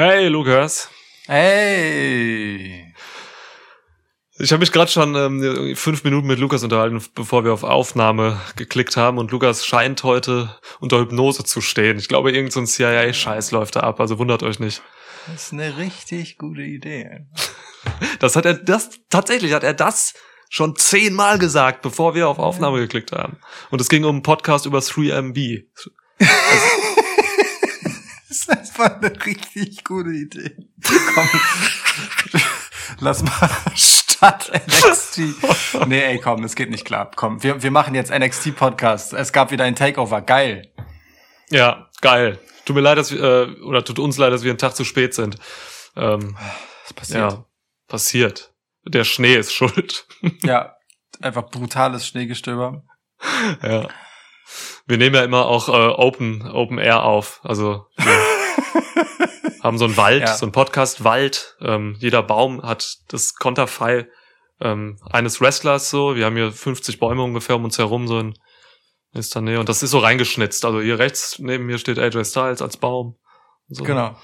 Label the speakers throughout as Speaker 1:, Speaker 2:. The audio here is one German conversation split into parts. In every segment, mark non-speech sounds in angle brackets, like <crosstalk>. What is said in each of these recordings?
Speaker 1: Hey, Lukas.
Speaker 2: Hey.
Speaker 1: Ich habe mich gerade schon ähm, fünf Minuten mit Lukas unterhalten, bevor wir auf Aufnahme geklickt haben. Und Lukas scheint heute unter Hypnose zu stehen. Ich glaube, irgendein so CIA-Scheiß läuft da ab. Also wundert euch nicht.
Speaker 2: Das ist eine richtig gute Idee. <laughs>
Speaker 1: Das hat er, das tatsächlich hat er das schon zehnmal gesagt, bevor wir auf Aufnahme geklickt haben. Und es ging um einen Podcast über 3MB. <laughs>
Speaker 2: Das war eine richtig gute Idee. Komm, <laughs> lass mal statt NXT. <laughs> Nee, ey, komm, es geht nicht klar. Komm, wir, wir machen jetzt NXT-Podcast. Es gab wieder ein Takeover. Geil.
Speaker 1: Ja, geil. Tut mir leid, dass wir, äh, oder tut uns leid, dass wir einen Tag zu spät sind. Ähm,
Speaker 2: Was passiert?
Speaker 1: ja, passiert. Der Schnee ist schuld.
Speaker 2: Ja, einfach brutales Schneegestöber. <laughs>
Speaker 1: ja. Wir nehmen ja immer auch äh, Open, Open Air auf. Also wir <laughs> haben so einen Wald,
Speaker 2: Ja.
Speaker 1: so einen Podcast-Wald. Ähm, jeder Baum hat das Konterfei ähm, eines Wrestlers so. Wir haben hier 50 Bäume ungefähr um uns herum, so in nächster Nähe. Und das ist so reingeschnitzt. Also hier rechts neben mir steht AJ Styles als Baum. So.
Speaker 2: Genau.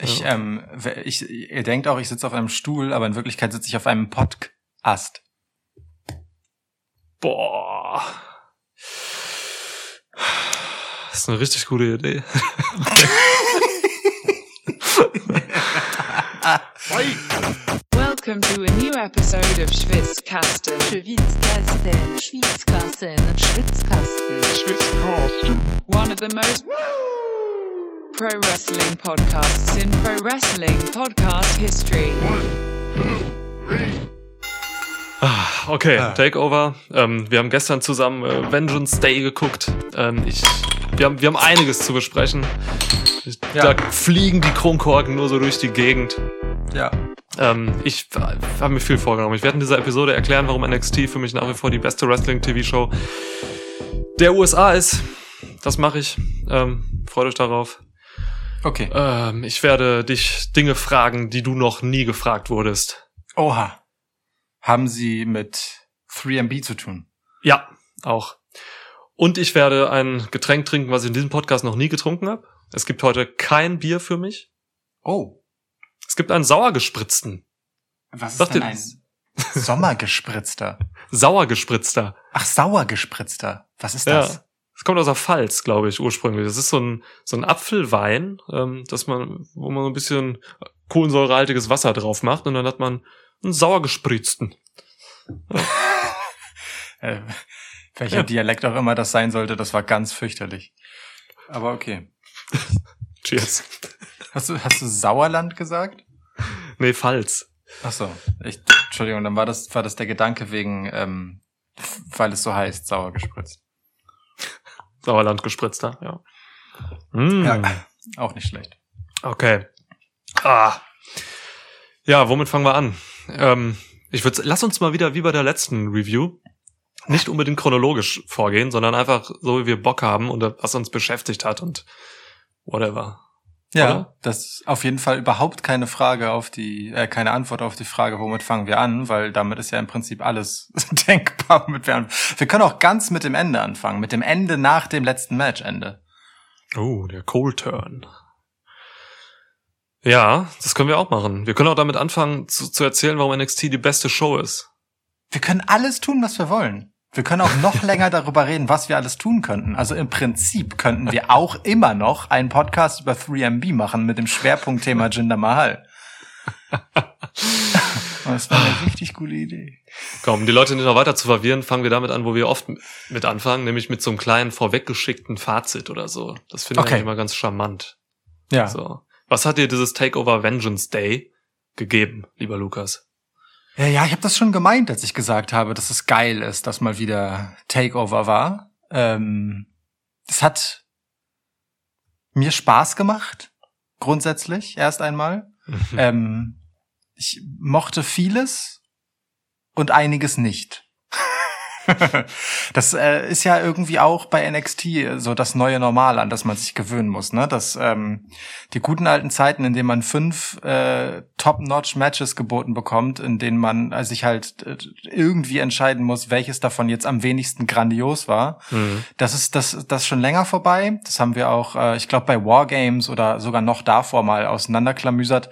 Speaker 2: Ich,
Speaker 1: Ja.
Speaker 2: ähm, ich, ihr denkt auch, ich sitze auf einem Stuhl, aber in Wirklichkeit sitze ich auf einem Podcast.
Speaker 1: Boah. Das ist eine richtig gute Idee.
Speaker 3: Welcome to a new episode of Schwitzkasten.
Speaker 4: Schwitzkasten, Schwitzkasten, Schwitzkasten.
Speaker 3: One of the most pro wrestling podcasts in pro wrestling podcast history.
Speaker 1: Ah, Okay,
Speaker 2: Ah.
Speaker 1: Takeover. Ähm, wir haben gestern zusammen äh, Vengeance Day geguckt. Ähm, ich, wir, haben, wir haben einiges zu besprechen. Ich,
Speaker 2: Ja.
Speaker 1: Da fliegen die Kronkorken nur so durch die Gegend.
Speaker 2: Ja.
Speaker 1: Ähm, ich äh, habe mir viel vorgenommen. Ich werde in dieser Episode erklären, warum NXT für mich nach wie vor die beste Wrestling-TV-Show der USA ist. Das mache ich. Ähm, freut euch darauf.
Speaker 2: Okay.
Speaker 1: Ähm, ich werde dich Dinge fragen, die du noch nie gefragt wurdest.
Speaker 2: Oha. Haben Sie mit 3MB zu tun?
Speaker 1: Ja, auch. Und ich werde ein Getränk trinken, was ich in diesem Podcast noch nie getrunken habe. Es gibt heute kein Bier für mich.
Speaker 2: Oh.
Speaker 1: Es gibt einen sauergespritzten.
Speaker 2: Was ist
Speaker 1: Sagt
Speaker 2: denn ein Sommergespritzter? <laughs>
Speaker 1: Sauergespritzter.
Speaker 2: Ach, sauergespritzter. Was ist
Speaker 1: Ja.
Speaker 2: das?
Speaker 1: Es kommt aus der Pfalz, glaube ich, ursprünglich. Das ist so ein, so ein Apfelwein, ähm, dass man, wo man so ein bisschen kohlensäurehaltiges Wasser drauf macht und dann hat man einen sauergespritzten. <laughs>
Speaker 2: Äh, welcher
Speaker 1: Ja.
Speaker 2: Dialekt auch immer das sein sollte, das war ganz fürchterlich. Aber okay. <laughs>
Speaker 1: Cheers.
Speaker 2: Hast du, hast du Sauerland gesagt?
Speaker 1: Nee, Pfalz.
Speaker 2: Ach so. Ich, Entschuldigung, dann war das, war das der Gedanke wegen, ähm, weil es so heißt, sauer gespritzt.
Speaker 1: Sauerland gespritzter, ja. Mm.
Speaker 2: Ja. Auch nicht schlecht.
Speaker 1: Okay. Ah. Ja, womit fangen wir an? Ähm, ich würde, lass uns mal wieder wie bei der letzten Review nicht unbedingt chronologisch vorgehen, sondern einfach so, wie wir Bock haben und was uns beschäftigt hat und whatever.
Speaker 2: Ja,
Speaker 1: Oder?
Speaker 2: das ist auf jeden Fall überhaupt keine Frage auf die, äh, keine Antwort auf die Frage, womit fangen wir an, weil damit ist ja im Prinzip alles <laughs> denkbar. Womit wir, wir können auch ganz mit dem Ende anfangen, mit dem Ende nach dem letzten Matchende.
Speaker 1: Oh, der Cold Turn. Ja, das können wir auch machen. Wir können auch damit anfangen zu, zu erzählen, warum NXT die beste Show ist.
Speaker 2: Wir können alles tun, was wir wollen. Wir können auch noch <laughs> länger darüber reden, was wir alles tun könnten. Also im Prinzip könnten wir auch immer noch einen Podcast über 3MB machen mit dem Schwerpunktthema <laughs> Jinder Mahal. Das war eine <laughs> richtig gute Idee.
Speaker 1: Komm, um die Leute nicht noch weiter zu verwirren, fangen wir damit an, wo wir oft mit anfangen, nämlich mit so einem kleinen vorweggeschickten Fazit oder so. Das finde ich
Speaker 2: Okay.
Speaker 1: eigentlich immer ganz charmant.
Speaker 2: Ja.
Speaker 1: So. Was hat dir dieses Takeover Vengeance Day gegeben, lieber Lukas?
Speaker 2: Ja, ja, ich habe das schon gemeint, als ich gesagt habe, dass es geil ist, dass mal wieder Takeover war. Ähm, es hat mir Spaß gemacht, grundsätzlich erst einmal. ähm, ich mochte vieles und einiges nicht. <laughs> das äh, ist ja irgendwie auch bei NXT so das neue Normal, an das man sich gewöhnen muss. Ne? Dass ähm, die guten alten Zeiten, in denen man fünf äh, Top-Notch-Matches geboten bekommt, in denen man äh, sich halt äh, irgendwie entscheiden muss, welches davon jetzt am wenigsten grandios war.
Speaker 1: Mhm.
Speaker 2: Das ist das, das schon länger vorbei. Das haben wir auch, äh, ich glaube, bei Wargames oder sogar noch davor mal auseinanderklamüsert.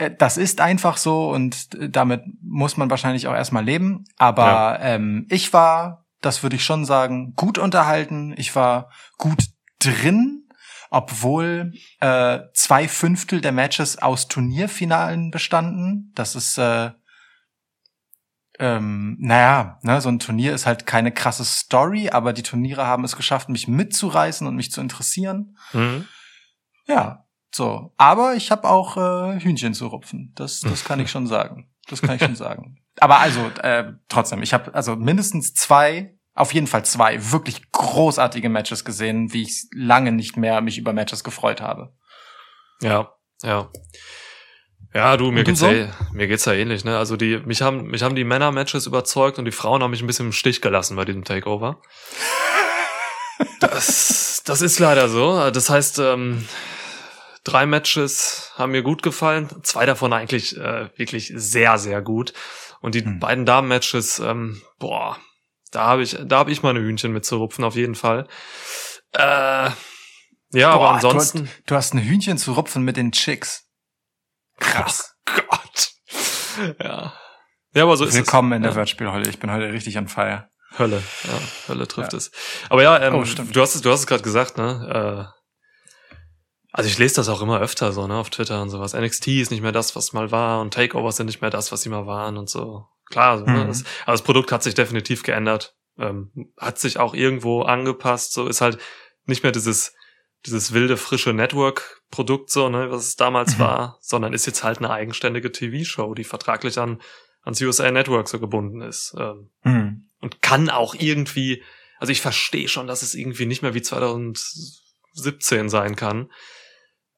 Speaker 2: Äh, Das ist einfach so und äh, damit muss man wahrscheinlich auch erstmal leben. Aber
Speaker 1: Ja.
Speaker 2: ähm, ich war, das würde ich schon sagen, gut unterhalten. Ich war gut drin, obwohl äh, zwei Fünftel der Matches aus Turnierfinalen bestanden. Das ist äh, ähm, naja, ne, so ein Turnier ist halt keine krasse Story, aber die Turniere haben es geschafft, mich mitzureißen und mich zu interessieren.
Speaker 1: Mhm.
Speaker 2: Ja, so. Aber ich habe auch äh, Hühnchen zu rupfen. Das, das kann ich schon sagen. Das kann ich schon sagen. <laughs> Aber also äh, trotzdem, ich habe also mindestens zwei, auf jeden Fall zwei wirklich großartige Matches gesehen, wie ich lange nicht mehr mich über Matches gefreut habe.
Speaker 1: Ja, ja. Ja, du, mir
Speaker 2: du
Speaker 1: geht's
Speaker 2: so?
Speaker 1: ja, mir geht's ja ähnlich, ne? Also die, mich haben, mich haben die Männer-Matches überzeugt und die Frauen haben mich ein bisschen im Stich gelassen bei diesem Takeover. <laughs> Das, das ist leider so. Das heißt, ähm, drei Matches haben mir gut gefallen, zwei davon eigentlich äh, wirklich sehr, sehr gut. Und die
Speaker 2: Hm.
Speaker 1: beiden Damen-Matches, ähm, boah, da habe ich, da habe ich meine Hühnchen mit zu rupfen, auf jeden Fall. Äh, ja, aber
Speaker 2: Boah,
Speaker 1: ansonsten.
Speaker 2: Du hast, du hast ein Hühnchen zu rupfen mit den Chicks. Krass. <laughs>
Speaker 1: Oh Gott. Ja. Ja, aber so ist
Speaker 2: Willkommen
Speaker 1: es.
Speaker 2: in der
Speaker 1: ja.
Speaker 2: Wortspielhölle. Ich bin heute richtig on fire.
Speaker 1: Hölle. Ja, Hölle trifft es. Aber ja, ähm,
Speaker 2: Oh,
Speaker 1: du hast es, du hast es gerade gesagt, ne? Äh, also ich lese das auch immer öfter so, ne, auf Twitter und sowas. NXT ist nicht mehr das, was mal war und Takeovers sind nicht mehr das, was sie mal waren und so. Klar, so, ne?
Speaker 2: Mhm.
Speaker 1: Das, aber das Produkt hat sich definitiv geändert. Ähm, hat sich auch irgendwo angepasst. So ist halt nicht mehr dieses dieses wilde, frische Network-Produkt, so, ne, was es damals
Speaker 2: Mhm.
Speaker 1: war, sondern ist jetzt halt eine eigenständige TV-Show, die vertraglich an, ans USA Network so gebunden ist. Ähm,
Speaker 2: Hm.
Speaker 1: und kann auch irgendwie, also ich verstehe schon, dass es irgendwie nicht mehr wie 2017 sein kann.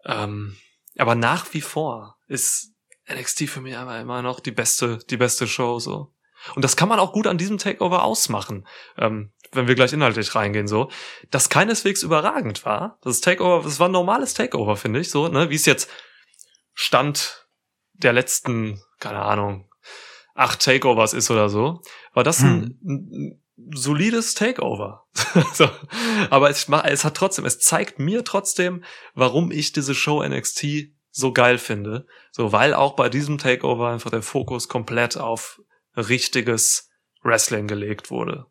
Speaker 1: Ähm, aber nach wie vor ist NXT für mich aber immer noch die beste, die beste Show so. Und das kann man auch gut an diesem Takeover ausmachen, ähm, wenn wir gleich inhaltlich reingehen so. Das keineswegs überragend war. Das Takeover, das war ein normales Takeover, finde ich, so, ne, wie es jetzt Stand der letzten, keine Ahnung, acht Takeovers ist oder so, war das ein, ein solides Takeover. <laughs> so. Aber es, es hat trotzdem, es zeigt mir trotzdem, warum ich diese Show NXT so geil finde. So, weil auch bei diesem Takeover einfach der Fokus komplett auf richtiges Wrestling gelegt wurde.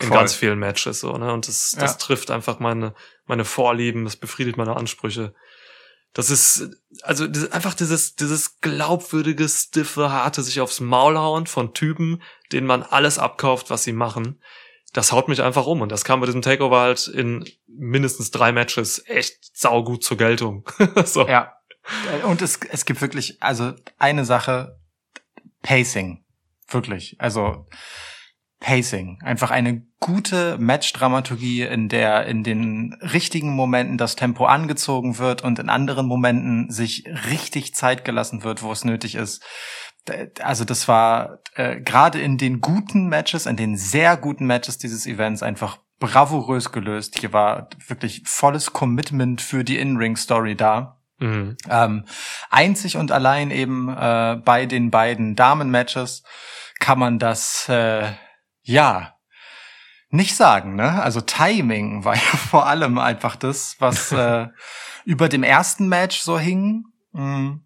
Speaker 1: In
Speaker 2: Voll.
Speaker 1: ganz vielen Matches, so, ne? Und das, das
Speaker 2: Ja.
Speaker 1: trifft einfach meine, meine Vorlieben, das befriedigt meine Ansprüche. Das ist, also das, einfach dieses, dieses glaubwürdige, stiffe, harte sich aufs Maul hauen von Typen, denen man alles abkauft, was sie machen. Das haut mich einfach um. Und das kam bei diesem Takeover halt in mindestens drei Matches echt saugut zur Geltung. <laughs> so.
Speaker 2: Ja. Und es, es gibt wirklich, also eine Sache, Pacing. Wirklich. Also Pacing. Einfach eine gute Match-Dramaturgie, in der in den richtigen Momenten das Tempo angezogen wird und in anderen Momenten sich richtig Zeit gelassen wird, wo es nötig ist. Also das war äh, gerade in den guten Matches, in den sehr guten Matches dieses Events einfach bravourös gelöst. Hier war wirklich volles Commitment für die In-Ring-Story da.
Speaker 1: Mhm.
Speaker 2: Ähm, einzig und allein eben äh, bei den beiden Damen-Matches kann man das äh, ja nicht sagen, ne? Also Timing war <laughs> ja vor allem einfach das, was <laughs> äh, über dem ersten Match so hing, mh,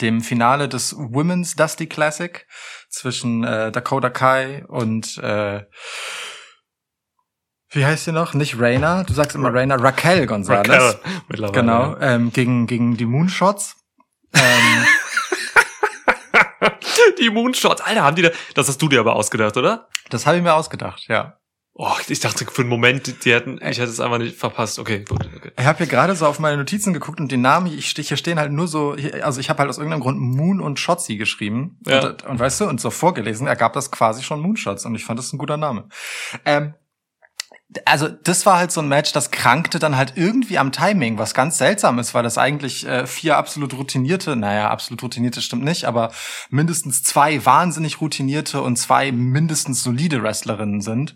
Speaker 2: dem Finale des Women's Dusty Classic zwischen äh, Dakota Kai und äh, wie heißt sie noch? Nicht Raina, du sagst immer Raina, Raquel Gonzalez.
Speaker 1: Raquel mittlerweile.
Speaker 2: Genau, ähm, gegen, gegen die Moonshots. Ähm, <laughs>
Speaker 1: Die Moonshots, Alter, haben die da, das hast du dir aber ausgedacht, oder?
Speaker 2: Das habe ich mir ausgedacht, ja.
Speaker 1: Oh, ich dachte für einen Moment, die, hätten, ich hätte es einfach nicht verpasst. Okay, gut. Okay.
Speaker 2: Ich habe hier gerade so auf meine Notizen geguckt und die Namen, ich, hier stehen halt nur so, also ich habe halt aus irgendeinem Grund Moon und Shotzi geschrieben.
Speaker 1: Ja.
Speaker 2: Und, und weißt du, und so vorgelesen, ergab das quasi schon Moonshots und ich fand das ein guter Name. Ähm, also das war halt so ein Match, das krankte dann halt irgendwie am Timing, was ganz seltsam ist, weil das eigentlich äh, vier absolut routinierte, naja, absolut routinierte stimmt nicht, aber mindestens zwei wahnsinnig routinierte und zwei mindestens solide Wrestlerinnen sind.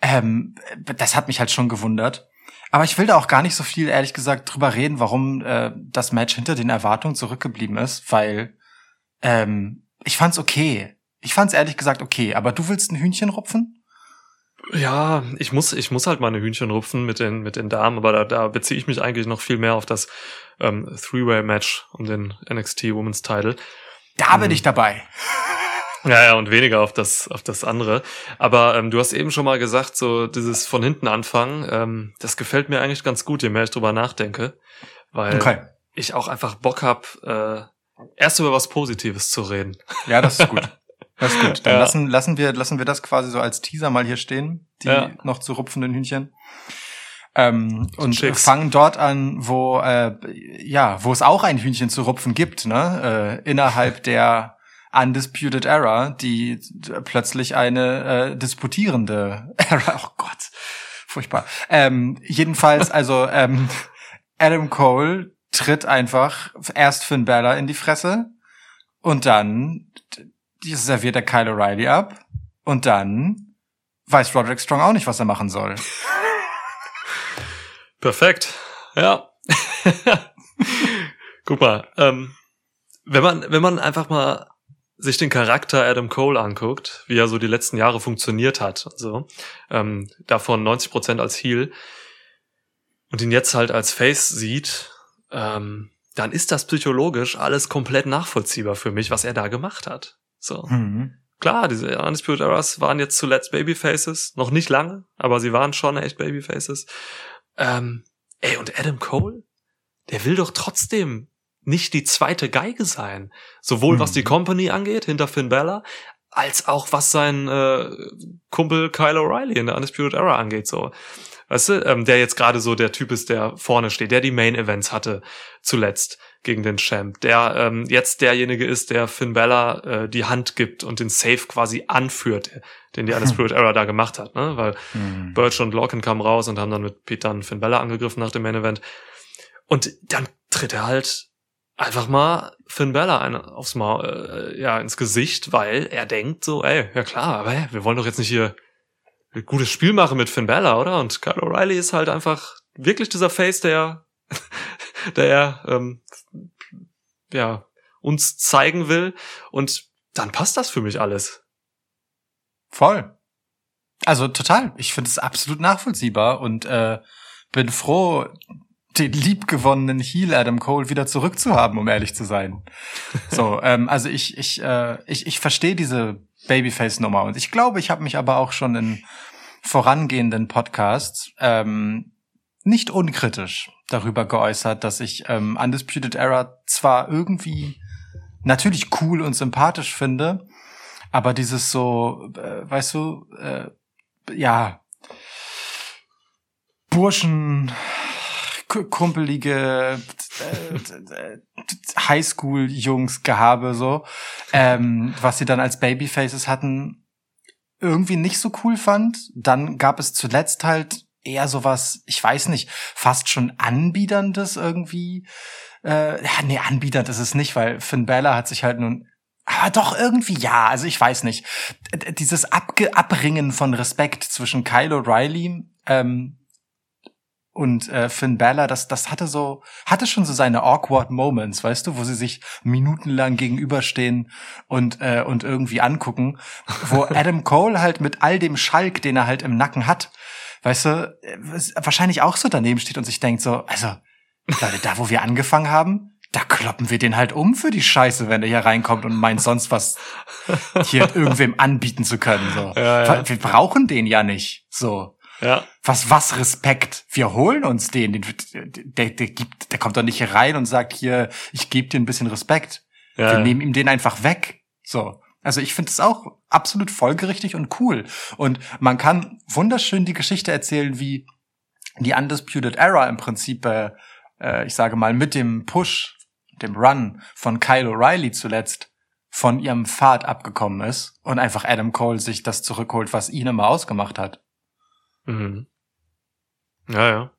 Speaker 2: Ähm, das hat mich halt schon gewundert. Aber ich will da auch gar nicht so viel, ehrlich gesagt, drüber reden, warum äh, das Match hinter den Erwartungen zurückgeblieben ist, weil ähm, ich fand's okay. Ich fand's ehrlich gesagt okay, aber du willst ein Hühnchen rupfen?
Speaker 1: Ja, ich muss, ich muss halt meine Hühnchen rupfen mit den, mit den Damen, aber da, da beziehe ich mich eigentlich noch viel mehr auf das ähm, Three-Way-Match um den NXT Women's Title.
Speaker 2: Da bin ich dabei. <laughs>
Speaker 1: Ja, ja, und weniger auf das, auf das andere. Aber ähm, du hast eben schon mal gesagt, so dieses von hinten anfangen, ähm, das gefällt mir eigentlich ganz gut, je mehr ich drüber nachdenke. Weil
Speaker 2: Okay.
Speaker 1: ich auch einfach Bock hab, äh, erst über was Positives zu reden.
Speaker 2: Ja, das ist gut. <laughs> Das ist gut. Dann
Speaker 1: Ja.
Speaker 2: lassen, lassen, wir, lassen wir das quasi so als Teaser mal hier stehen, die
Speaker 1: Ja.
Speaker 2: noch zu rupfenden Hühnchen. Ähm, und
Speaker 1: Chicks.
Speaker 2: fangen dort an, wo äh, ja, wo es auch ein Hühnchen zu rupfen gibt, ne? Äh, innerhalb der Undisputed Era, die plötzlich eine äh, disputierende <laughs> Era. Oh Gott, furchtbar. Ähm, jedenfalls, also ähm, Adam Cole tritt einfach erst Finn Balor in die Fresse und dann serviert er Kyle O'Reilly ab und dann weiß Roderick Strong auch nicht, was er machen soll. <laughs>
Speaker 1: Perfekt. Ja. <laughs> Guck mal, ähm, wenn man, wenn man einfach mal sich den Charakter Adam Cole anguckt, wie er so die letzten Jahre funktioniert hat, so, ähm, davon 90 Prozent als Heel und ihn jetzt halt als Face sieht, ähm, dann ist das psychologisch alles komplett nachvollziehbar für mich, was er da gemacht hat. So.
Speaker 2: Mhm.
Speaker 1: Klar, diese Undisputed Eras waren jetzt zuletzt Babyfaces. Noch nicht lange, aber sie waren schon echt Babyfaces. Ähm, ey, und Adam Cole? Der will doch trotzdem nicht die zweite Geige sein. Sowohl was
Speaker 2: Mhm.
Speaker 1: die Company angeht, hinter Finn Balor, als auch was sein äh, Kumpel Kyle O'Reilly in der Undisputed Era angeht. So. Weißt du, ähm, der jetzt gerade so der Typ ist, der vorne steht, der die Main Events hatte zuletzt gegen den Champ, der ähm, jetzt derjenige ist, der Finn Balor äh, die Hand gibt und den Safe quasi anführt, den die Undisputed Era da gemacht hat, ne? Weil
Speaker 2: Mhm.
Speaker 1: Birch und Lorcan kamen raus und haben dann mit Pete Dunne Finn Balor angegriffen nach dem Main Event. Und dann tritt er halt einfach mal Finn Balor ein, aufs Maul, äh, ja, ins Gesicht, weil er denkt so, ey, ja klar, aber hey, wir wollen doch jetzt nicht hier ein gutes Spiel machen mit Finn Balor, oder? Und Kyle O'Reilly ist halt einfach wirklich dieser Face, der, der, ähm, ja, uns zeigen will. Und dann passt das für mich alles.
Speaker 2: Voll. Also total. Ich finde es absolut nachvollziehbar und äh, bin froh, den liebgewonnenen Heel Adam Cole wieder zurückzuhaben, um ehrlich zu sein. <laughs> So, ähm, also ich ich äh, ich ich verstehe diese Babyface-Nummer und ich glaube, ich habe mich aber auch schon in vorangehenden Podcasts ähm, nicht unkritisch darüber geäußert, dass ich ähm, Undisputed Era zwar irgendwie natürlich cool und sympathisch finde, aber dieses so, äh, weißt du, äh, ja, Burschen, ku- kumpelige äh, <laughs> Highschool-Jungs-Gehabe so, ähm, was sie dann als Babyfaces hatten, irgendwie nicht so cool fand. Dann gab es zuletzt halt eher sowas, ich weiß nicht, fast schon anbiederndes irgendwie. Äh, ja, nee, anbiedernd ist es nicht, weil Finn Balor hat sich halt nun aber doch irgendwie ja, also ich weiß nicht. Dieses Abge Abringen von Respekt zwischen Kyle O'Reilly ähm, und äh, Finn Balor, das, das hatte so, hatte schon so seine awkward Moments, weißt du, wo sie sich minutenlang gegenüberstehen und, äh, und irgendwie angucken, wo <laughs> Adam Cole halt mit all dem Schalk, den er halt im Nacken hat, weißt du, wahrscheinlich auch so daneben steht und sich denkt so, also, Leute, da wo wir angefangen haben, da kloppen wir den halt um für die Scheiße, wenn der hier reinkommt und meint sonst was hier <laughs> irgendwem anbieten zu können. So.
Speaker 1: Ja, ja.
Speaker 2: Wir brauchen den ja nicht. So.
Speaker 1: Ja.
Speaker 2: Was, was Respekt? Wir holen uns den. den der, der, gibt, der kommt doch nicht hier rein und sagt hier, ich gebe dir ein bisschen Respekt.
Speaker 1: ja
Speaker 2: Wir nehmen ihm den einfach weg. So. Also ich finde es auch absolut folgerichtig und cool. Und man kann wunderschön die Geschichte erzählen, wie die Undisputed Era im Prinzip, äh, äh, ich sage mal, mit dem Push, dem Run von Kyle O'Reilly zuletzt von ihrem Pfad abgekommen ist und einfach Adam Cole sich das zurückholt, was ihn immer ausgemacht hat.
Speaker 1: Mhm. Ja, ja.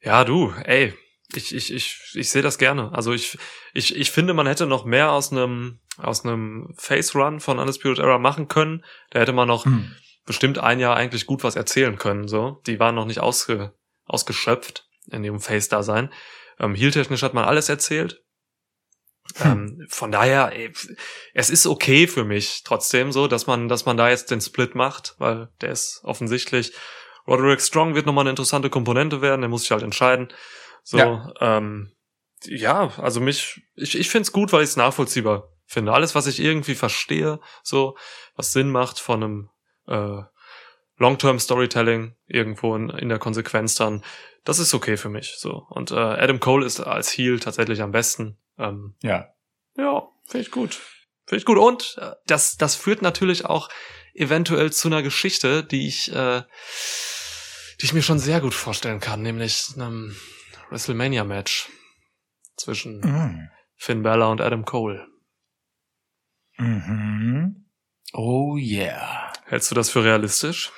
Speaker 1: Ja, du, ey, ich, ich, ich, ich sehe das gerne. Also ich, ich, ich finde, man hätte noch mehr aus einem, aus einem Face Run von Undisputed Era machen können. Da hätte man noch
Speaker 2: Hm.
Speaker 1: bestimmt ein Jahr eigentlich gut was erzählen können, so. Die waren noch nicht ausge, ausgeschöpft in ihrem Face-Dasein. Ähm, Heel-technisch hat man alles erzählt. Ähm, von daher, ey, es ist okay für mich trotzdem so, dass man, dass man da jetzt den Split macht, weil der ist offensichtlich. Roderick Strong wird nochmal eine interessante Komponente werden, der muss sich halt entscheiden. So,
Speaker 2: Ja.
Speaker 1: ähm, ja, also mich, ich, ich finde es gut, weil ich es nachvollziehbar finde. Alles, was ich irgendwie verstehe, so, was Sinn macht von einem äh, Long-Term Storytelling irgendwo in, in der Konsequenz dann, das ist okay für mich. So. Und äh, Adam Cole ist als Heel tatsächlich am besten. Ähm,
Speaker 2: Ja.
Speaker 1: ja, finde ich gut. Finde ich gut. Und äh, das, das führt natürlich auch eventuell zu einer Geschichte, die ich, äh, die ich mir schon sehr gut vorstellen kann, nämlich einem WrestleMania-Match zwischen
Speaker 2: Mhm.
Speaker 1: Finn Balor und Adam Cole.
Speaker 2: Mhm. Oh yeah.
Speaker 1: Hältst du das für realistisch?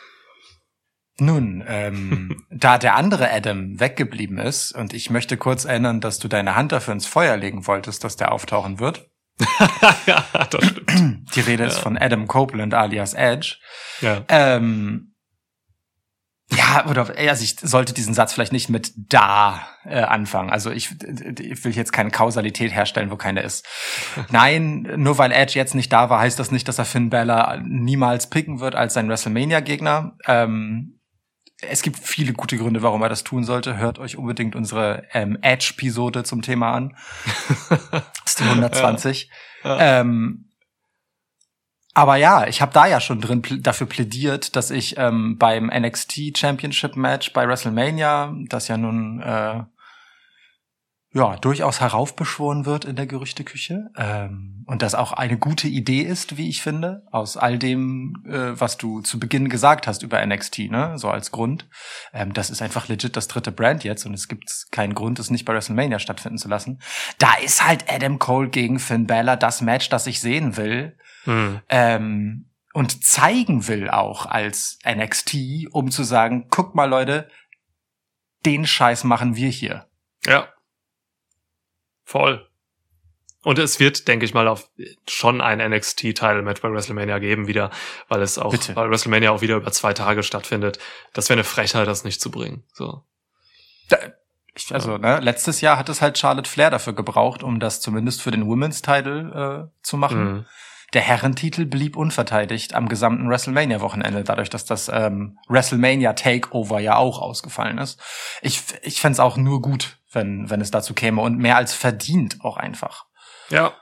Speaker 2: Nun, ähm, <laughs> da der andere Adam weggeblieben ist und ich möchte kurz erinnern, dass du deine Hand dafür ins Feuer legen wolltest, dass der auftauchen wird. <laughs>
Speaker 1: ja, das stimmt.
Speaker 2: Die Rede ist von Adam Copeland alias Edge.
Speaker 1: Ja.
Speaker 2: Ähm, ja, oder also ich sollte diesen Satz vielleicht nicht mit da äh, anfangen. Also ich, ich will jetzt keine Kausalität herstellen, wo keine ist. <laughs> Nein, nur weil Edge jetzt nicht da war, heißt das nicht, dass er Finn Balor niemals picken wird als sein WrestleMania-Gegner. Ähm, es gibt viele gute Gründe, warum er das tun sollte. Hört euch unbedingt unsere ähm, Edge-Episode zum Thema an. Das <laughs> ist die 120.
Speaker 1: Ja.
Speaker 2: Ähm, aber ja, ich habe da ja schon drin pl dafür plädiert, dass ich ähm, beim NXT Championship Match bei WrestleMania, das ja nun äh, ja durchaus heraufbeschworen wird in der Gerüchteküche ähm, und das auch eine gute Idee ist, wie ich finde, aus all dem, äh, was du zu Beginn gesagt hast über NXT, ne, so als Grund. Ähm, das ist einfach legit das dritte Brand jetzt und es gibt keinen Grund, es nicht bei WrestleMania stattfinden zu lassen. Da ist halt Adam Cole gegen Finn Balor das Match, das ich sehen will
Speaker 1: Hm.
Speaker 2: ähm, und zeigen will auch als NXT, um zu sagen, guck mal Leute, den Scheiß machen wir hier.
Speaker 1: Ja. Voll. Und es wird, denke ich mal, auf schon ein NXT-Title-Match bei WrestleMania geben wieder, weil es auch,
Speaker 2: Bitte.
Speaker 1: weil WrestleMania auch wieder über zwei Tage stattfindet. Das wäre eine Frechheit, das nicht zu bringen. So.
Speaker 2: Da, ich, also, ne, letztes Jahr hat es halt Charlotte Flair dafür gebraucht, um das zumindest für den Women's Title äh, zu machen.
Speaker 1: Mhm.
Speaker 2: Der Herrentitel blieb unverteidigt am gesamten WrestleMania-Wochenende, dadurch, dass das ähm, WrestleMania Takeover ja auch ausgefallen ist. Ich, ich fänd's auch nur gut, wenn, wenn es dazu käme und mehr als verdient auch einfach.
Speaker 1: Ja.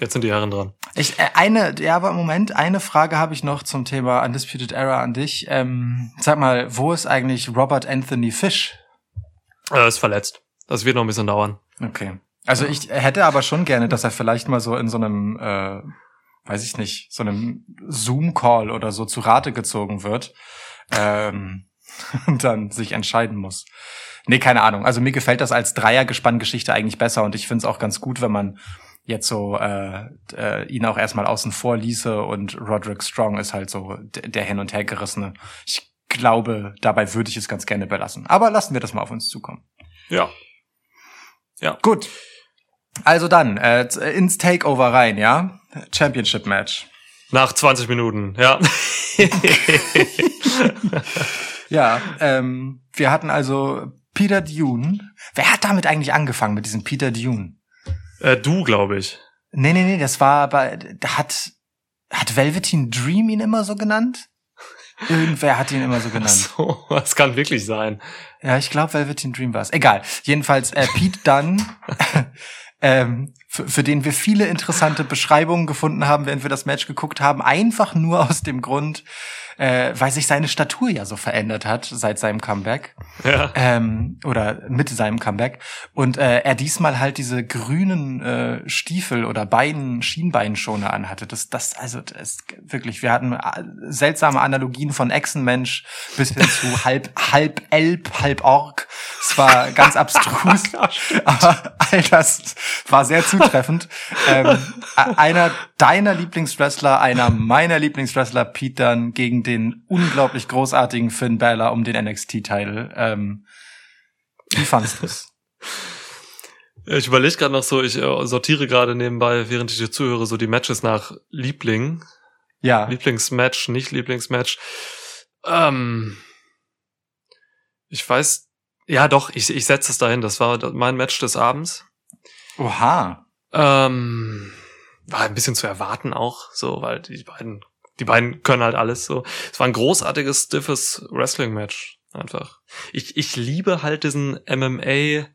Speaker 1: Jetzt sind die Herren dran.
Speaker 2: Ich, äh, eine, ja, aber im Moment, eine Frage habe ich noch zum Thema Undisputed Era an dich. Ähm, sag mal, wo ist eigentlich Robert Anthony Fish?
Speaker 1: Er ist verletzt. Das wird noch ein bisschen dauern.
Speaker 2: Okay. Also ich hätte aber schon gerne, dass er vielleicht mal so in so einem, äh, weiß ich nicht, so einem Zoom-Call oder so zu Rate gezogen wird ähm, <laughs> und dann sich entscheiden muss. Nee, keine Ahnung. Also mir gefällt das als Dreier-Gespann-Geschichte eigentlich besser und ich finde es auch ganz gut, wenn man jetzt so äh, äh, ihn auch erstmal außen vor ließe und Roderick Strong ist halt so der hin und her gerissene. Ich glaube, dabei würde ich es ganz gerne belassen. Aber lassen wir das mal auf uns zukommen.
Speaker 1: Ja.
Speaker 2: Gut. Also dann, äh, ins Takeover rein, ja? Championship Match.
Speaker 1: Nach 20 Minuten, ja. <laughs>
Speaker 2: Ja, ähm, wir hatten also Peter Dune. Wer hat damit eigentlich angefangen, mit diesem Peter Dune?
Speaker 1: äh, du, glaube ich.
Speaker 2: Nee, nee, nee, das war bei, hat, hat Velveteen Dream ihn immer so genannt? Irgendwer hat ihn immer so genannt.
Speaker 1: So, das kann wirklich sein.
Speaker 2: Ja, ich glaube, Velveteen Dream war es. Egal. Jedenfalls äh, Pete Dunn, <laughs> ähm, für, für den wir viele interessante Beschreibungen gefunden haben, während wir das Match geguckt haben. Einfach nur aus dem Grund, äh, weil sich seine Statur ja so verändert hat seit seinem Comeback.
Speaker 1: Ja.
Speaker 2: Ähm, oder mit seinem Comeback. Und äh, er diesmal halt diese grünen äh, Stiefel oder Beinen, Schienbeinschoner anhatte. Das, das, also das wirklich, wir hatten äh, seltsame Analogien von Echsenmensch bis hin zu <laughs> halb, halb Elb, halb Ork. Es war ganz abstrus. <laughs> aber all das war sehr zutreffend. ähm, <laughs> einer deiner Lieblingswrestler, einer meiner Lieblingswrestler, Pete Dunne, gegen den unglaublich großartigen Finn Balor um den NXT-Title. Ähm, wie fandst du's? <laughs>
Speaker 1: Ich überlege gerade noch so, ich äh, sortiere gerade nebenbei, während ich dir zuhöre, so die Matches nach Liebling.
Speaker 2: Ja.
Speaker 1: Lieblingsmatch, nicht Lieblingsmatch. Ähm, ich weiß, ja doch, ich, ich setze es dahin. Das war mein Match des Abends.
Speaker 2: Oha.
Speaker 1: Ähm, war ein bisschen zu erwarten auch, so, weil die beiden, die beiden können halt alles so. Es war ein großartiges, stiffes Wrestling-Match. Einfach. Ich, ich liebe halt diesen MMA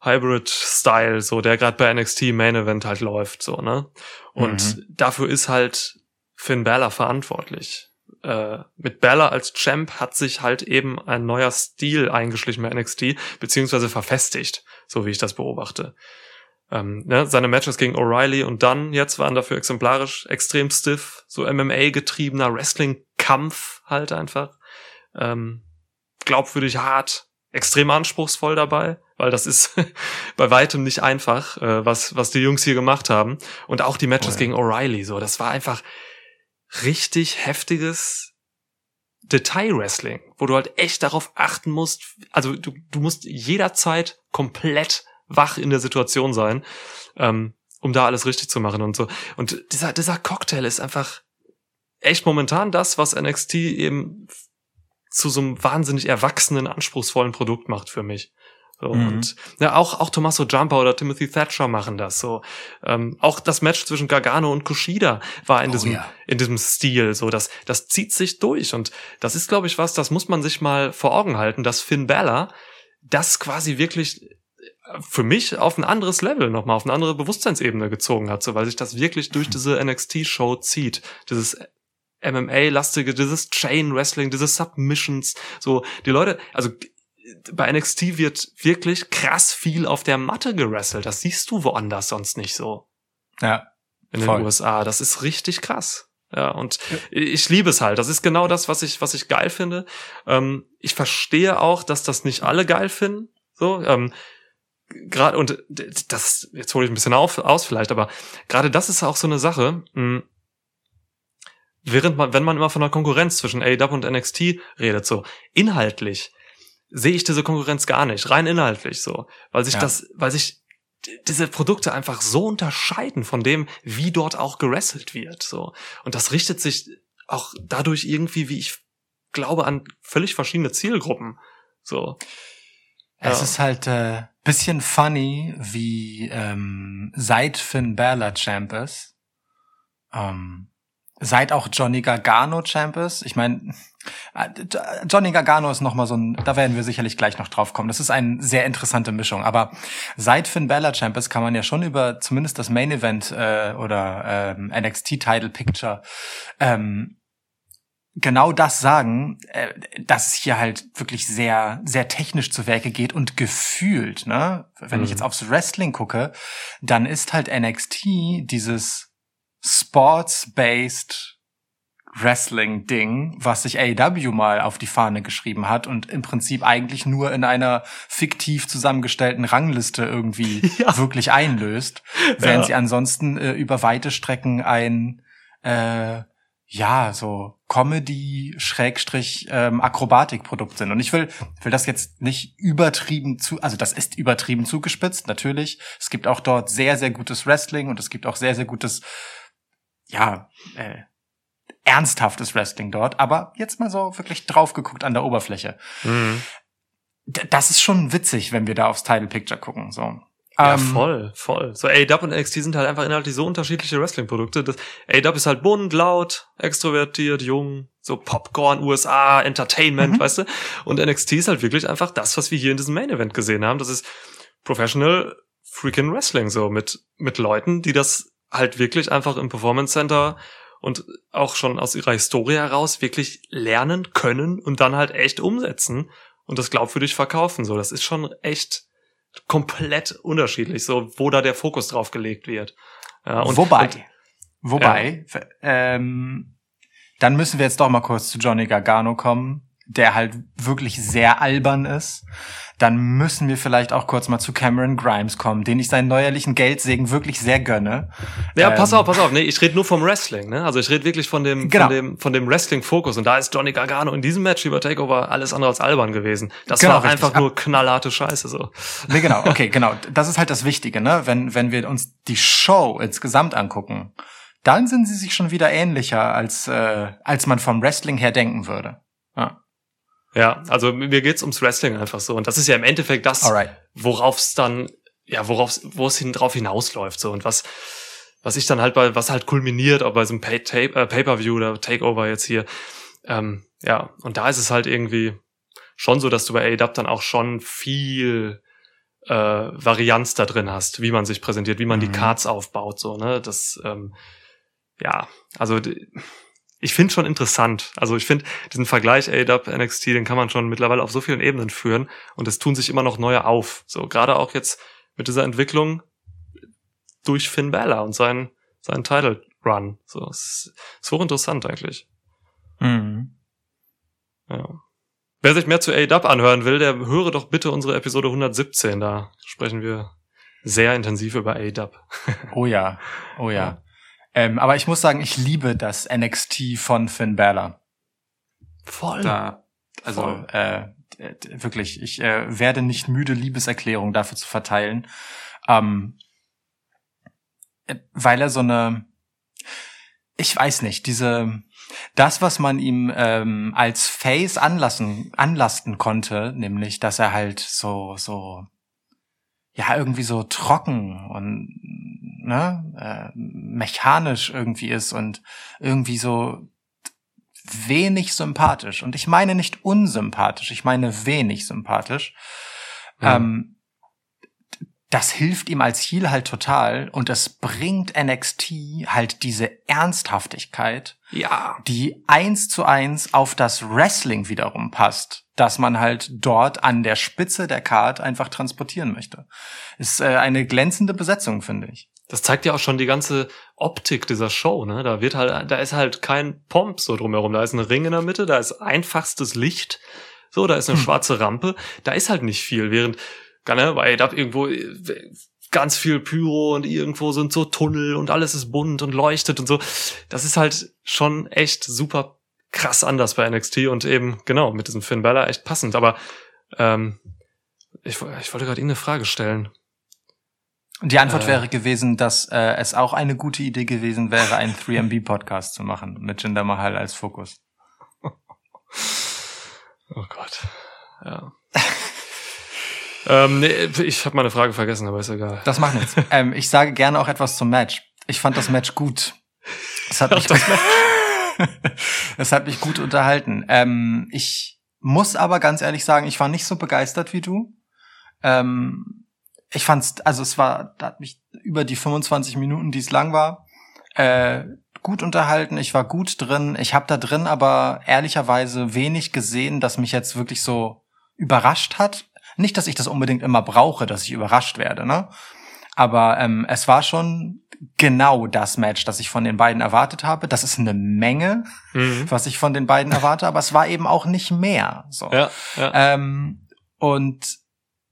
Speaker 1: Hybrid-Style, so, der gerade bei NXT Main Event halt läuft, so, ne? Und
Speaker 2: Mhm.
Speaker 1: dafür ist halt Finn Balor verantwortlich. Äh, mit Balor als Champ hat sich halt eben ein neuer Stil eingeschlichen bei NXT, beziehungsweise verfestigt, so wie ich das beobachte. Ähm, ne, seine Matches gegen O'Reilly und Dunn jetzt waren dafür exemplarisch extrem stiff, so MMA-getriebener Wrestling-Kampf halt einfach. Ähm, glaubwürdig hart, extrem anspruchsvoll dabei, weil das ist <laughs> bei weitem nicht einfach, äh, was, was die Jungs hier gemacht haben. Und auch die Matches
Speaker 2: Oh ja.
Speaker 1: gegen O'Reilly, so, das war einfach richtig heftiges Detail-Wrestling, wo du halt echt darauf achten musst, also du, du musst jederzeit komplett wach in der Situation sein, ähm, um da alles richtig zu machen und so. Und dieser, dieser Cocktail ist einfach echt momentan das, was NXT eben zu so einem wahnsinnig erwachsenen, anspruchsvollen Produkt macht für mich. So,
Speaker 2: Mhm.
Speaker 1: Und ja, auch, auch Tommaso Jumper oder Timothy Thatcher machen das so. Ähm, auch das Match zwischen Gargano und Kushida war in
Speaker 2: Oh
Speaker 1: diesem,
Speaker 2: ja.
Speaker 1: in diesem Stil. So, das, das zieht sich durch. Und das ist, glaube ich, was, das muss man sich mal vor Augen halten, dass Finn Balor das quasi wirklich für mich auf ein anderes Level nochmal, auf eine andere Bewusstseinsebene gezogen hat, so, weil sich das wirklich durch diese NXT-Show zieht. Dieses MMA-lastige, dieses Chain-Wrestling, diese Submissions, so, die Leute, also, bei NXT wird wirklich krass viel auf der Matte gerasselt. Das siehst du woanders sonst nicht so
Speaker 2: Ja.
Speaker 1: in den
Speaker 2: Voll.
Speaker 1: USA. Das ist richtig krass. Ja, und ich liebe es halt. Das ist genau das, was ich, was ich geil finde. Ähm, ich verstehe auch, dass das nicht alle geil finden. So, ähm, gerade und das jetzt hole ich ein bisschen auf, aus vielleicht, aber gerade das ist auch so eine Sache. Mh, während man, wenn man immer von der Konkurrenz zwischen AEW und NXT redet, so inhaltlich sehe ich diese Konkurrenz gar nicht, rein inhaltlich so, weil sich
Speaker 2: Ja.
Speaker 1: das, weil sich diese Produkte einfach so unterscheiden von dem, wie dort auch gerasselt wird, so. Und das richtet sich auch dadurch irgendwie, wie ich glaube, an völlig verschiedene Zielgruppen, so.
Speaker 2: Es
Speaker 1: Ja.
Speaker 2: ist halt äh, bisschen funny, wie ähm, seit Finn Balor Champ ist, ähm, seit auch Johnny Gargano Champ ist. Ich meine, Johnny Gargano ist noch mal so ein, da werden wir sicherlich gleich noch drauf kommen. Das ist eine sehr interessante Mischung. Aber seit Finn Balor Champ ist, kann man ja schon über zumindest das Main Event äh, oder ähm, NXT Title Picture ähm, genau das sagen, äh, dass es hier halt wirklich sehr, sehr technisch zu Werke geht und gefühlt, ne? Wenn ich
Speaker 1: Mhm.
Speaker 2: jetzt aufs Wrestling gucke, dann ist halt NXT dieses Sports-based Wrestling-Ding, was sich AEW mal auf die Fahne geschrieben hat und im Prinzip eigentlich nur in einer fiktiv zusammengestellten Rangliste irgendwie <laughs>
Speaker 1: Ja.
Speaker 2: wirklich einlöst, während
Speaker 1: Ja.
Speaker 2: sie ansonsten äh, über weite Strecken ein äh, ja, so Comedy Schrägstrich ähm, Akrobatikprodukt sind. Und ich will, will das jetzt nicht übertrieben zu, also das ist übertrieben zugespitzt, natürlich. Es gibt auch dort sehr, sehr gutes Wrestling und es gibt auch sehr, sehr gutes, ja, äh, ernsthaftes Wrestling dort. Aber jetzt mal so wirklich drauf geguckt an der Oberfläche.
Speaker 1: Mhm.
Speaker 2: Das ist schon witzig, wenn wir da aufs Title Picture gucken, so.
Speaker 1: Ja,
Speaker 2: Ähm,
Speaker 1: voll, voll. So AEW und NXT sind halt einfach inhaltlich so unterschiedliche Wrestling-Produkte. Das AEW ist halt bunt, laut, extrovertiert, jung, so Popcorn, USA, Entertainment,
Speaker 2: Mhm.
Speaker 1: weißt du? Und NXT ist halt wirklich einfach das, was wir hier in diesem Main-Event gesehen haben. Das ist Professional freaking Wrestling, so mit, mit Leuten, die das halt wirklich einfach im Performance Center und auch schon aus ihrer Historie heraus wirklich lernen können und dann halt echt umsetzen und das glaubwürdig verkaufen. So, das ist schon echt komplett unterschiedlich, so wo da der Fokus drauf gelegt wird. Ja, und,
Speaker 2: wobei,
Speaker 1: und,
Speaker 2: wobei, ähm, dann müssen wir jetzt doch mal kurz zu Johnny Gargano kommen. Der halt wirklich sehr albern ist, dann müssen wir vielleicht auch kurz mal zu Cameron Grimes kommen, den ich seinen neuerlichen Geldsegen wirklich sehr gönne.
Speaker 1: Ja,
Speaker 2: Ähm,
Speaker 1: pass auf, pass auf. Nee, ich rede nur vom Wrestling, ne? Also ich rede wirklich von dem,
Speaker 2: Genau.
Speaker 1: von dem, von dem Wrestling-Fokus. Und da ist Johnny Gargano in diesem Match über Takeover alles andere als albern gewesen. Das
Speaker 2: Genau,
Speaker 1: war
Speaker 2: richtig.
Speaker 1: einfach nur knallharte Scheiße, so.
Speaker 2: Nee, genau, <laughs> okay, genau. Das ist halt das Wichtige, ne? Wenn, wenn wir uns die Show insgesamt angucken, dann sind sie sich schon wieder ähnlicher, als, äh, als man vom Wrestling her denken würde. Ja.
Speaker 1: Ja, also mir geht's ums Wrestling einfach so. Und das ist ja im Endeffekt das, worauf es dann, ja, worauf wo es hin drauf hinausläuft, so. Und was, was ich dann halt bei, was halt kulminiert, auch bei so einem Pay- Tape- äh, Pay-Per-View oder Takeover jetzt hier, ähm, ja, und da ist es halt irgendwie schon so, dass du bei AEW dann auch schon viel äh, Varianz da drin hast, wie man sich präsentiert, wie man die
Speaker 2: Mhm.
Speaker 1: Cards aufbaut, so, ne, das, ähm, ja, also ich finde schon interessant. Also ich finde diesen Vergleich AEW NXT, den kann man schon mittlerweile auf so vielen Ebenen führen und es tun sich immer noch neue auf. So gerade auch jetzt mit dieser Entwicklung durch Finn Balor und seinen seinen Title Run. So ist ist hochinteressant eigentlich.
Speaker 2: Mhm.
Speaker 1: Ja. Wer sich mehr zu AEW anhören will, der höre doch bitte unsere Episode 117. Da sprechen wir sehr intensiv über AEW.
Speaker 2: Oh ja, oh ja.
Speaker 1: Ja.
Speaker 2: Ähm, aber ich muss sagen, ich liebe das NXT von Finn Balor.
Speaker 1: Voll.
Speaker 2: Da, also
Speaker 1: Voll.
Speaker 2: äh, wirklich, ich äh, werde nicht müde, Liebeserklärung dafür zu verteilen, ähm, äh, weil er so eine, ich weiß nicht, diese, das, was man ihm ähm, als Face anlassen, anlasten konnte, nämlich, dass er halt so, so, ja, irgendwie so trocken und ne, äh, mechanisch irgendwie ist und irgendwie so wenig sympathisch. Und ich meine nicht unsympathisch, ich meine wenig sympathisch.
Speaker 1: Ja.
Speaker 2: Ähm, das hilft ihm als Heel halt total und es bringt NXT halt diese Ernsthaftigkeit,
Speaker 1: Ja.
Speaker 2: die eins zu eins auf das Wrestling wiederum passt, dass man halt dort an der Spitze der Card einfach transportieren möchte. Ist äh, eine glänzende Besetzung, finde ich.
Speaker 1: Das zeigt ja auch schon die ganze Optik dieser Show, ne? Da wird halt, da ist halt kein Pomp so drumherum. Da ist ein Ring in der Mitte, da ist einfachstes Licht, so, da ist eine
Speaker 2: Hm.
Speaker 1: schwarze Rampe, da ist halt nicht viel, während, ne, bei AEW irgendwo äh, ganz viel Pyro und irgendwo sind so Tunnel und alles ist bunt und leuchtet und so. Das ist halt schon echt super krass anders bei NXT und eben, genau, mit diesem Finn Balor echt passend. Aber ähm, ich, ich wollte gerade irgendeine Frage stellen.
Speaker 2: Die Antwort
Speaker 1: Äh.
Speaker 2: wäre gewesen, dass äh, es auch eine gute Idee gewesen wäre, einen 3MB-Podcast zu machen mit Jinder Mahal als Fokus. <laughs>
Speaker 1: Oh Gott. Ja. ähm, nee, ich habe meine Frage vergessen, aber ist egal.
Speaker 2: Das macht nichts. <laughs> ähm, ich sage gerne auch etwas zum Match. Ich fand das Match gut. Es hat mich, <laughs> es hat mich gut unterhalten. Ähm, ich muss aber ganz ehrlich sagen, ich war nicht so begeistert wie du. Ähm, ich fand's, also es war, da hat mich über die 25 Minuten, die es lang war, äh, gut unterhalten. Ich war gut drin. Ich habe da drin aber ehrlicherweise wenig gesehen, das mich jetzt wirklich so überrascht hat. Nicht, dass ich das unbedingt immer brauche, dass ich überrascht werde, ne? Aber ähm, es war schon genau das Match, das ich von den beiden erwartet habe. Das ist eine Menge,
Speaker 1: Mhm.
Speaker 2: was ich von den beiden erwarte, aber es war eben auch nicht mehr. So.
Speaker 1: Ja, ja.
Speaker 2: Ähm, und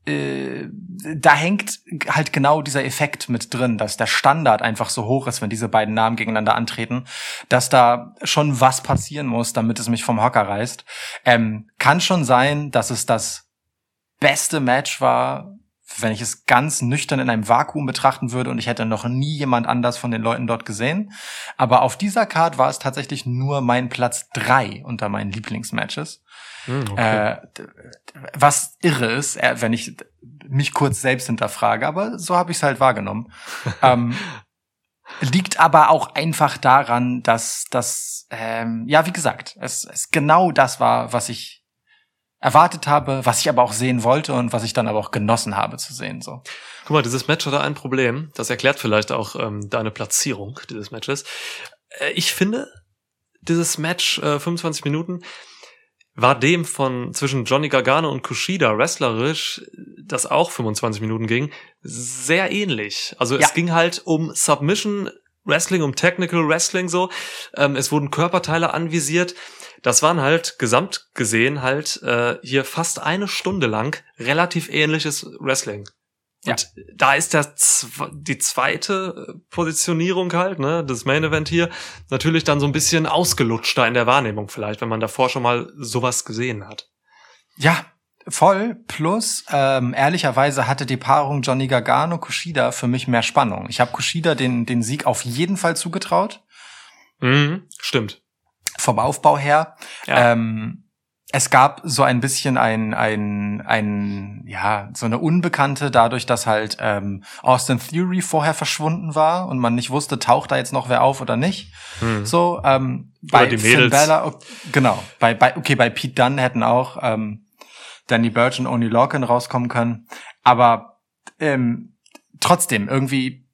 Speaker 2: äh, da hängt halt genau dieser Effekt mit drin, dass der Standard einfach so hoch ist, wenn diese beiden Namen gegeneinander antreten, dass da schon was passieren muss, damit es mich vom Hocker reißt. Ähm, kann schon sein, dass es das beste Match war, wenn ich es ganz nüchtern in einem Vakuum betrachten würde und ich hätte noch nie jemand anders von den Leuten dort gesehen. Aber auf dieser Card war es tatsächlich nur mein Platz drei unter meinen Lieblingsmatches.
Speaker 1: Mhm, okay.
Speaker 2: Äh, was irre ist, äh, wenn ich mich kurz selbst hinterfrage, aber so habe ich es halt wahrgenommen. <laughs> ähm, liegt aber auch einfach daran, dass das, ähm, ja, wie gesagt, es, es genau das war, was ich erwartet habe, was ich aber auch sehen wollte und was ich dann aber auch genossen habe zu sehen. So.
Speaker 1: Guck mal, dieses Match hatte ein Problem. Das erklärt vielleicht auch ähm, deine Platzierung dieses Matches. Äh, ich finde, dieses Match, äh, 25 Minuten, war dem von zwischen Johnny Gargano und Kushida wrestlerisch, das auch 25 Minuten ging, sehr ähnlich. Also
Speaker 2: Ja.
Speaker 1: es ging halt um Submission Wrestling, um Technical Wrestling so. Ähm, es wurden Körperteile anvisiert. Das waren halt gesamt gesehen halt äh, hier fast eine Stunde lang relativ ähnliches Wrestling.
Speaker 2: Ja.
Speaker 1: Und da ist der die zweite Positionierung halt, ne, das Main Event hier, natürlich dann so ein bisschen ausgelutschter in der Wahrnehmung vielleicht, wenn man davor schon mal sowas gesehen hat.
Speaker 2: Ja, voll. Plus, ähm, ehrlicherweise hatte die Paarung Johnny Gargano Kushida für mich mehr Spannung. Ich habe Kushida den, den Sieg auf jeden Fall zugetraut.
Speaker 1: Mhm, stimmt.
Speaker 2: Vom Aufbau her.
Speaker 1: Ja.
Speaker 2: Ähm, es gab so ein bisschen ein, ein, ein, ja, so eine Unbekannte, dadurch, dass halt ähm, Austin Theory vorher verschwunden war und man nicht wusste, taucht da jetzt noch wer auf oder nicht.
Speaker 1: Mhm.
Speaker 2: So, ähm,
Speaker 1: Oder
Speaker 2: bei
Speaker 1: die
Speaker 2: Finn
Speaker 1: Mädels.
Speaker 2: Balor, ok- genau, bei, bei, okay, bei Pete Dunne hätten auch ähm, Danny Burch und Oni Lorcan rauskommen können, aber ähm, trotzdem irgendwie,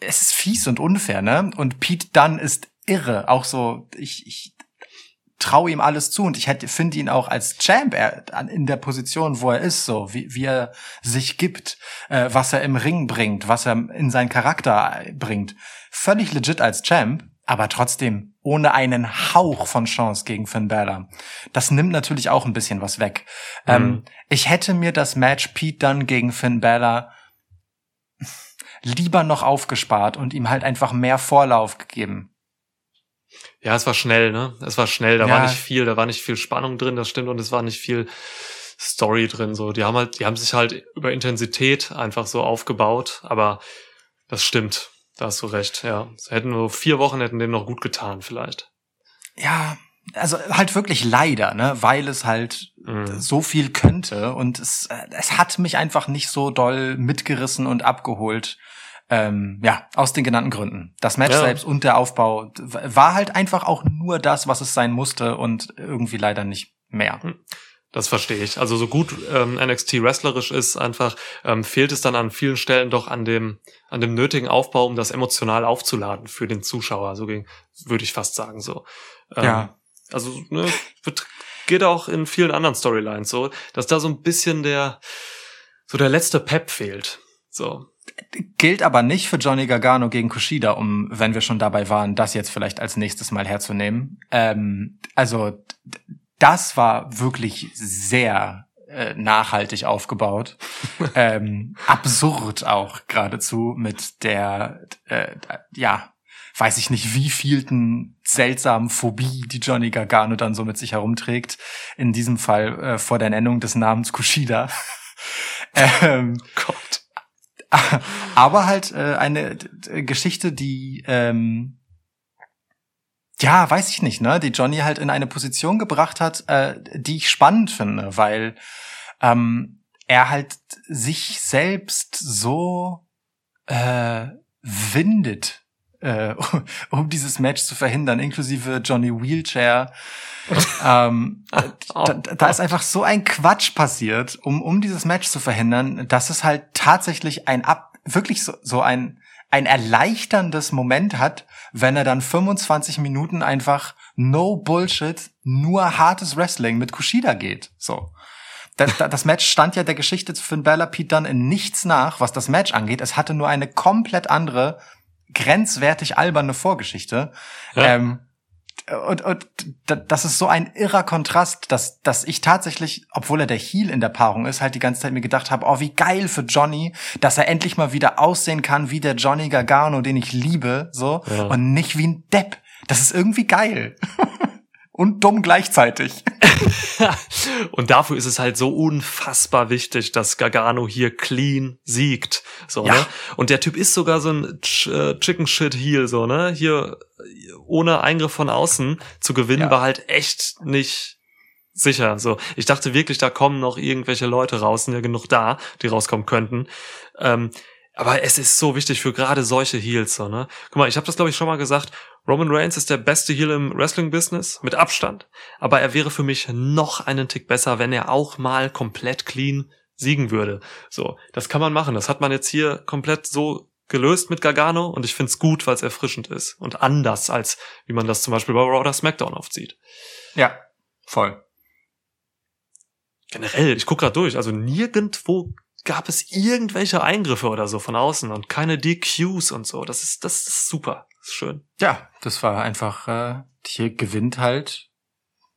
Speaker 2: es ist fies und unfair, ne? Und Pete Dunne ist irre, auch so, ich, ich traue ihm alles zu und ich hätte finde ihn auch als Champ in der Position, wo er ist, so wie, wie er sich gibt, äh, was er im Ring bringt, was er in seinen Charakter bringt, völlig legit als Champ, aber trotzdem ohne einen Hauch von Chance gegen Finn Balor. Das nimmt natürlich auch ein bisschen was weg.
Speaker 1: Mhm.
Speaker 2: Ähm, ich hätte mir das Match Pete Dunne gegen Finn Balor lieber noch aufgespart und ihm halt einfach mehr Vorlauf gegeben.
Speaker 1: Ja, es war schnell, ne? Es war schnell, da
Speaker 2: Ja.
Speaker 1: war nicht viel, da war nicht viel Spannung drin, das stimmt, und es war nicht viel Story drin. So, die haben halt, die haben sich halt über Intensität einfach so aufgebaut, aber das stimmt. Da hast du recht, ja. Es hätten nur vier Wochen hätten denen noch gut getan, vielleicht.
Speaker 2: Ja, also halt wirklich leider, ne, weil es halt
Speaker 1: Mhm.
Speaker 2: so viel könnte und es, äh, es hat mich einfach nicht so doll mitgerissen und abgeholt. Ähm, ja, aus den genannten Gründen. Das Match
Speaker 1: Ja.
Speaker 2: selbst und der Aufbau war halt einfach auch nur das, was es sein musste und irgendwie leider nicht mehr.
Speaker 1: Das verstehe ich. Also so gut ähm, NXT wrestlerisch ist, einfach ähm, fehlt es dann an vielen Stellen doch an dem an dem nötigen Aufbau, um das emotional aufzuladen für den Zuschauer. So ging, würde ich fast sagen so. Ähm,
Speaker 2: Ja.
Speaker 1: Also ne, geht auch in vielen anderen Storylines so, dass da so ein bisschen der so der letzte Pep fehlt. So.
Speaker 2: Gilt aber nicht für Johnny Gargano gegen Kushida, um, wenn wir schon dabei waren, das jetzt vielleicht als nächstes Mal herzunehmen. Ähm, also das war wirklich sehr äh, nachhaltig aufgebaut. <laughs> ähm, absurd auch geradezu mit der, äh, ja, weiß ich nicht, wie vielten seltsamen Phobie, die Johnny Gargano dann so mit sich herumträgt. In diesem Fall äh, vor der Nennung des Namens Kushida. <laughs> ähm,
Speaker 1: Gott. <laughs>
Speaker 2: aber halt äh, eine d- Geschichte, die ähm, ja, weiß ich nicht, ne, die Johnny halt in eine Position gebracht hat, äh, die ich spannend finde, weil ähm, er halt sich selbst so äh, windet, äh, <laughs> um dieses Match zu verhindern, inklusive Johnny Wheelchair. <laughs> ähm, da, da ist einfach so ein Quatsch passiert, um, um dieses Match zu verhindern, dass es halt tatsächlich ein ab, wirklich so, so ein, ein erleichterndes Moment hat, wenn er dann 25 Minuten einfach no Bullshit, nur hartes Wrestling mit Kushida geht. So. Das, das Match stand ja der Geschichte zu Finn Balor Pete dann in nichts nach, was das Match angeht. Es hatte nur eine komplett andere, grenzwertig alberne Vorgeschichte.
Speaker 1: Ja.
Speaker 2: Ähm, und, und das ist so ein irrer Kontrast, dass, dass ich tatsächlich, obwohl er der Heel in der Paarung ist, halt die ganze Zeit mir gedacht habe, oh, wie geil für Johnny, dass er endlich mal wieder aussehen kann wie der Johnny Gargano, den ich liebe, so,
Speaker 1: Ja.
Speaker 2: und nicht wie ein Depp. Das ist irgendwie geil. <laughs> und dumm gleichzeitig. <laughs>
Speaker 1: Und dafür ist es halt so unfassbar wichtig, dass Gargano hier clean siegt. So,
Speaker 2: Ja.
Speaker 1: ne? Und der Typ ist sogar so ein Ch äh, Chicken Shit Heel, so, ne? Hier ohne Eingriff von außen zu gewinnen,
Speaker 2: Ja.
Speaker 1: war halt echt nicht sicher. So, ich dachte wirklich, da kommen noch irgendwelche Leute raus, sind ja genug da, die rauskommen könnten. Ähm, aber es ist so wichtig für gerade solche Heels, so, ne? Guck mal, ich habe das glaube ich schon mal gesagt. Roman Reigns ist der beste Heel im Wrestling-Business, mit Abstand. Aber er wäre für mich noch einen Tick besser, wenn er auch mal komplett clean siegen würde. So, das kann man machen. Das hat man jetzt hier komplett so gelöst mit Gargano und ich find's gut, weil es erfrischend ist und anders als wie man das zum Beispiel bei Raw oder SmackDown oft sieht.
Speaker 2: Ja, voll.
Speaker 1: Generell, ich guck grad durch, also nirgendwo gab es irgendwelche Eingriffe oder so von außen und keine DQs und so. Das ist, das ist super. Das ist schön.
Speaker 2: Ja, das war einfach, äh, hier gewinnt halt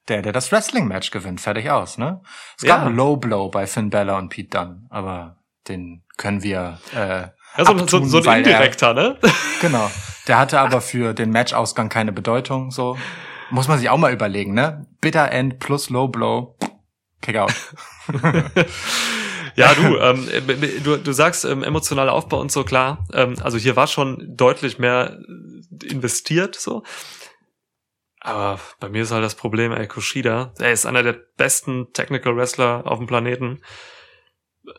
Speaker 2: der, der das Wrestling-Match gewinnt. Fertig aus, ne? Es gab
Speaker 1: Ja.
Speaker 2: einen Low Blow bei Finn Balor und Pete Dunne, aber den können wir, äh,
Speaker 1: Ja, so, so,
Speaker 2: abtun,
Speaker 1: so ein
Speaker 2: weil er-
Speaker 1: Indirekter, ne? <laughs>
Speaker 2: Genau. Der hatte aber für den Matchausgang keine Bedeutung, so. Muss man sich auch mal überlegen, ne? Bitter End plus Low Blow. Kick out. <laughs>
Speaker 1: Ja, du, ähm, äh, du, du sagst ähm, emotionaler Aufbau und so, klar. Ähm, also hier war schon deutlich mehr äh, investiert, so. Aber bei mir ist halt das Problem, ey, Kushida, er ist einer der besten Technical Wrestler auf dem Planeten.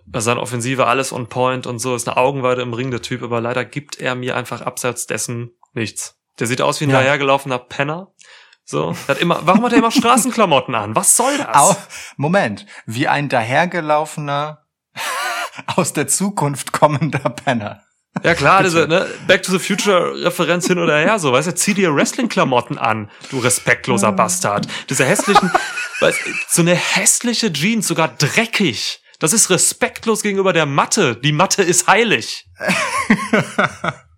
Speaker 1: Bei seiner Offensive alles on point und so, ist eine Augenweide im Ring, der Typ, aber leider gibt er mir einfach abseits dessen nichts. Der sieht aus wie ein
Speaker 2: Ja.
Speaker 1: dahergelaufener Penner. So, hat immer, warum hat er immer Straßenklamotten an? Was soll das?
Speaker 2: Au, Moment. Wie ein dahergelaufener, <laughs> aus der Zukunft kommender Penner.
Speaker 1: Ja klar, diese ne, Back to the Future Referenz hin oder her, so, weißt du, zieh dir Wrestling-Klamotten an, du respektloser Bastard. Diese hässlichen, <laughs> weißt, so eine hässliche Jeans, sogar dreckig. Das ist respektlos gegenüber der Matte. Die Matte ist heilig. <laughs>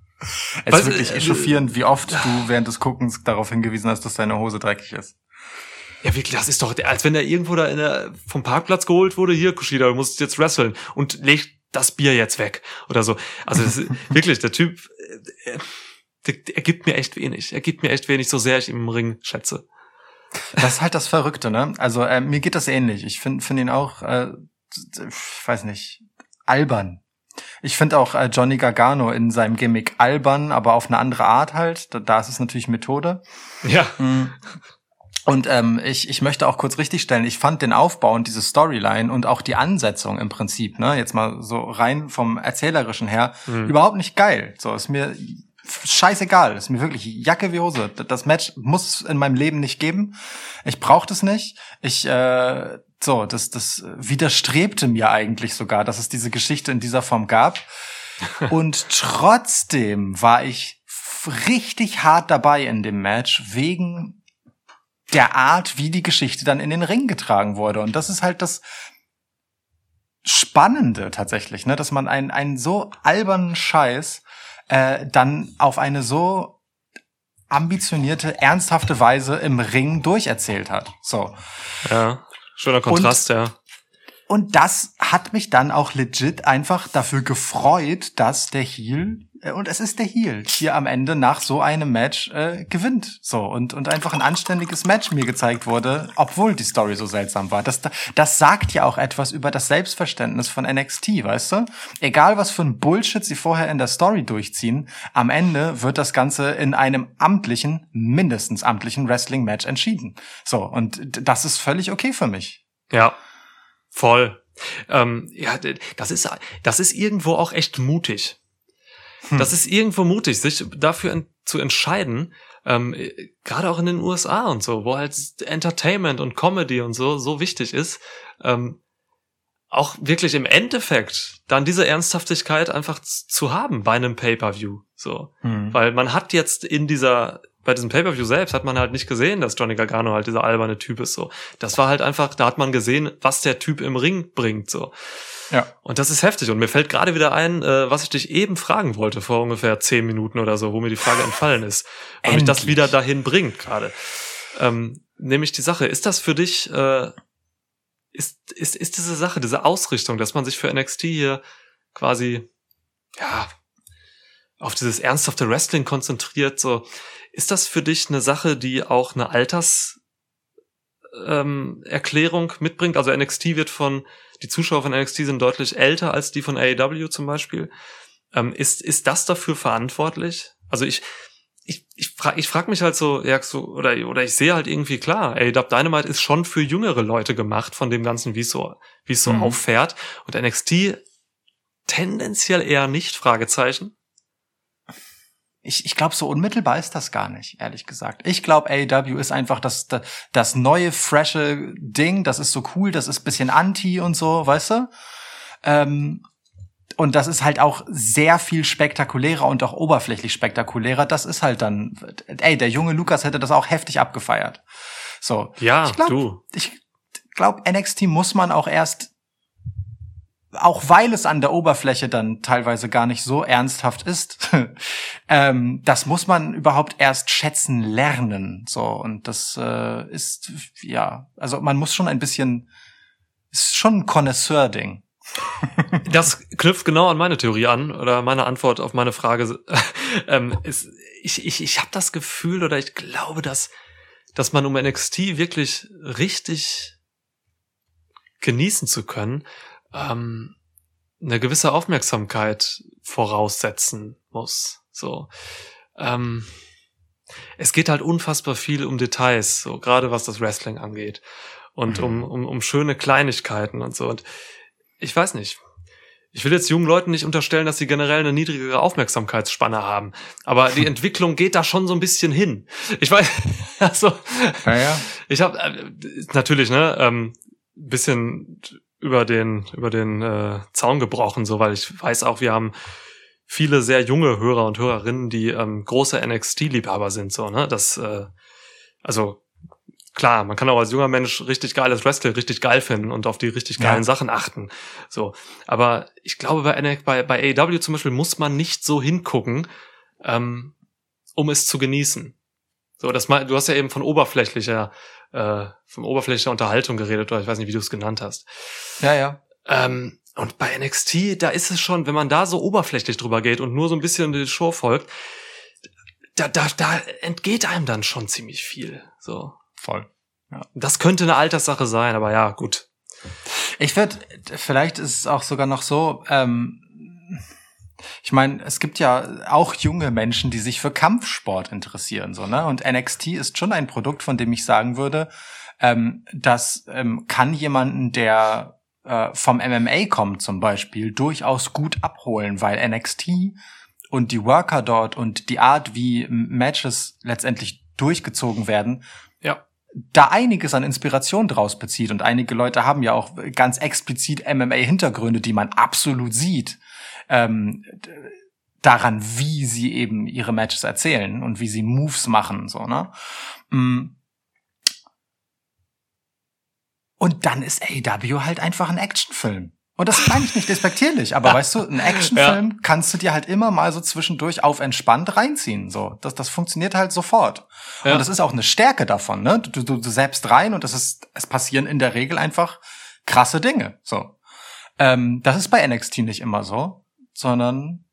Speaker 2: Es ist wirklich
Speaker 1: äh,
Speaker 2: echauffierend, wie oft du während des Guckens darauf hingewiesen hast, dass deine Hose dreckig ist.
Speaker 1: Ja, wirklich, das ist doch, als wenn er irgendwo da in der, vom Parkplatz geholt wurde, hier, Kushida, du musst jetzt wresteln und leg das Bier jetzt weg oder so. Also das ist, <laughs> wirklich, der Typ, äh, der, er gibt mir echt wenig. Er gibt mir echt wenig, so sehr ich ihn im Ring schätze.
Speaker 2: Das ist halt das Verrückte, ne? Also äh, mir geht das ähnlich. Ich finde find ihn auch, äh, ich weiß nicht, albern. Ich finde auch äh, Johnny Gargano in seinem Gimmick albern, aber auf eine andere Art halt. Da, da ist es natürlich Methode.
Speaker 1: Ja.
Speaker 2: Und ähm, ich, ich möchte auch kurz richtigstellen, ich fand den Aufbau und diese Storyline und auch die Ansetzung im Prinzip, ne, jetzt mal so rein vom Erzählerischen her, überhaupt nicht geil. So, ist mir scheißegal, ist mir wirklich Jacke wie Hose. Das Match muss es in meinem Leben nicht geben. Ich brauche das nicht. Ich, äh, so, das, das widerstrebte mir eigentlich sogar, dass es diese Geschichte in dieser Form gab. <laughs> Und trotzdem war ich richtig hart dabei in dem Match wegen der Art, wie die Geschichte dann in den Ring getragen wurde. Und das ist halt das Spannende tatsächlich, ne, dass man einen, einen so albernen Scheiß äh, dann auf eine so ambitionierte, ernsthafte Weise im Ring durcherzählt hat. So.
Speaker 1: Ja, schöner Kontrast, ja.
Speaker 2: Und das hat mich dann auch legit einfach dafür gefreut, dass der Heel, und es ist der Heel, hier am Ende nach so einem Match äh, gewinnt. So, und, und einfach ein anständiges Match mir gezeigt wurde, obwohl die Story so seltsam war. Das, das sagt ja auch etwas über das Selbstverständnis von NXT, weißt du? Egal was für ein Bullshit sie vorher in der Story durchziehen, am Ende wird das Ganze in einem amtlichen, mindestens amtlichen Wrestling-Match entschieden. So, und das ist völlig okay für mich.
Speaker 1: Ja, voll. Ähm, ja, das ist, das ist irgendwo auch echt mutig. Das ist irgendwo mutig, sich dafür en zu entscheiden, ähm, äh, gerade auch in den USA und so, wo halt Entertainment und Comedy und so so wichtig ist, ähm, auch wirklich im Endeffekt dann diese Ernsthaftigkeit einfach zu haben bei einem Pay-per-View. So,
Speaker 2: Hm.
Speaker 1: weil man hat jetzt in dieser, bei diesem Pay-Per-View selbst hat man halt nicht gesehen, dass Johnny Gargano halt dieser alberne Typ ist, so. Das war halt einfach, da hat man gesehen, was der Typ im Ring bringt, so.
Speaker 2: Ja.
Speaker 1: Und das ist heftig. Und mir fällt gerade wieder ein, äh, was ich dich eben fragen wollte, vor ungefähr zehn Minuten oder so, wo mir die Frage entfallen ist. Weil mich das wieder dahin bringt, gerade. Ähm, nämlich die Sache, ist das für dich, äh, ist, ist, ist diese Sache, diese Ausrichtung, dass man sich für NXT hier quasi, ja, auf dieses ernsthafte Wrestling konzentriert, so, ist das für dich eine Sache, die auch eine Alters, ähm, Erklärung mitbringt? Also NXT wird von, die Zuschauer von NXT sind deutlich älter als die von AEW zum Beispiel. Ähm, ist, ist das dafür verantwortlich? Also ich, ich, ich frage ich frag mich halt so, ja, so, oder, oder ich sehe halt irgendwie klar, AEW Dynamite ist schon für jüngere Leute gemacht von dem Ganzen, wie es so, wie es so
Speaker 2: Mhm.
Speaker 1: auffährt. Und NXT tendenziell eher nicht, Fragezeichen.
Speaker 2: Ich, ich glaube, so unmittelbar ist das gar nicht, ehrlich gesagt. Ich glaube, AEW ist einfach das, das, neue, frische Ding. Das ist so cool, das ist bisschen anti und so, weißt du? Ähm, und das ist halt auch sehr viel spektakulärer und auch oberflächlich spektakulärer. Das ist halt dann, ey, der junge Lukas hätte das auch heftig abgefeiert. So.
Speaker 1: Ja,
Speaker 2: ich glaub,
Speaker 1: du.
Speaker 2: Ich glaube, NXT muss man auch erst auch weil es an der Oberfläche dann teilweise gar nicht so ernsthaft ist, <laughs> ähm, das muss man überhaupt erst schätzen lernen. So und das äh, ist ja, also man muss schon ein bisschen, ist schon ein Connoisseur-Ding. <laughs>
Speaker 1: Das knüpft genau an meine Theorie an oder meine Antwort auf meine Frage. <laughs> ähm, ist, ich ich, ich habe das Gefühl oder ich glaube, dass, dass man um NXT wirklich richtig genießen zu können, ähm, eine gewisse Aufmerksamkeit voraussetzen muss. So. Ähm, es geht halt unfassbar viel um Details, so gerade was das Wrestling angeht. Und
Speaker 2: Mhm.
Speaker 1: um, um, um schöne Kleinigkeiten und so. Und ich weiß nicht. Ich will jetzt jungen Leuten nicht unterstellen, dass sie generell eine niedrigere Aufmerksamkeitsspanne haben. Aber die <laughs> Entwicklung geht da schon so ein bisschen hin. Ich weiß, <laughs> also,
Speaker 2: Ja, ja.
Speaker 1: ich habe äh, natürlich ne ähm, bisschen über den über den äh, Zaun gebrochen, so weil ich weiß auch, wir haben viele sehr junge Hörer und Hörerinnen, die ähm, große NXT-Liebhaber sind, so ne. Das äh, also klar, man kann auch als junger Mensch richtig geiles Wrestling richtig geil finden und auf die richtig
Speaker 2: Ja.
Speaker 1: geilen Sachen achten. So, aber ich glaube bei bei bei AEW zum Beispiel muss man nicht so hingucken, ähm, um es zu genießen. So, das mal, du hast ja eben von oberflächlicher, äh, von oberflächlicher Unterhaltung geredet, oder ich weiß nicht, wie du es genannt hast.
Speaker 2: Ja, ja.
Speaker 1: Ähm, und bei NXT, da ist es schon, wenn man da so oberflächlich drüber geht und nur so ein bisschen die Show folgt, da, da, da entgeht einem dann schon ziemlich viel. So.
Speaker 2: Voll.
Speaker 1: Das könnte eine Alterssache sein, aber ja, gut.
Speaker 2: Ich würde, vielleicht ist es auch sogar noch so, ähm, ich meine, es gibt ja auch junge Menschen, die sich für Kampfsport interessieren, so, ne? Und NXT ist schon ein Produkt, von dem ich sagen würde, ähm, das ähm, kann jemanden, der äh, vom MMA kommt zum Beispiel, durchaus gut abholen, weil NXT und die Worker dort und die Art, wie Matches letztendlich durchgezogen werden,
Speaker 1: Ja.
Speaker 2: da einiges an Inspiration draus bezieht. Und einige Leute haben ja auch ganz explizit MMA-Hintergründe, die man absolut sieht, ähm, daran, wie sie eben ihre Matches erzählen und wie sie Moves machen, so, ne? Mm. Und dann ist AEW halt einfach ein Actionfilm. Und das meine ich nicht despektierlich, aber weißt du, ein <laughs> Actionfilm kannst du dir halt immer mal so zwischendurch auf entspannt reinziehen. So, das, das funktioniert halt sofort.
Speaker 1: Ja.
Speaker 2: Und das ist auch eine Stärke davon, ne? Du, du, du selbst rein und das ist, es passieren in der Regel einfach krasse Dinge. So. Ähm, das ist bei NXT nicht immer so, sondern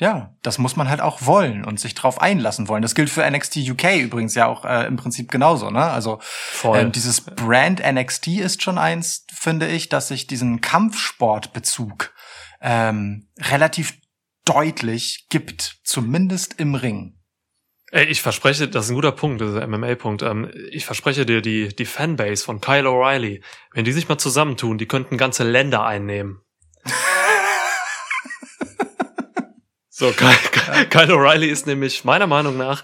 Speaker 2: ja, das muss man halt auch wollen und sich drauf einlassen wollen. Das gilt für NXT UK übrigens ja auch äh, im Prinzip genauso, ne? Also
Speaker 1: Voll.
Speaker 2: ähm, dieses Brand NXT ist schon eins, finde ich, dass sich diesen Kampfsportbezug ähm, relativ deutlich gibt, zumindest im Ring.
Speaker 1: Ey, ich verspreche, das ist ein guter Punkt, dieser MMA-Punkt. Ähm, ich verspreche dir, die, die Fanbase von Kyle O'Reilly, wenn die sich mal zusammentun, die könnten ganze Länder einnehmen. <laughs> so, Kyle, Kyle, O'Reilly ist nämlich meiner Meinung nach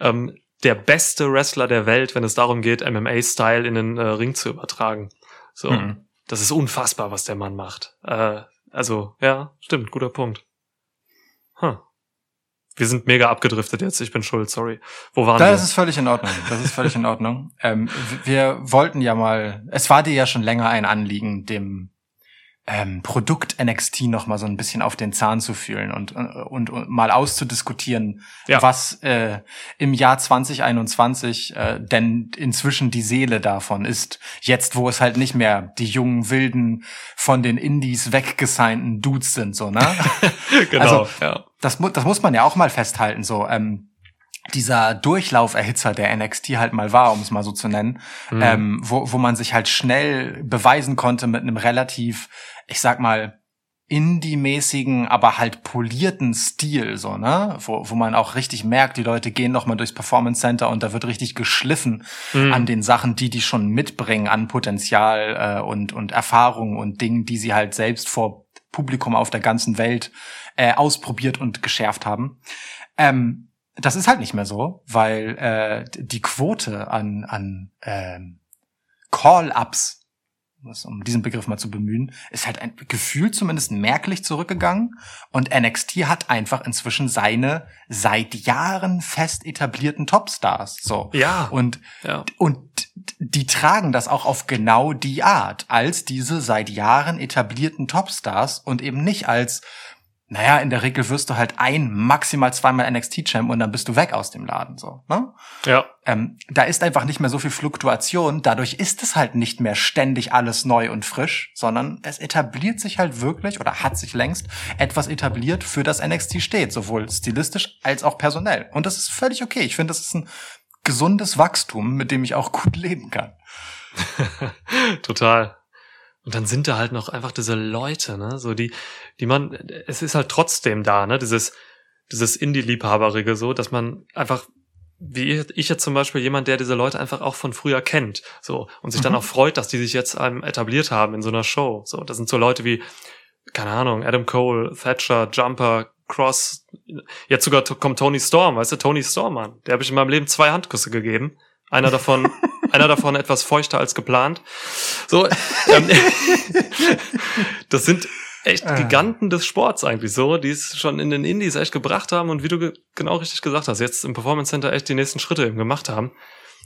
Speaker 1: ähm, der beste Wrestler der Welt, wenn es darum geht, MMA-Style in den äh, Ring zu übertragen. So,
Speaker 2: Mhm.
Speaker 1: das ist unfassbar, was der Mann macht. Äh, also, ja, stimmt, guter Punkt. Huh. Wir sind mega abgedriftet jetzt. Ich bin schuld, sorry. Wo waren
Speaker 2: Das
Speaker 1: wir?
Speaker 2: ist völlig in Ordnung. Das ist völlig in Ordnung. <laughs> Ähm, wir wollten ja mal, es war dir ja schon länger ein Anliegen, dem ähm, Produkt NXT noch mal so ein bisschen auf den Zahn zu fühlen und, und, und mal auszudiskutieren,
Speaker 1: Ja.
Speaker 2: was äh, im Jahr 2021 äh, denn inzwischen die Seele davon ist. Jetzt, wo es halt nicht mehr die jungen, wilden, von den Indies weggesignten Dudes sind, so, ne? <laughs>
Speaker 1: genau,
Speaker 2: also-
Speaker 1: ja.
Speaker 2: das, mu das muss man ja auch mal festhalten, so, ähm, dieser Durchlauferhitzer, der NXT halt mal war, um es mal so zu nennen,
Speaker 1: Mhm.
Speaker 2: ähm, wo, wo man sich halt schnell beweisen konnte mit einem relativ, ich sag mal, Indie-mäßigen, aber halt polierten Stil, so, ne? Wo, wo man auch richtig merkt, die Leute gehen noch mal durchs Performance Center und da wird richtig geschliffen
Speaker 1: Mhm.
Speaker 2: an den Sachen, die die schon mitbringen an Potenzial äh, und und Erfahrung und Dingen, die sie halt selbst vor Publikum auf der ganzen Welt äh, ausprobiert und geschärft haben. Ähm, das ist halt nicht mehr so, weil äh, die Quote an an ähm, Call-ups, was- um diesen Begriff mal zu bemühen, ist halt ein Gefühl zumindest merklich zurückgegangen und NXT hat einfach inzwischen seine seit Jahren fest etablierten Topstars. So
Speaker 1: Ja.
Speaker 2: und
Speaker 1: ja.
Speaker 2: und die tragen das auch auf genau die Art, als diese seit Jahren etablierten Topstars und eben nicht als naja, in der Regel wirst du halt ein, maximal zweimal NXT-Champ und dann bist du weg aus dem Laden, so, ne?
Speaker 1: Ja.
Speaker 2: Ähm, da ist einfach nicht mehr so viel Fluktuation. Dadurch ist es halt nicht mehr ständig alles neu und frisch, sondern es etabliert sich halt wirklich oder hat sich längst etwas etabliert, für das NXT steht, sowohl stilistisch als auch personell. Und das ist völlig okay. Ich finde, das ist ein gesundes Wachstum, mit dem ich auch gut leben kann. <laughs>
Speaker 1: Total. Und dann sind da halt noch einfach diese Leute, ne, so die, die man, es ist halt trotzdem da, ne, dieses, dieses Indie-Liebhaberige so, dass man einfach, wie ich jetzt zum Beispiel, jemand, der diese Leute einfach auch von früher kennt, so, und sich dann
Speaker 2: Mhm.
Speaker 1: auch freut, dass die sich jetzt einem etabliert haben in so einer Show, so, das sind so Leute wie, keine Ahnung, Adam Cole, Thatcher, Jumper, Cross, jetzt sogar kommt Tony Storm, weißt du, Tony Storm, Mann, der habe ich in meinem Leben zwei Handküsse gegeben, einer davon, <laughs> einer davon etwas feuchter als geplant, so, ähm, <laughs> das sind echt
Speaker 2: Ah.
Speaker 1: Giganten des Sports eigentlich so, die es schon in den Indies echt gebracht haben und wie du ge genau richtig gesagt hast, jetzt im Performance Center echt die nächsten Schritte eben gemacht haben.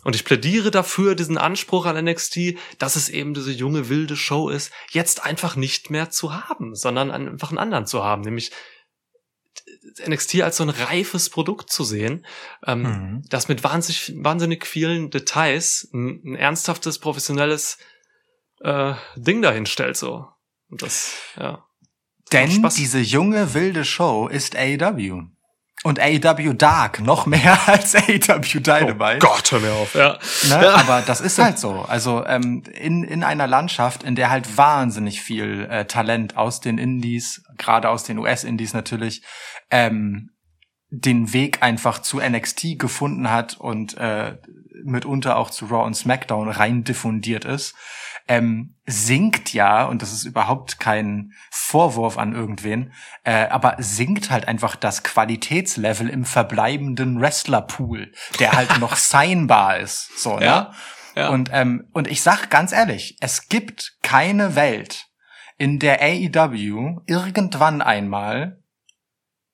Speaker 1: Und ich plädiere dafür, diesen Anspruch an NXT, dass es eben diese junge, wilde Show ist, jetzt einfach nicht mehr zu haben, sondern einfach einen anderen zu haben, nämlich NXT als so ein reifes Produkt zu sehen, ähm,
Speaker 2: Mhm.
Speaker 1: das mit wahnsinnig, wahnsinnig vielen Details ein, ein ernsthaftes, professionelles äh, Ding dahin stellt so. Und das, ja.
Speaker 2: Denn diese junge, wilde Show ist AEW. Und AEW Dark noch mehr <laughs> als AEW Dynamite.
Speaker 1: Oh Gott, hör mir auf, ja.
Speaker 2: Ne?
Speaker 1: Ja.
Speaker 2: Aber das ist halt so. Also ähm, in, in einer Landschaft, in der halt wahnsinnig viel äh, Talent aus den Indies, gerade aus den US-Indies natürlich, ähm, den Weg einfach zu NXT gefunden hat und äh, mitunter auch zu Raw und SmackDown rein diffundiert ist, ähm, sinkt ja, und das ist überhaupt kein Vorwurf an irgendwen, äh, aber sinkt halt einfach das Qualitätslevel im verbleibenden Wrestlerpool, der halt <laughs> noch signbar ist. So, ne?
Speaker 1: Ja, ja.
Speaker 2: Und, ähm, und ich sag ganz ehrlich, es gibt keine Welt, in der AEW irgendwann einmal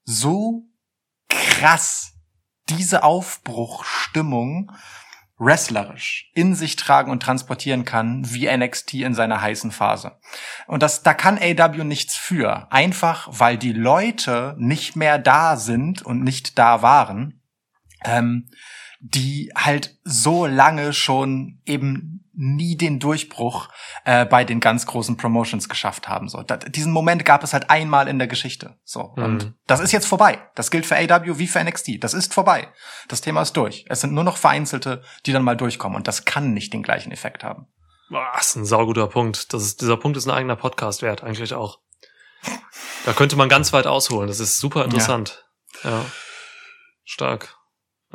Speaker 2: so krass diese Aufbruchstimmung wrestlerisch in sich tragen und transportieren kann, wie NXT in seiner heißen Phase. Und das, da kann AEW nichts für. Einfach, weil die Leute nicht mehr da sind und nicht da waren, ähm, die halt so lange schon eben nie den Durchbruch äh, bei den ganz großen Promotions geschafft haben. So, da, diesen Moment gab es halt einmal in der Geschichte. So
Speaker 1: Mhm.
Speaker 2: und das ist jetzt vorbei. Das gilt für AW wie für NXT. Das ist vorbei. Das Thema ist durch. Es sind nur noch vereinzelte, die dann mal durchkommen und das kann nicht den gleichen Effekt haben.
Speaker 1: Ist ein sauguter Punkt. Das ist, dieser Punkt ist ein eigener Podcast wert, eigentlich auch. Da könnte man ganz weit ausholen. Das ist super interessant. Ja. Stark.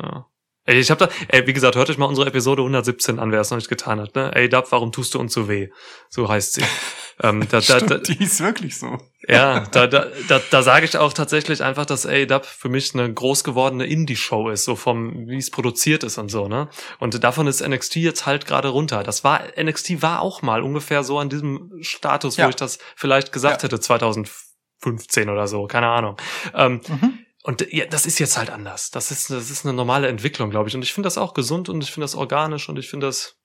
Speaker 1: Ja. Ey, ich hab da, ey, wie gesagt, hört euch mal unsere Episode 117 an, wer es noch nicht getan hat, ne? Ey, Dub, warum tust du uns so weh? So heißt sie. <laughs> ähm, da, da, da,
Speaker 2: die ist wirklich so.
Speaker 1: ja, da, da, da, da sage ich auch tatsächlich einfach, dass A-Dub für mich eine groß gewordene Indie-Show ist, so vom, wie es produziert ist und so, ne? Und davon ist NXT jetzt halt gerade runter. Das war, NXT war auch mal ungefähr so an diesem Status,
Speaker 2: Ja.
Speaker 1: wo ich das vielleicht gesagt
Speaker 2: Ja.
Speaker 1: hätte, 2015 oder so, keine Ahnung. Ähm,
Speaker 2: Mhm.
Speaker 1: Und ja, das ist jetzt halt anders. Das ist, das ist eine normale Entwicklung, glaube ich. Und ich finde das auch gesund und ich finde das organisch und ich finde das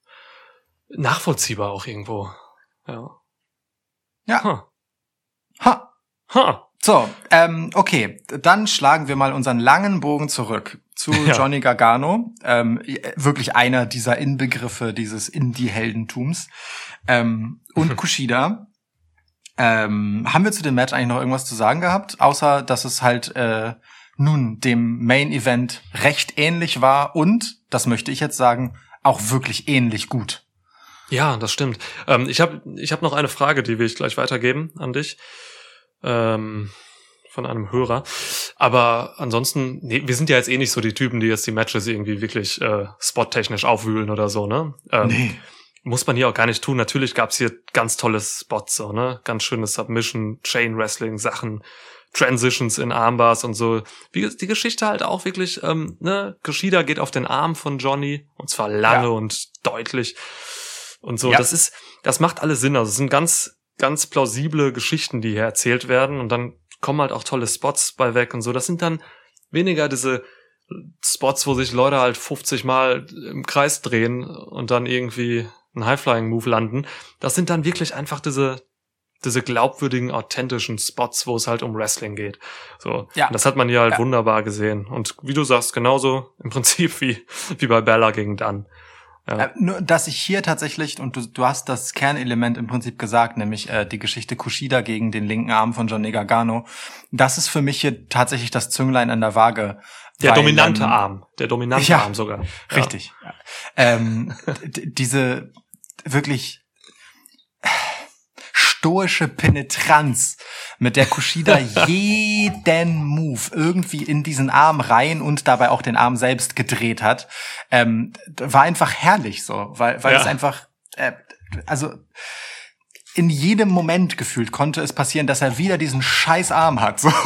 Speaker 1: nachvollziehbar auch irgendwo. Ja.
Speaker 2: Ja.
Speaker 1: Ha.
Speaker 2: Ha.
Speaker 1: Ha.
Speaker 2: So, ähm, okay, dann schlagen wir mal unseren langen Bogen zurück zu <laughs>
Speaker 1: Ja.
Speaker 2: Johnny Gargano, ähm, wirklich einer dieser Inbegriffe dieses Indie-Heldentums ähm, und <laughs> Kushida. Ähm, haben wir zu dem Match eigentlich noch irgendwas zu sagen gehabt, außer dass es halt äh, nun dem Main Event recht ähnlich war und, das möchte ich jetzt sagen, auch wirklich ähnlich gut.
Speaker 1: Ja, das stimmt. Ähm, ich habe ich hab noch eine Frage, die will ich gleich weitergeben an dich. Ähm, von einem Hörer. Aber ansonsten, nee, wir sind ja jetzt eh nicht so die Typen, die jetzt die Matches irgendwie wirklich äh, spottechnisch aufwühlen oder so, ne? Ähm, Muss man hier auch gar nicht tun. Natürlich gab's hier ganz tolle Spots, so, ne? Ganz schöne Submission, Chain Wrestling Sachen, Transitions in Armbars und so. Wie die Geschichte halt auch wirklich, ähm, ne? Kushida geht auf den Arm von Johnny und zwar lange
Speaker 2: Ja.
Speaker 1: und deutlich. Und so,
Speaker 2: Ja.
Speaker 1: das ist, das macht alles Sinn. Also es sind ganz, ganz plausible Geschichten, die hier erzählt werden und dann kommen halt auch tolle Spots bei weg und so. Das sind dann weniger diese Spots, wo sich Leute halt 50 Mal im Kreis drehen und dann irgendwie einen High-Flying-Move landen. Das sind dann wirklich einfach diese, diese glaubwürdigen, authentischen Spots, wo es halt um Wrestling geht. So.
Speaker 2: Ja.
Speaker 1: Und das hat man hier halt
Speaker 2: Ja.
Speaker 1: wunderbar gesehen. Und wie du sagst, genauso im <laughs> Prinzip wie, wie bei Bella gegen Dunn. Ja.
Speaker 2: Äh, nur, dass ich hier tatsächlich, und du, du hast das Kernelement im Prinzip gesagt, nämlich äh, die Geschichte Kushida gegen den linken Arm von Johnny Gargano, das ist für mich hier tatsächlich das Zünglein an der Waage.
Speaker 1: Der
Speaker 2: weil,
Speaker 1: dominante
Speaker 2: ähm,
Speaker 1: Arm. Der dominante
Speaker 2: Ja.
Speaker 1: Arm sogar. Ja.
Speaker 2: Richtig. Ähm, <laughs> d- diese wirklich stoische Penetranz, mit der Kushida <laughs> jeden Move irgendwie in diesen Arm rein und dabei auch den Arm selbst gedreht hat, ähm, war einfach herrlich so, weil, weil
Speaker 1: Ja.
Speaker 2: es einfach, äh, also in jedem Moment gefühlt konnte es passieren, dass er wieder diesen scheiß Arm hat. So. <laughs>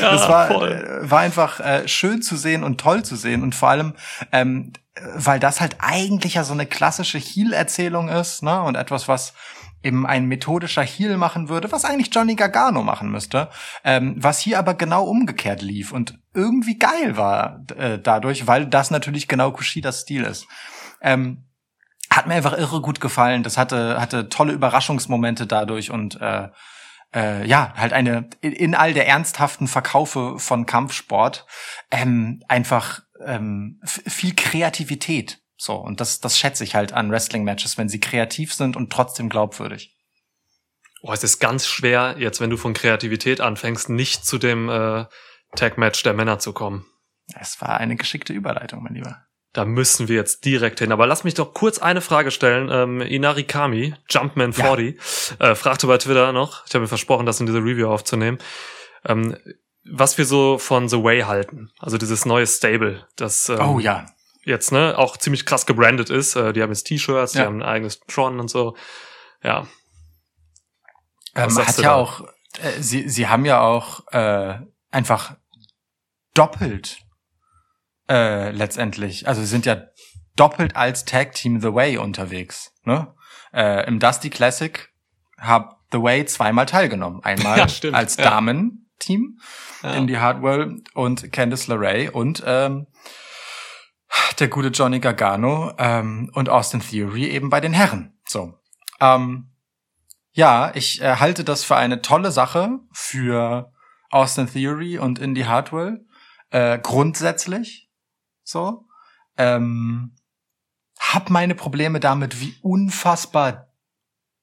Speaker 1: Ja,
Speaker 2: das war,
Speaker 1: voll.
Speaker 2: äh, war einfach äh, schön zu sehen und toll zu sehen und vor allem, ähm, äh, weil das halt eigentlich ja so eine klassische Heel-Erzählung ist, ne, und etwas, was eben ein methodischer Heel machen würde, was eigentlich Johnny Gargano machen müsste, ähm, was hier aber genau umgekehrt lief und irgendwie geil war äh, dadurch, weil das natürlich genau Kushidas Stil ist. Ähm, hat mir einfach irre gut gefallen. Das hatte, hatte tolle Überraschungsmomente dadurch und äh, äh, ja, halt eine in, in all der ernsthaften Verkaufe von Kampfsport ähm, einfach ähm, viel Kreativität. So, und das, das schätze ich halt an Wrestling-Matches, wenn sie kreativ sind und trotzdem glaubwürdig.
Speaker 1: Oh, es ist ganz schwer, jetzt, wenn du von Kreativität anfängst, nicht zu dem äh, Tag-Match der Männer zu kommen.
Speaker 2: Es war eine geschickte Überleitung, mein Lieber.
Speaker 1: Da müssen wir jetzt direkt hin. Aber lass mich doch kurz eine Frage stellen. Ähm, Inari Kami, Jumpman
Speaker 2: Ja.
Speaker 1: 40, äh, fragte bei Twitter noch, ich habe mir versprochen, das in diese Review aufzunehmen, ähm, was wir so von The Way halten. Also dieses neue Stable, das ähm,
Speaker 2: oh ja.
Speaker 1: jetzt ne auch ziemlich krass gebrandet ist. Äh, die haben jetzt T-Shirts, die
Speaker 2: Ja.
Speaker 1: haben ein eigenes Tron und so. Ja,
Speaker 2: Ähm,
Speaker 1: sagst
Speaker 2: hat ja auch, äh, sie, sie haben ja auch äh, einfach doppelt äh, letztendlich, also sie sind ja doppelt als Tag Team The Way unterwegs. Ne? Äh, Im Dusty Classic hat The Way zweimal teilgenommen. Einmal <laughs>
Speaker 1: Ja,
Speaker 2: als
Speaker 1: ja.
Speaker 2: Damen-Team,
Speaker 1: ja.
Speaker 2: Indy Hartwell und Candice LeRae und ähm, der gute Johnny Gargano ähm, und Austin Theory eben bei den Herren. So. Ähm, ja, ich äh, halte das für eine tolle Sache für Austin Theory und Indy Hartwell. Äh, grundsätzlich. So. Ähm, hab meine Probleme damit, wie unfassbar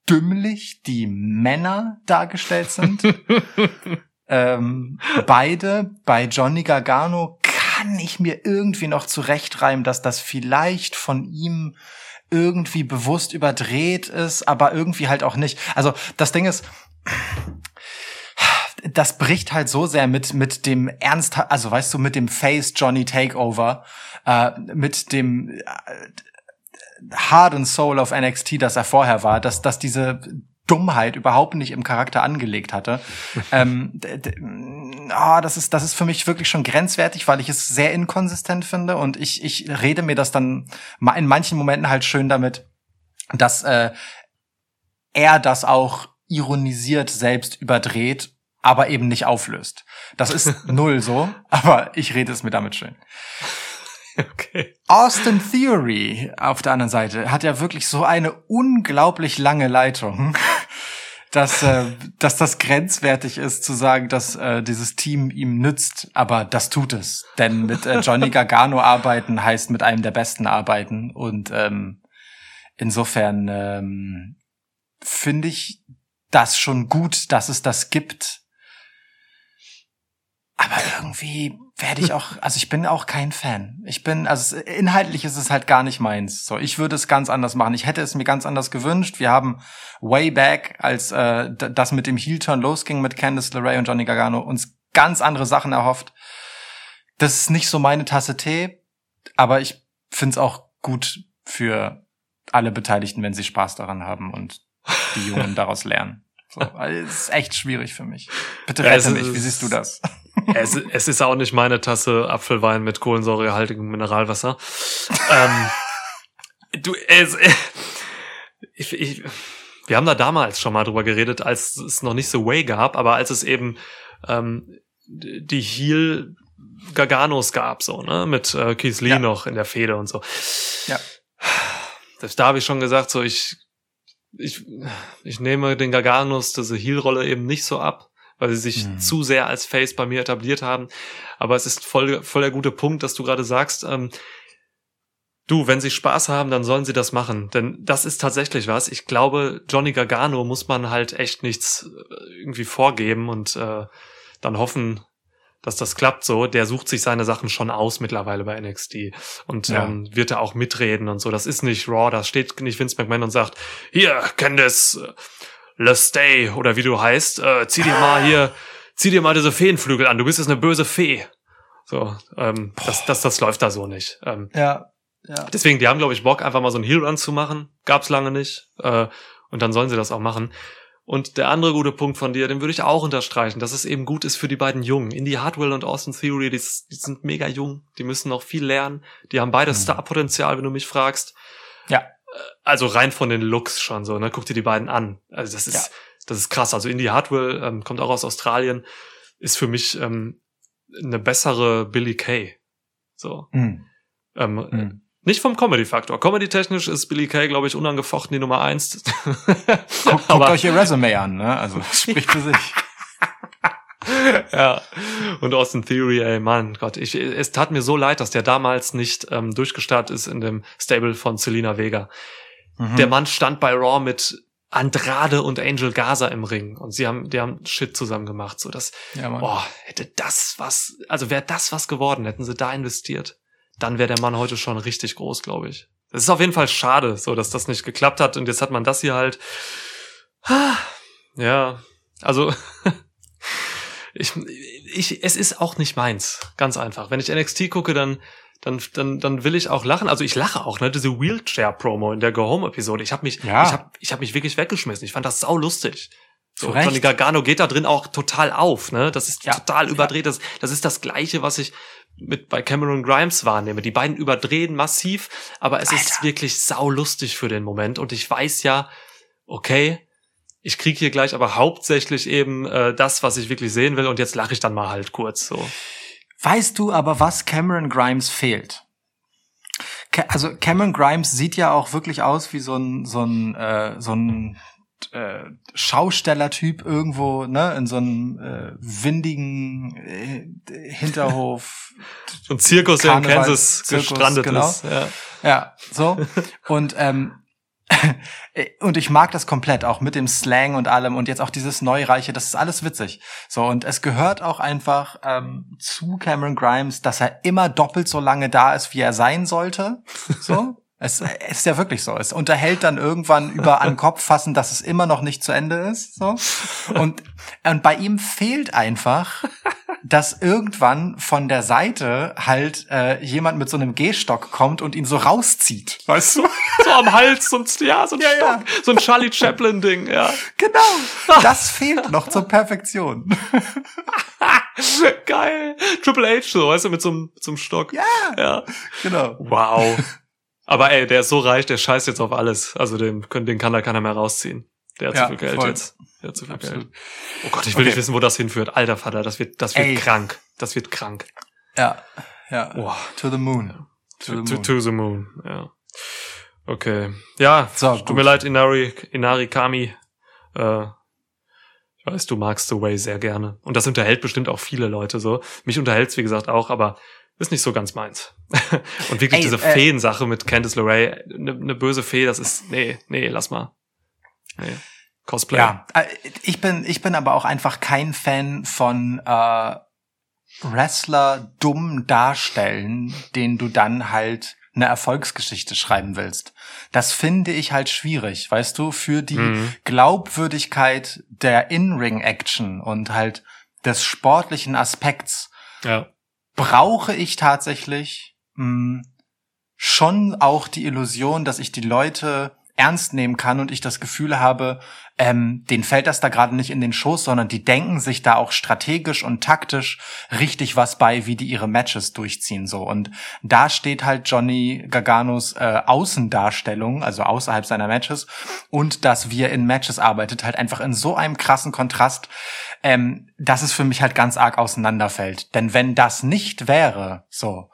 Speaker 2: dümmlich die Männer dargestellt sind. <laughs> ähm, beide bei Johnny Gargano kann ich mir irgendwie noch zurechtreimen, dass das vielleicht von ihm irgendwie bewusst überdreht ist, aber irgendwie halt auch nicht. Also das Ding ist, das bricht halt so sehr mit mit dem Ernst, also weißt du, mit dem Face Johnny Takeover, äh, mit dem äh, Heart and Soul of NXT, das er vorher war, dass dass diese Dummheit überhaupt nicht im Charakter angelegt hatte. <laughs> ähm, ah, das ist das ist für mich wirklich schon grenzwertig, weil ich es sehr inkonsistent finde und ich ich rede mir das dann in manchen Momenten halt schön damit, dass äh, er das auch ironisiert selbst überdreht, aber eben nicht auflöst. Das ist <laughs> null so, aber ich rede es mir damit schön. <laughs>
Speaker 1: okay.
Speaker 2: Austin Theory auf der anderen Seite hat ja wirklich so eine unglaublich lange Leitung, <laughs> dass, äh, dass das grenzwertig ist zu sagen, dass äh, dieses Team ihm nützt, aber das tut es. Denn mit äh, Johnny <laughs> Gargano arbeiten heißt mit einem der Besten arbeiten und ähm, insofern ähm, finde ich das schon gut, dass es das gibt. Aber irgendwie werde ich auch, also ich bin auch kein Fan. Ich bin, also inhaltlich ist es halt gar nicht meins. So, ich würde es ganz anders machen. Ich hätte es mir ganz anders gewünscht. Wir haben way back, als äh, das mit dem Heel-Turn losging mit Candice LeRae und Johnny Gargano, uns ganz andere Sachen erhofft. Das ist nicht so meine Tasse Tee, aber ich finde es auch gut für alle Beteiligten, wenn sie Spaß daran haben und die Jungen daraus lernen. So, <laughs> es ist echt schwierig für mich. Bitte
Speaker 1: Ja,
Speaker 2: rette
Speaker 1: ist-
Speaker 2: mich. Wie siehst du das?
Speaker 1: Es, es ist auch nicht meine Tasse Apfelwein mit kohlensäurehaltigem Mineralwasser. ähm, du, es, ich, ich, wir haben da damals schon mal drüber geredet, als es noch nicht so Way gab, aber als es eben ähm, die Heel Garganos gab, so, ne, mit äh, Keith Lee
Speaker 2: Ja.
Speaker 1: noch in der Fehde und so.
Speaker 2: Ja.
Speaker 1: Selbst da habe ich schon gesagt, so, ich, ich, ich nehme den Garganos diese Heel-Rolle eben nicht so ab, weil sie sich
Speaker 2: Mhm.
Speaker 1: zu sehr als Face bei mir etabliert haben. Aber es ist voll, voll der gute Punkt, dass du gerade sagst, ähm, Du, wenn sie Spaß haben, dann sollen sie das machen. Denn das ist tatsächlich was. Ich glaube, Johnny Gargano muss man halt echt nichts äh, irgendwie vorgeben und äh, dann hoffen, dass das klappt so. Der sucht sich seine Sachen schon aus mittlerweile bei NXT und
Speaker 2: Ja.
Speaker 1: ähm, wird da auch mitreden und so. Das ist nicht Raw, da steht nicht Vince McMahon und sagt, hier, Candice LeStay oder wie du heißt, äh, zieh dir mal hier, zieh dir mal diese Feenflügel an. Du bist jetzt eine böse Fee. So, ähm, das, das, das läuft da so nicht. Ähm,
Speaker 2: Ja. Ja.
Speaker 1: Deswegen, die haben, glaube ich, Bock, einfach mal so einen Heel-Run zu machen. Gab's lange nicht. Äh, und dann sollen sie das auch machen. Und der andere gute Punkt von dir, den würde ich auch unterstreichen, dass es eben gut ist für die beiden Jungen. Indie Hardwell und Austin Theory, die, die sind mega jung, die müssen noch viel lernen. Die haben beide
Speaker 2: Mhm.
Speaker 1: Star-Potenzial, wenn du mich fragst.
Speaker 2: Ja.
Speaker 1: Also rein von den Looks schon so, ne? Guck dir die beiden an. Also das ist,
Speaker 2: Ja.
Speaker 1: das ist krass. Also Indie Hardwell ähm, kommt auch aus Australien, ist für mich ähm, eine bessere Billy Kay. So.
Speaker 2: Mhm.
Speaker 1: Ähm,
Speaker 2: Mhm.
Speaker 1: nicht vom Comedy-Faktor. Comedy-technisch ist Billy Kay, glaube ich, unangefochten die Nummer eins.
Speaker 2: Guckt, <laughs> guckt euch ihr Resume an, ne? Also spricht für sich. <laughs>
Speaker 1: ja. Und Austin Theory, ey, Mann, Gott, ich, es tat mir so leid, dass der damals nicht ähm, durchgestartet ist in dem Stable von Selena Vega.
Speaker 2: Mhm.
Speaker 1: Der Mann stand bei Raw mit Andrade und Angel Gaza im Ring und sie haben, die haben Shit zusammen gemacht, so dass,
Speaker 2: ja,
Speaker 1: boah, hätte das was, also wäre das was geworden, hätten sie da investiert, dann wäre der Mann heute schon richtig groß, glaube ich. Es ist auf jeden Fall schade, so dass das nicht geklappt hat und jetzt hat man das hier halt. Ja, also <laughs> ich, ich, es ist auch nicht meins, ganz einfach. Wenn ich NXT gucke, dann dann, dann, dann will ich auch lachen. Also ich lache auch, ne? Diese Wheelchair-Promo in der Go Home-Episode. Ich habe mich,
Speaker 2: Ja.
Speaker 1: ich habe, ich hab mich wirklich weggeschmissen. Ich fand das sau lustig. So. Johnny Gargano geht da drin auch total auf, ne? Das ist
Speaker 2: Ja.
Speaker 1: total überdreht. Das, das ist das Gleiche, was ich mit bei Cameron Grimes wahrnehme. Die beiden überdrehen massiv, aber es ist
Speaker 2: Alter.
Speaker 1: wirklich sau lustig für den Moment. Und ich weiß ja, okay, ich krieg hier gleich aber hauptsächlich eben äh, das, was ich wirklich sehen will. Und jetzt lache ich dann mal halt kurz so.
Speaker 2: Weißt du aber, was Cameron Grimes fehlt? Ca also Cameron Grimes sieht ja auch wirklich aus wie so ein so ein äh, so ein äh, Schaustellertyp irgendwo, ne, in so einem äh, windigen äh, Hinterhof.
Speaker 1: So ein Zirkus, der in Kansas
Speaker 2: Zirkus,
Speaker 1: gestrandet
Speaker 2: genau.
Speaker 1: ist. Ja.
Speaker 2: Ja, so. Und ähm, <laughs> und ich mag das komplett, auch mit dem Slang und allem und jetzt auch dieses Neureiche, das ist alles witzig. So, und es gehört auch einfach ähm, zu Cameron Grimes, dass er immer doppelt so lange da ist, wie er sein sollte. So. <laughs> Es, es ist ja wirklich so. Es unterhält dann irgendwann über an Kopf fassen, dass es immer noch nicht zu Ende ist. So. Und, und bei ihm fehlt einfach, dass irgendwann von der Seite halt äh, jemand mit so einem Gehstock kommt und ihn so rauszieht. Weißt du?
Speaker 1: So am Hals, so ein, ja, so ein
Speaker 2: Ja, ja.
Speaker 1: Stock, so ein Charlie Chaplin-Ding, ja.
Speaker 2: Genau. <laughs> Das fehlt noch zur Perfektion. <laughs>
Speaker 1: Geil. Triple H so, weißt du, mit so einem, mit so einem Stock.
Speaker 2: Ja,
Speaker 1: Ja.
Speaker 2: genau.
Speaker 1: Wow. Aber ey, der ist so reich, der scheißt jetzt auf alles. Also den, können- den kann da keiner mehr rausziehen. Der hat
Speaker 2: Ja,
Speaker 1: zu viel Geld
Speaker 2: voll.
Speaker 1: jetzt. Der hat zu viel
Speaker 2: Absolut.
Speaker 1: Geld. Oh Gott, ich will
Speaker 2: Okay.
Speaker 1: nicht wissen, wo das hinführt. Alter Vater, das wird, das wird
Speaker 2: Ey.
Speaker 1: krank. Das wird krank.
Speaker 2: Ja, ja.
Speaker 1: Boah.
Speaker 2: To the moon. To
Speaker 1: To,
Speaker 2: the
Speaker 1: to,
Speaker 2: moon.
Speaker 1: to the moon, ja. Okay. Ja,
Speaker 2: So,
Speaker 1: tut
Speaker 2: gut.
Speaker 1: mir leid, Inari, Inari Kami. Äh, ich weiß, du magst The Way sehr gerne. Und das unterhält bestimmt auch viele Leute so. Mich unterhält's, wie gesagt, auch, aber ist nicht so ganz meins. <laughs> Und wirklich
Speaker 2: Ey,
Speaker 1: diese
Speaker 2: äh,
Speaker 1: Feensache mit Candice LeRae, eine ne böse Fee, das ist, nee, nee, lass mal. Nee. Cosplay.
Speaker 2: Ja, äh, ich bin, ich bin aber auch einfach kein Fan von äh, Wrestler dumm darstellen, den du dann halt eine Erfolgsgeschichte schreiben willst. Das finde ich halt schwierig, weißt du, für die
Speaker 1: Mhm.
Speaker 2: Glaubwürdigkeit der In-Ring-Action und halt des sportlichen Aspekts
Speaker 1: Ja.
Speaker 2: brauche ich tatsächlich mh, schon auch die Illusion, dass ich die Leute ernst nehmen kann und ich das Gefühl habe, ähm, denen fällt das da gerade nicht in den Schoß, sondern die denken sich da auch strategisch und taktisch richtig was bei, wie die ihre Matches durchziehen so. Und da steht halt Johnny Garganos äh, Außendarstellung, also außerhalb seiner Matches, und dass wir in Matches arbeitet, halt einfach in so einem krassen Kontrast, ähm, dass es für mich halt ganz arg auseinanderfällt. Denn wenn das nicht wäre, so,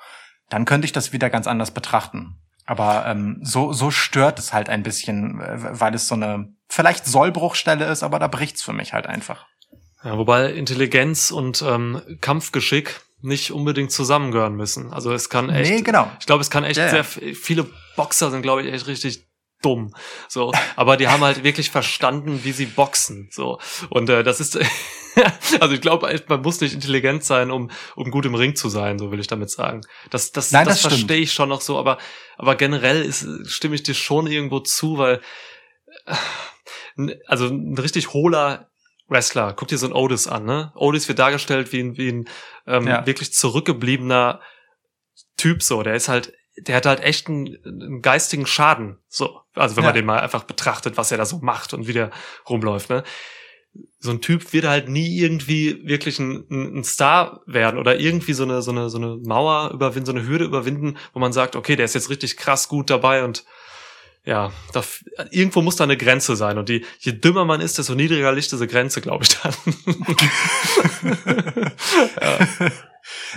Speaker 2: dann könnte ich das wieder ganz anders betrachten. Aber ähm, so, so stört es halt ein bisschen, äh, weil es so eine vielleicht Sollbruchstelle ist, aber da bricht's für mich halt einfach.
Speaker 1: Ja, wobei Intelligenz und ähm, Kampfgeschick nicht unbedingt zusammengehören müssen. Also es kann echt,
Speaker 2: Nee, genau.
Speaker 1: ich glaube, es kann echt
Speaker 2: Ja, ja.
Speaker 1: sehr viele Boxer sind, glaube ich, echt richtig dumm. So, aber die haben halt wirklich verstanden, wie sie boxen. So und äh, das ist, <laughs> also ich glaube, man muss nicht intelligent sein, um um gut im Ring zu sein. So will ich damit sagen. Das das
Speaker 2: Nein,
Speaker 1: das,
Speaker 2: das
Speaker 1: verstehe ich schon noch so, aber aber generell ist stimme ich dir schon irgendwo zu, weil äh, also ein richtig hohler Wrestler, guck dir so ein Otis an, ne? Otis wird dargestellt wie ein, wie ein ähm,
Speaker 2: Ja.
Speaker 1: wirklich zurückgebliebener Typ, so. Der ist halt, der hat halt echt einen, einen geistigen Schaden, so. Also wenn
Speaker 2: Ja.
Speaker 1: man den mal einfach betrachtet, was er da so macht und wie der rumläuft, ne? So ein Typ wird halt nie irgendwie wirklich ein, ein Star werden oder irgendwie so eine, so eine, so eine Mauer überwinden, so eine Hürde überwinden, wo man sagt, okay, der ist jetzt richtig krass gut dabei und ja, da, irgendwo muss da eine Grenze sein. Und die, je dümmer man ist, desto niedriger liegt diese Grenze, glaube ich, dann. <laughs> <laughs>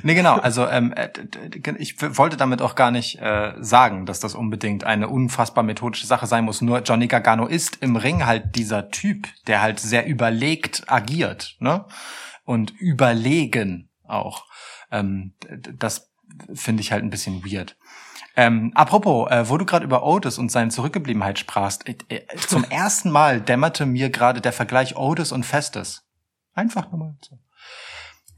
Speaker 2: Nee, genau. Also ähm, äh, ich wollte damit auch gar nicht äh, sagen, dass das unbedingt eine unfassbar methodische Sache sein muss. Nur Johnny Gargano ist im Ring halt dieser Typ, der halt sehr überlegt agiert, ne? Und überlegen auch. Ähm, das finde ich halt ein bisschen weird. Ähm, apropos, äh, wo du gerade über Otis und seine Zurückgebliebenheit sprachst, äh, äh, zum <laughs> ersten Mal dämmerte mir gerade der Vergleich Otis und Festes. Einfach nur mal so.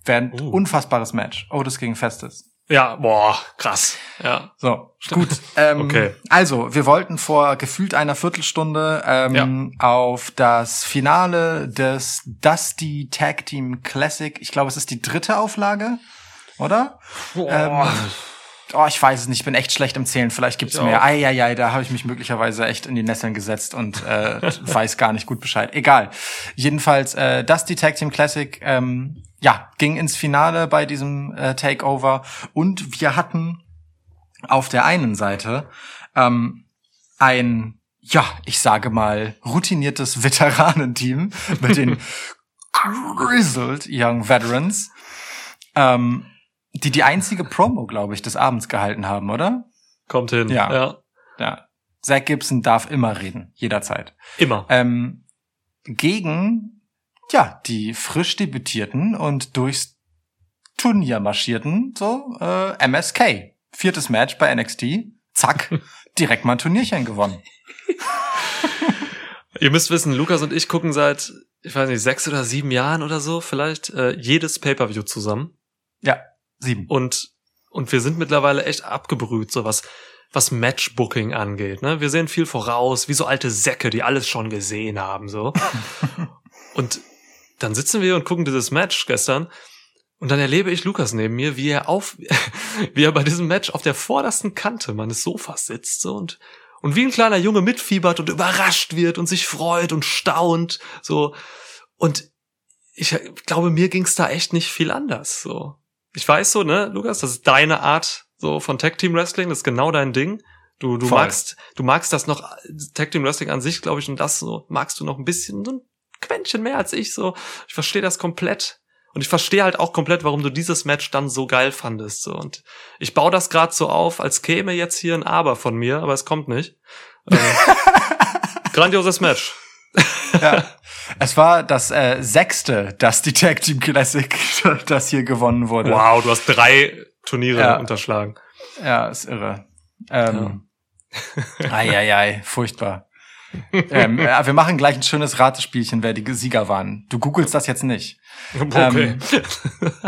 Speaker 2: Wäre ein
Speaker 1: Uh.
Speaker 2: unfassbares Match. Otis gegen Festes.
Speaker 1: ja, boah, krass. Ja.
Speaker 2: So, gut. Ähm,
Speaker 1: Okay.
Speaker 2: Also, wir wollten vor gefühlt einer Viertelstunde ähm, auf das Finale des Dusty Tag Team Classic. Ich glaube, es ist die dritte Auflage, oder?
Speaker 1: Boah.
Speaker 2: Ähm, oh, ich weiß es nicht. Ich bin echt schlecht im Zählen. Vielleicht gibt's mehr. Eieiei, da habe ich mich möglicherweise echt in die Nesseln gesetzt und äh, <laughs> weiß gar nicht gut Bescheid. Egal. Jedenfalls, äh, Dusty Tag Team Classic, ähm, ja, ging ins Finale bei diesem äh, Takeover und wir hatten auf der einen Seite ähm, ein, ja, ich sage mal, routiniertes <laughs> Veteranenteam mit den <laughs> Grizzled Young Veterans, ähm, die die einzige Promo, glaube ich, des Abends gehalten haben, oder?
Speaker 1: Kommt hin.
Speaker 2: Ja.
Speaker 1: ja.
Speaker 2: Ja. Zach Gibson darf immer reden, jederzeit.
Speaker 1: Immer.
Speaker 2: Ähm, gegen, ja, die frisch debütierten und durchs Turnier marschierten, so, äh, MSK. Viertes Match bei NXT. Zack, <laughs> direkt mal ein Turnierchen gewonnen. <laughs>
Speaker 1: Ihr müsst wissen, Lukas und ich gucken seit, ich weiß nicht, sechs oder sieben Jahren oder so vielleicht, äh, jedes Pay-Per-View zusammen.
Speaker 2: Ja, sieben.
Speaker 1: Und, und wir sind mittlerweile echt abgebrüht, so was, was Matchbooking angeht. Ne? Wir sehen viel voraus, wie so alte Säcke, die alles schon gesehen haben. so. <laughs> und dann sitzen wir und gucken dieses Match gestern. Und dann erlebe ich Lukas neben mir, wie er auf, <laughs> wie er bei diesem Match auf der vordersten Kante meines Sofas sitzt so und und wie ein kleiner Junge mitfiebert und überrascht wird und sich freut und staunt so und ich glaube mir ging's da echt nicht viel anders so ich weiß so ne Lukas das ist deine Art so von Tag Team Wrestling das ist genau dein Ding du du
Speaker 2: Voll.
Speaker 1: magst du magst das noch Tag Team Wrestling an sich glaube ich und das so magst du noch ein bisschen so ein Quäntchen mehr als ich so ich verstehe das komplett und ich verstehe halt auch komplett, warum du dieses Match dann so geil fandest. So. Und ich baue das gerade so auf, als käme jetzt hier ein Aber von mir, aber es kommt nicht. Äh, <laughs> grandioses Match.
Speaker 2: Ja. <laughs> Es war das äh, sechste Dusty Tag Team Classic, <laughs> das hier gewonnen wurde.
Speaker 1: Wow, du hast drei Turniere
Speaker 2: Ja.
Speaker 1: unterschlagen.
Speaker 2: Ja, ist irre. Ähm, Eieiei, furchtbar. <laughs> ähm, ja, wir machen gleich ein schönes Ratespielchen, wer die Sieger waren. Du googelst das jetzt nicht.
Speaker 1: Okay.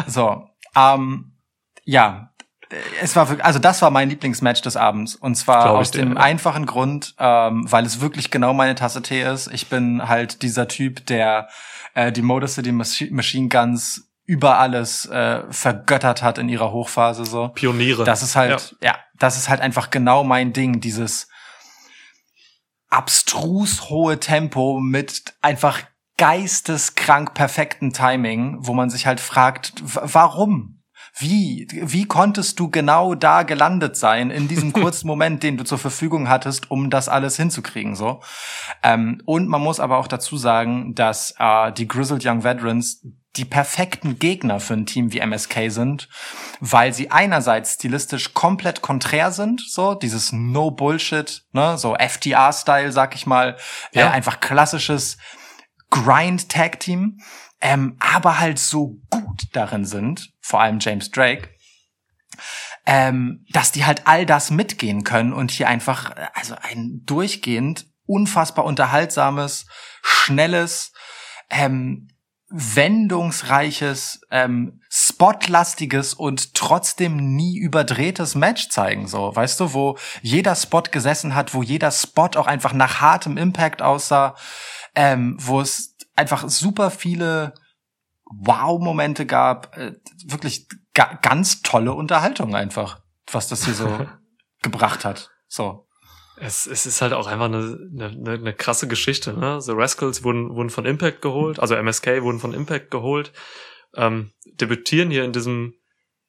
Speaker 2: So, ähm, ja, es war wirklich, also das war mein Lieblingsmatch des Abends und zwar
Speaker 1: Glaub
Speaker 2: aus
Speaker 1: dir,
Speaker 2: dem
Speaker 1: ja.
Speaker 2: einfachen Grund, ähm, weil es wirklich genau meine Tasse Tee ist. Ich bin halt dieser Typ, der äh, die Motor City Machi- Machine Guns über alles äh, vergöttert hat in ihrer Hochphase so.
Speaker 1: Pioniere.
Speaker 2: Das ist halt, ja. das ist halt einfach genau mein Ding, dieses abstrus hohe Tempo mit einfach geisteskrank perfekten Timing, wo man sich halt fragt, warum? Wie, wie konntest du genau da gelandet sein in diesem <laughs> kurzen Moment, den du zur Verfügung hattest, um das alles hinzukriegen, so? Ähm, und man muss aber auch dazu sagen, dass äh, die Grizzled Young Veterans die perfekten Gegner für ein Team wie MSK sind, weil sie einerseits stilistisch komplett konträr sind, so dieses No Bullshit, ne, so FTR-Style, sag ich mal,
Speaker 1: Ja.
Speaker 2: äh, einfach klassisches Grind-Tag-Team, ähm, aber halt so gut darin sind, vor allem James Drake, ähm, dass die halt all das mitgehen können und hier einfach, äh, also ein durchgehend unfassbar unterhaltsames, schnelles, ähm, wendungsreiches, ähm, spotlastiges und trotzdem nie überdrehtes Match zeigen, so, weißt du, wo jeder Spot gesessen hat, wo jeder Spot auch einfach nach hartem Impact aussah, ähm, wo es einfach super viele Wow-Momente gab, äh, wirklich ga ganz tolle Unterhaltung einfach, was das hier so <laughs> gebracht hat, so.
Speaker 1: Es, es ist halt auch einfach eine, eine, eine krasse Geschichte. Ne? The Rascals wurden, wurden von Impact geholt, also MSK wurden von Impact geholt, ähm, debütieren hier in diesem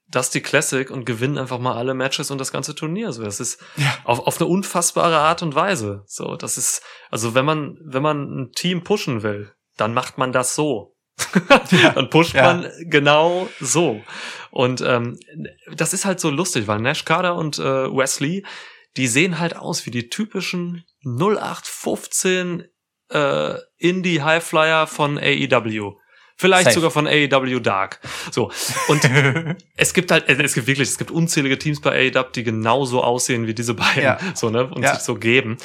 Speaker 1: Dusty Classic und gewinnen einfach mal alle Matches und das ganze Turnier. So, das ist
Speaker 2: Ja.
Speaker 1: auf, auf eine unfassbare Art und Weise. So, das ist, also wenn man, wenn man ein Team pushen will, dann macht man das so. <laughs> dann pusht
Speaker 2: ja.
Speaker 1: man genau so. Und ähm, das ist halt so lustig, weil Nash Carter und äh, Wesley, die sehen halt aus wie die typischen 0815 äh, Indie Highflyer von AEW. Vielleicht
Speaker 2: Safe.
Speaker 1: sogar von AEW Dark. So. Und <laughs> es gibt halt, es gibt wirklich, es gibt unzählige Teams bei AEW, die genauso aussehen wie diese beiden.
Speaker 2: Ja. <laughs>
Speaker 1: So, ne? Und
Speaker 2: Ja.
Speaker 1: sich so geben.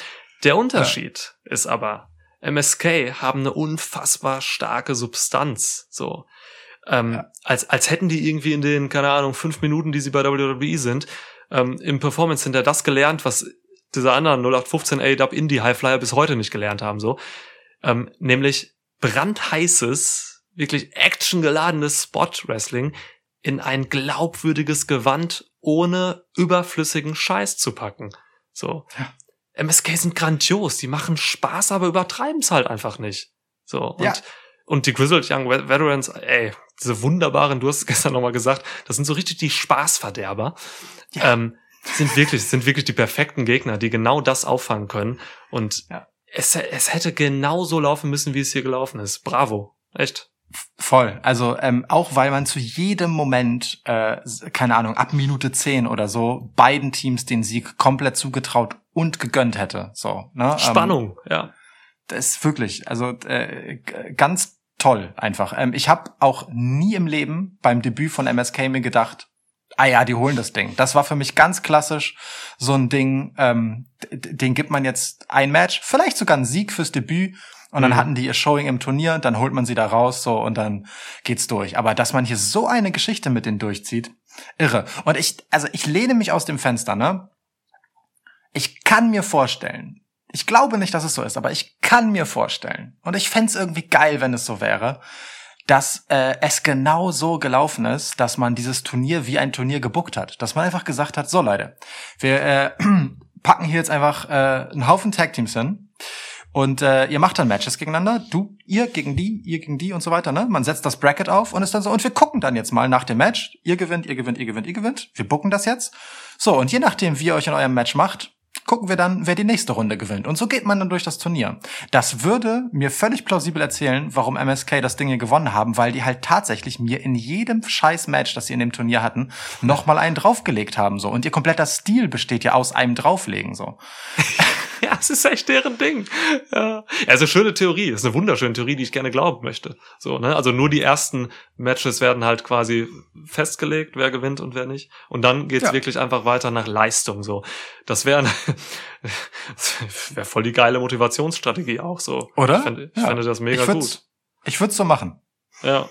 Speaker 1: Der Unterschied ist aber, MSK haben eine unfassbar starke Substanz. So. Ähm,
Speaker 2: Ja.
Speaker 1: als, als hätten die irgendwie in den, keine Ahnung, fünf Minuten, die sie bei WWE sind, ähm, im Performance Center das gelernt, was diese anderen 0815 AEW Indie Highflyer bis heute nicht gelernt haben, so. Ähm, nämlich brandheißes, wirklich actiongeladenes Spot-Wrestling in ein glaubwürdiges Gewand ohne überflüssigen Scheiß zu packen. So.
Speaker 2: Ja.
Speaker 1: MSK sind grandios, die machen Spaß, aber übertreiben es halt einfach nicht. So. Und,
Speaker 2: Ja.
Speaker 1: Und die Grizzled Young Ve- Veterans, ey, diese wunderbaren, du hast es gestern nochmal gesagt, das sind so richtig die Spaßverderber.
Speaker 2: Ja.
Speaker 1: Ähm, sind wirklich, sind wirklich die perfekten Gegner, die genau das auffangen können. Und
Speaker 2: Ja.
Speaker 1: es, es hätte genau so laufen müssen, wie es hier gelaufen ist. Bravo. Echt.
Speaker 2: Voll. Also ähm, auch weil man zu jedem Moment, äh, keine Ahnung, ab Minute 10 oder so, beiden Teams den Sieg komplett zugetraut und gegönnt hätte. So, ne? Ähm,
Speaker 1: Spannung, ja.
Speaker 2: das ist wirklich, also äh, ganz toll einfach. Ähm, ich habe auch nie im Leben beim Debüt von MSK mir gedacht, ah ja, die holen das Ding. Das war für mich ganz klassisch so ein Ding, ähm, den gibt man jetzt ein Match, vielleicht sogar einen Sieg fürs Debüt und dann
Speaker 1: Mhm.
Speaker 2: hatten die ihr Showing im Turnier, dann holt man sie da raus so und dann geht's durch. Aber dass man hier so eine Geschichte mit denen durchzieht, irre. Und ich, also ich lehne mich aus dem Fenster, ne? Ich kann mir vorstellen, ich glaube nicht, dass es so ist, aber ich kann mir vorstellen, und ich fänd's irgendwie geil, wenn es so wäre, dass äh, es genau so gelaufen ist, dass man dieses Turnier wie ein Turnier gebuckt hat. Dass man einfach gesagt hat, so Leute, wir äh, <clears throat> packen hier jetzt einfach äh, einen Haufen Tag-Teams hin und äh, ihr macht dann Matches gegeneinander, du, ihr gegen die, ihr gegen die und so weiter, ne? Man setzt das Bracket auf und ist dann so, und wir gucken dann jetzt mal nach dem Match, ihr gewinnt, ihr gewinnt, ihr gewinnt, ihr gewinnt, wir bucken das jetzt. So, und je nachdem, wie ihr euch in eurem Match macht, gucken wir dann, wer die nächste Runde gewinnt. Und so geht man dann durch das Turnier. Das würde mir völlig plausibel erzählen, warum MSK das Ding hier gewonnen haben, weil die halt tatsächlich mir in jedem scheiß Match, das sie in dem Turnier hatten, nochmal einen draufgelegt haben, so. Und ihr kompletter Stil besteht ja aus einem drauflegen, so. <laughs> <laughs>
Speaker 1: Ja, es ist echt deren Ding. Ja. Also schöne Theorie, ist eine wunderschöne Theorie, die ich gerne glauben möchte. So, ne? Also nur die ersten Matches werden halt quasi festgelegt, wer gewinnt und wer nicht. Und dann geht's
Speaker 2: Ja.
Speaker 1: wirklich einfach weiter nach Leistung. So, das wäre <laughs> wäre voll die geile Motivationsstrategie auch so.
Speaker 2: Oder?
Speaker 1: Ich, fände, ich
Speaker 2: Ja.
Speaker 1: fände das mega
Speaker 2: ich
Speaker 1: gut.
Speaker 2: Ich würde so machen.
Speaker 1: Ja.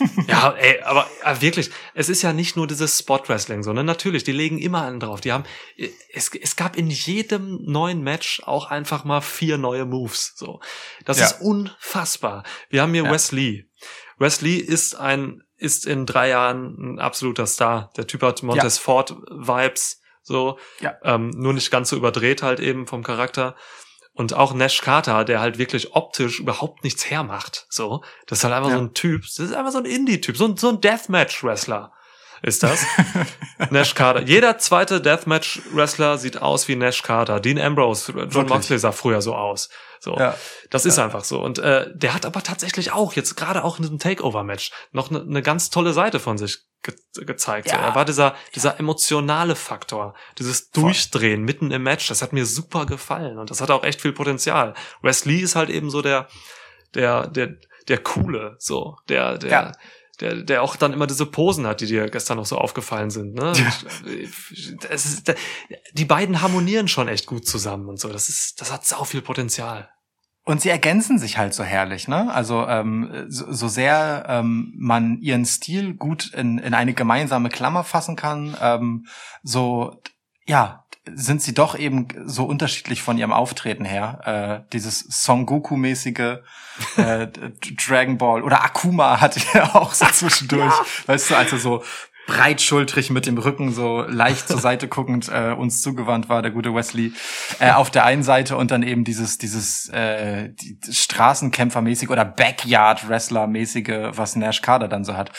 Speaker 1: <laughs> ja, ey, aber äh, wirklich, es ist ja nicht nur dieses Spot-Wrestling, sondern natürlich, die legen immer einen drauf. Die haben, äh, es, es gab in jedem neuen Match auch einfach mal vier neue Moves. So, das
Speaker 2: Ja.
Speaker 1: ist unfassbar. Wir haben hier
Speaker 2: Ja.
Speaker 1: Wesley. Wesley ist ein, ist in drei Jahren ein absoluter Star. Der Typ hat Montez Ford Vibes, so,
Speaker 2: Ja.
Speaker 1: ähm, nur nicht ganz so überdreht halt eben vom Charakter. Und auch Nash Carter, der halt wirklich optisch überhaupt nichts hermacht. So, das ist halt einfach
Speaker 2: Ja.
Speaker 1: so ein Typ. Das ist einfach so ein Indie-Typ, so ein, so ein Deathmatch-Wrestler ist das. <laughs> Nash Carter. Jeder zweite Deathmatch-Wrestler sieht aus wie Nash Carter. Dean Ambrose, John? Moxley sah früher so aus. So,
Speaker 2: Ja.
Speaker 1: das ist einfach so. Und äh, der hat aber tatsächlich auch jetzt gerade auch in diesem Takeover-Match noch eine ne ganz tolle Seite von sich ge gezeigt. So,
Speaker 2: Ja.
Speaker 1: er war dieser dieser emotionale Faktor, dieses Durchdrehen mitten im Match. Das hat mir super gefallen und das hat auch echt viel Potenzial. Wesley ist halt eben so der der der der coole, so der der der, der auch dann immer diese Posen hat, die dir gestern noch so aufgefallen sind. Ne? Es ist, die beiden harmonieren schon echt gut zusammen und so. Das ist, das hat sau viel Potenzial.
Speaker 2: Und sie ergänzen sich halt so herrlich, ne? Also ähm, so, so sehr ähm, man ihren Stil gut in, in eine gemeinsame Klammer fassen kann, ähm, so ja sind sie doch eben so unterschiedlich von ihrem Auftreten her. Äh, dieses Son Goku-mäßige äh, <laughs> Dragon Ball oder Akuma hatte ja <laughs> auch so zwischendurch, weißt du, als er so breitschultrig mit dem Rücken so leicht zur Seite guckend äh, uns zugewandt war, der gute Wesley, äh, auf der einen Seite und dann eben dieses, dieses äh, die, Straßenkämpfermäßige oder Backyard-Wrestler-mäßige, was Nash Carter dann so hat.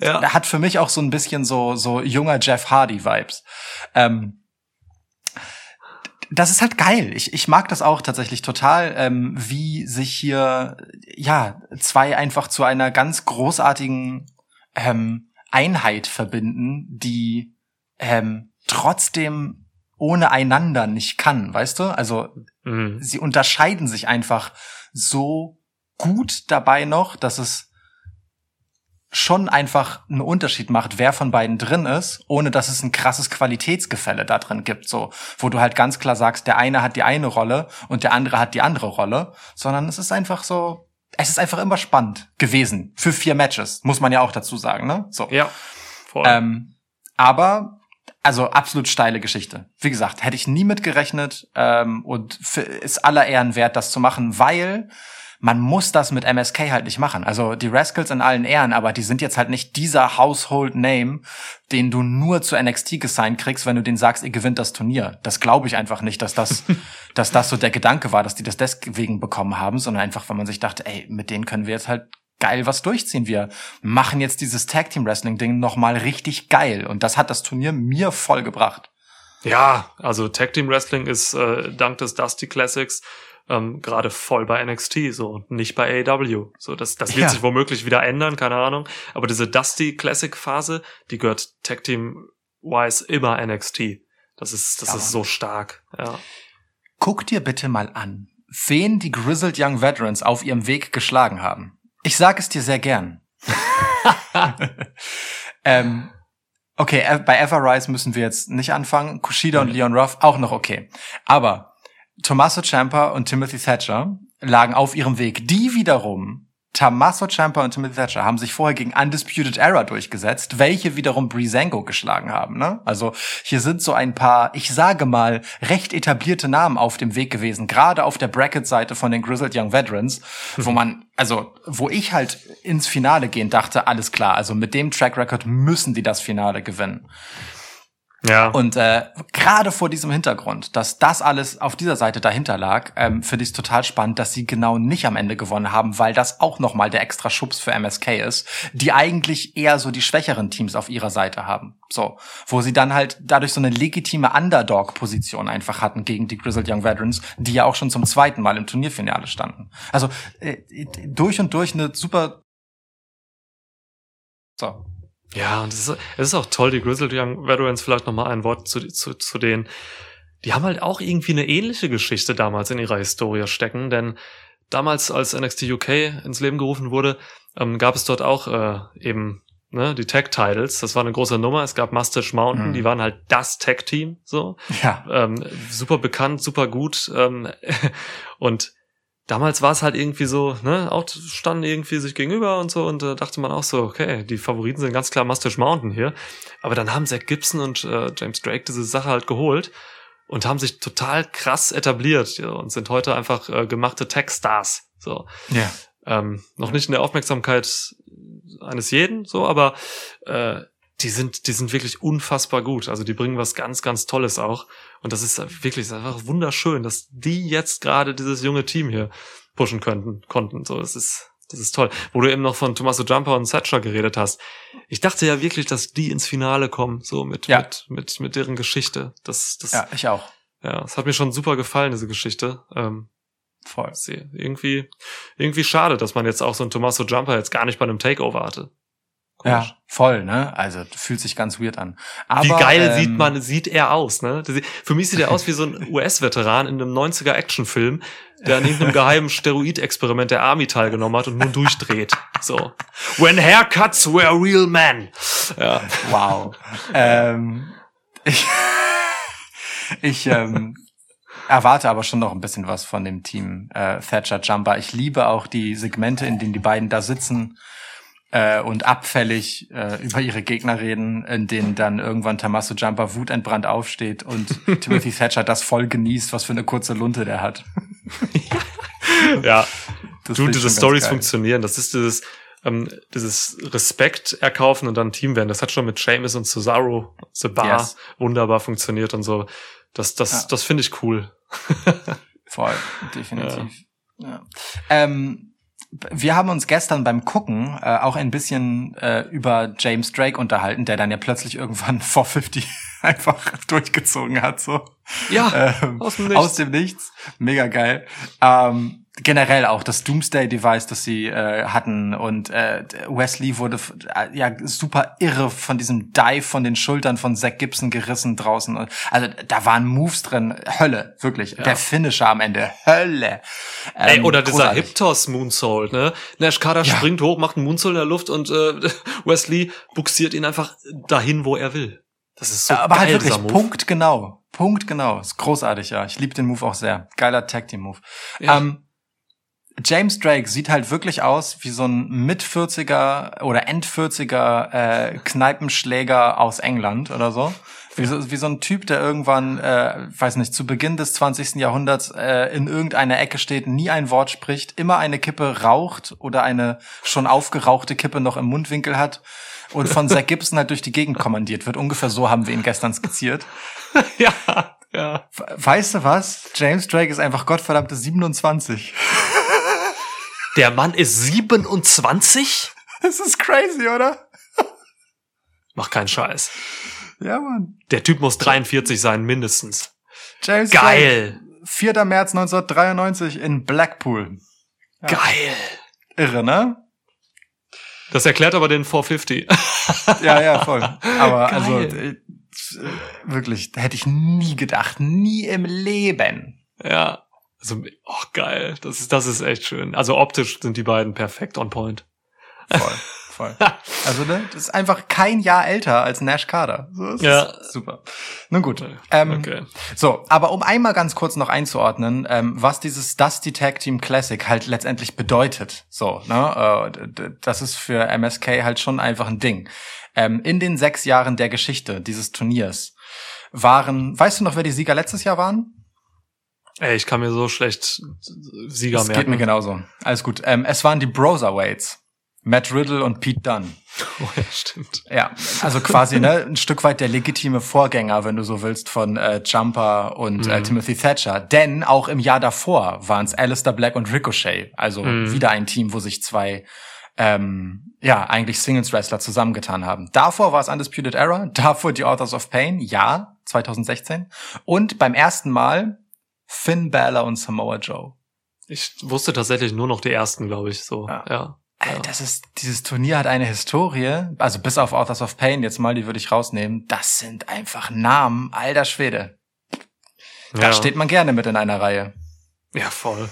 Speaker 1: Ja.
Speaker 2: Hat für mich auch so ein bisschen so, so junger Jeff Hardy-Vibes. Ähm, das ist halt geil. Ich, ich mag das auch tatsächlich total, ähm, wie sich hier ja zwei einfach zu einer ganz großartigen ähm, Einheit verbinden, die ähm, trotzdem ohne einander nicht kann, weißt du? Also
Speaker 1: Mhm.
Speaker 2: sie unterscheiden sich einfach so gut dabei noch, dass es schon einfach einen Unterschied macht, wer von beiden drin ist, ohne dass es ein krasses Qualitätsgefälle da drin gibt, so, wo du halt ganz klar sagst, der eine hat die eine Rolle und der andere hat die andere Rolle, sondern es ist einfach so, es ist einfach immer spannend gewesen für vier Matches, muss man ja auch dazu sagen, ne? So.
Speaker 1: Ja, voll.
Speaker 2: Ähm, aber, also absolut steile Geschichte. Wie gesagt, hätte ich nie mit gerechnet ähm, und ist aller Ehren wert, das zu machen, weil man muss das mit MSK halt nicht machen. Also die Rascals in allen Ehren, aber die sind jetzt halt nicht dieser Household Name, den du nur zu NXT gesigned kriegst, wenn du denen sagst, ihr gewinnt das Turnier. Das glaube ich einfach nicht, dass das, <laughs> dass das so der Gedanke war, dass die das deswegen bekommen haben, sondern einfach, weil man sich dachte, ey, mit denen können wir jetzt halt geil was durchziehen. Wir machen jetzt dieses Tag Team Wrestling Ding nochmal richtig geil. Und das hat das Turnier mir voll gebracht.
Speaker 1: Ja, also Tag Team Wrestling ist äh, dank des Dusty Classics ähm, gerade voll bei NXT, so und nicht bei AEW. So, das, das wird
Speaker 2: Ja.
Speaker 1: sich womöglich wieder ändern, keine Ahnung. Aber diese Dusty Classic Phase, die gehört Tag Team wise immer NXT. Das ist, das
Speaker 2: Ja,
Speaker 1: ist so stark. Ja.
Speaker 2: Guck dir bitte mal an, wen die Grizzled Young Veterans auf ihrem Weg geschlagen haben. Ich sag es dir sehr gern. <laughs> ähm, okay, bei Everrise müssen wir jetzt nicht anfangen. Kushida und Leon Ruff auch noch okay. Aber Tommaso Ciampa und Timothy Thatcher lagen auf ihrem Weg. Die wiederum, Tommaso Ciampa und Timothy Thatcher, haben sich vorher gegen Undisputed Era durchgesetzt, welche wiederum Breezango geschlagen haben. Ne? Also hier sind so ein paar, ich sage mal, recht etablierte Namen auf dem Weg gewesen, gerade auf der Bracket-Seite von den Grizzled Young Veterans, wo <laughs> man, also wo ich halt ins Finale gehen dachte, alles klar, also mit dem Track Record müssen die das Finale gewinnen.
Speaker 1: Ja.
Speaker 2: Und äh, gerade vor diesem Hintergrund, dass das alles auf dieser Seite dahinter lag, ähm, finde ich es total spannend, dass sie genau nicht am Ende gewonnen haben, weil das auch nochmal der extra Schubs für MSK ist, die eigentlich eher so die schwächeren Teams auf ihrer Seite haben. So, wo sie dann halt dadurch so eine legitime Underdog-Position einfach hatten gegen die Grizzled Young Veterans, die ja auch schon zum zweiten Mal im Turnierfinale standen. Also äh, durch und durch eine super. So.
Speaker 1: Ja, und es ist, es ist auch toll, die Grizzled Young Veterans, vielleicht noch mal ein Wort zu, zu, zu denen. Die haben halt auch irgendwie eine ähnliche Geschichte damals in ihrer Historie stecken, denn damals, als NXT UK ins Leben gerufen wurde, ähm, gab es dort auch äh, eben ne, die Tag-Titles. Das war eine große Nummer. Es gab Mustache Mountain,
Speaker 2: Mhm.
Speaker 1: die waren halt das Tag-Team, so.
Speaker 2: Ja.
Speaker 1: Ähm, super bekannt, super gut. Ähm, <laughs> und damals war es halt irgendwie so, ne, auch standen irgendwie sich gegenüber und so und äh, dachte man auch so, okay, die Favoriten sind ganz klar Mustache Mountain hier. Aber dann haben Zach Gibson und äh, James Drake diese Sache halt geholt und haben sich total krass etabliert ja, und sind heute einfach äh, gemachte Tech-Stars. So.
Speaker 2: Ja.
Speaker 1: Ähm, noch nicht in der Aufmerksamkeit eines jeden, so, aber äh, die sind, die sind wirklich unfassbar gut. Also die bringen was ganz, ganz Tolles auch. Und das ist wirklich das ist einfach wunderschön, dass die jetzt gerade dieses junge Team hier pushen könnten, konnten. So, das ist, das ist toll. Wo du eben noch von Tommaso Jumper und Thatcher geredet hast. Ich dachte ja wirklich, dass die ins Finale kommen, so mit,
Speaker 2: Ja.
Speaker 1: mit, mit, mit deren Geschichte. Das, das,
Speaker 2: Ja, ich auch.
Speaker 1: ja, das hat mir schon super gefallen, diese Geschichte. Ähm,
Speaker 2: Voll.
Speaker 1: irgendwie, irgendwie schade, dass man jetzt auch so einen Tommaso Jumper jetzt gar nicht bei einem Takeover hatte. Komisch.
Speaker 2: Ja, voll, ne? Also fühlt sich ganz weird an. Aber,
Speaker 1: Wie geil
Speaker 2: ähm,
Speaker 1: sieht man, sieht er aus, ne? Für mich sieht er aus wie so ein <laughs> US-Veteran in einem 90er Actionfilm, der an irgendeinem geheimen Steroid-Experiment der Army teilgenommen hat und nun durchdreht. So. When haircuts were real men. Ja.
Speaker 2: Wow. ähm, ich <laughs> ich ähm, erwarte aber schon noch ein bisschen was von dem Team äh, Thatcher Jumper. Ich liebe auch die Segmente, in denen die beiden da sitzen äh, und abfällig äh, über ihre Gegner reden, in denen dann irgendwann Tommaso Jumper wutentbrannt aufsteht und <laughs> Timothy Thatcher das voll genießt, was für eine kurze Lunte der hat. <laughs>
Speaker 1: Ja.
Speaker 2: Das
Speaker 1: du, diese Stories funktionieren. Das ist dieses, ähm, dieses Respekt erkaufen und dann Team werden. Das hat schon mit Seamus und Cesaro, The Bar,
Speaker 2: Yes.
Speaker 1: wunderbar funktioniert und so. Das, das,
Speaker 2: Ja.
Speaker 1: das finde ich cool. <laughs>
Speaker 2: Voll, definitiv. Ja. Ähm, wir haben uns gestern beim Gucken äh, auch ein bisschen äh, über James Drake unterhalten, der dann ja plötzlich irgendwann <laughs> 450 <laughs> einfach durchgezogen hat, so.
Speaker 1: Ja,
Speaker 2: Ähm,
Speaker 1: aus dem Nichts.
Speaker 2: Aus dem Nichts. Mega geil. Ähm, generell auch das Doomsday-Device, das sie äh, hatten und äh, Wesley wurde äh, ja super irre von diesem Dive von den Schultern von Zack Gibson gerissen draußen. Und, also da waren Moves drin, Hölle, wirklich. Der Finisher am Ende, Hölle.
Speaker 1: Ey,
Speaker 2: Ähm,
Speaker 1: oder dieser. Hiptos Moonsault, ne? Nash Carter
Speaker 2: Ja.
Speaker 1: springt hoch, macht einen Moonsault in der Luft und äh, <laughs> Wesley buxiert ihn einfach dahin, wo er will. Das ist so
Speaker 2: aber
Speaker 1: geil,
Speaker 2: halt wirklich
Speaker 1: dieser Move.
Speaker 2: Punkt genau. Punkt genau. Ist großartig, ja. Ich liebe den Move auch sehr. Geiler Tag Team Move.
Speaker 1: Ja.
Speaker 2: Ähm, James Drake sieht halt wirklich aus wie so ein mit 40er oder End 40er äh, Kneipenschläger aus England oder so. Wie so, wie so ein Typ, der irgendwann, äh, weiß nicht, zu Beginn des 20. Jahrhunderts äh, in irgendeiner Ecke steht, nie ein Wort spricht, immer eine Kippe raucht oder eine schon aufgerauchte Kippe noch im Mundwinkel hat und von Zack Gibson halt durch die Gegend kommandiert wird. Ungefähr so haben wir ihn gestern skizziert. <laughs>
Speaker 1: ja, ja.
Speaker 2: Weißt du was? James Drake ist einfach gottverdammte 27.
Speaker 1: Der Mann ist 27?
Speaker 2: Das ist crazy, oder?
Speaker 1: Mach keinen Scheiß.
Speaker 2: Ja, Mann.
Speaker 1: Der Typ muss 43 sein, mindestens.
Speaker 2: James
Speaker 1: Geil.
Speaker 2: Drake, 4. März 1993 in Blackpool.
Speaker 1: Geil.
Speaker 2: Irre, ne?
Speaker 1: Das erklärt aber den 450. <laughs>
Speaker 2: Ja, ja, voll. Aber
Speaker 1: Geil.
Speaker 2: also äh, wirklich, hätte ich nie gedacht, nie im Leben.
Speaker 1: ja. Also, oh, geil. Das ist, das ist echt schön. Also optisch sind die beiden perfekt on point.
Speaker 2: Voll, voll. Also, ne, das ist einfach kein Jahr älter als Nash Carter. So, das
Speaker 1: Ja.
Speaker 2: ist super. Nun gut. Ähm,
Speaker 1: Okay.
Speaker 2: So, aber um einmal ganz kurz noch einzuordnen, ähm, was dieses Dusty Tag Team Classic halt letztendlich bedeutet. So, ne, äh, das ist für MSK halt schon einfach ein Ding. Ähm, in den sechs Jahren der Geschichte dieses Turniers waren, weißt du noch, wer die Sieger letztes Jahr waren?
Speaker 1: Ey, ich kann mir so schlecht Sieger
Speaker 2: Das geht
Speaker 1: merken.
Speaker 2: mir genauso. Alles gut. Ähm, es waren die Broserweights. Matt Riddle und Pete Dunne. <laughs>
Speaker 1: Oh, ja, stimmt.
Speaker 2: Ja, also quasi ne, ein Stück weit der legitime Vorgänger, wenn du so willst, von äh, Jumper und äh, Timothy Thatcher. Denn auch im Jahr davor waren es Alistair Black und Ricochet. Also wieder ein Team, wo sich zwei ähm, ja eigentlich Singles-Wrestler zusammengetan haben. Davor war es Undisputed Era, davor die Authors of Pain, ja, 2016. Und beim ersten Mal Finn Balor und Samoa Joe.
Speaker 1: Ich wusste tatsächlich nur noch die ersten, glaube ich, so.
Speaker 2: Ja.
Speaker 1: Ja.
Speaker 2: Äh, Das ist, dieses Turnier hat eine Historie, also bis auf Authors of Pain jetzt mal, die würde ich rausnehmen. Das sind einfach Namen, alter Schwede. Da
Speaker 1: ja.
Speaker 2: steht man gerne mit in einer Reihe.
Speaker 1: Ja, voll.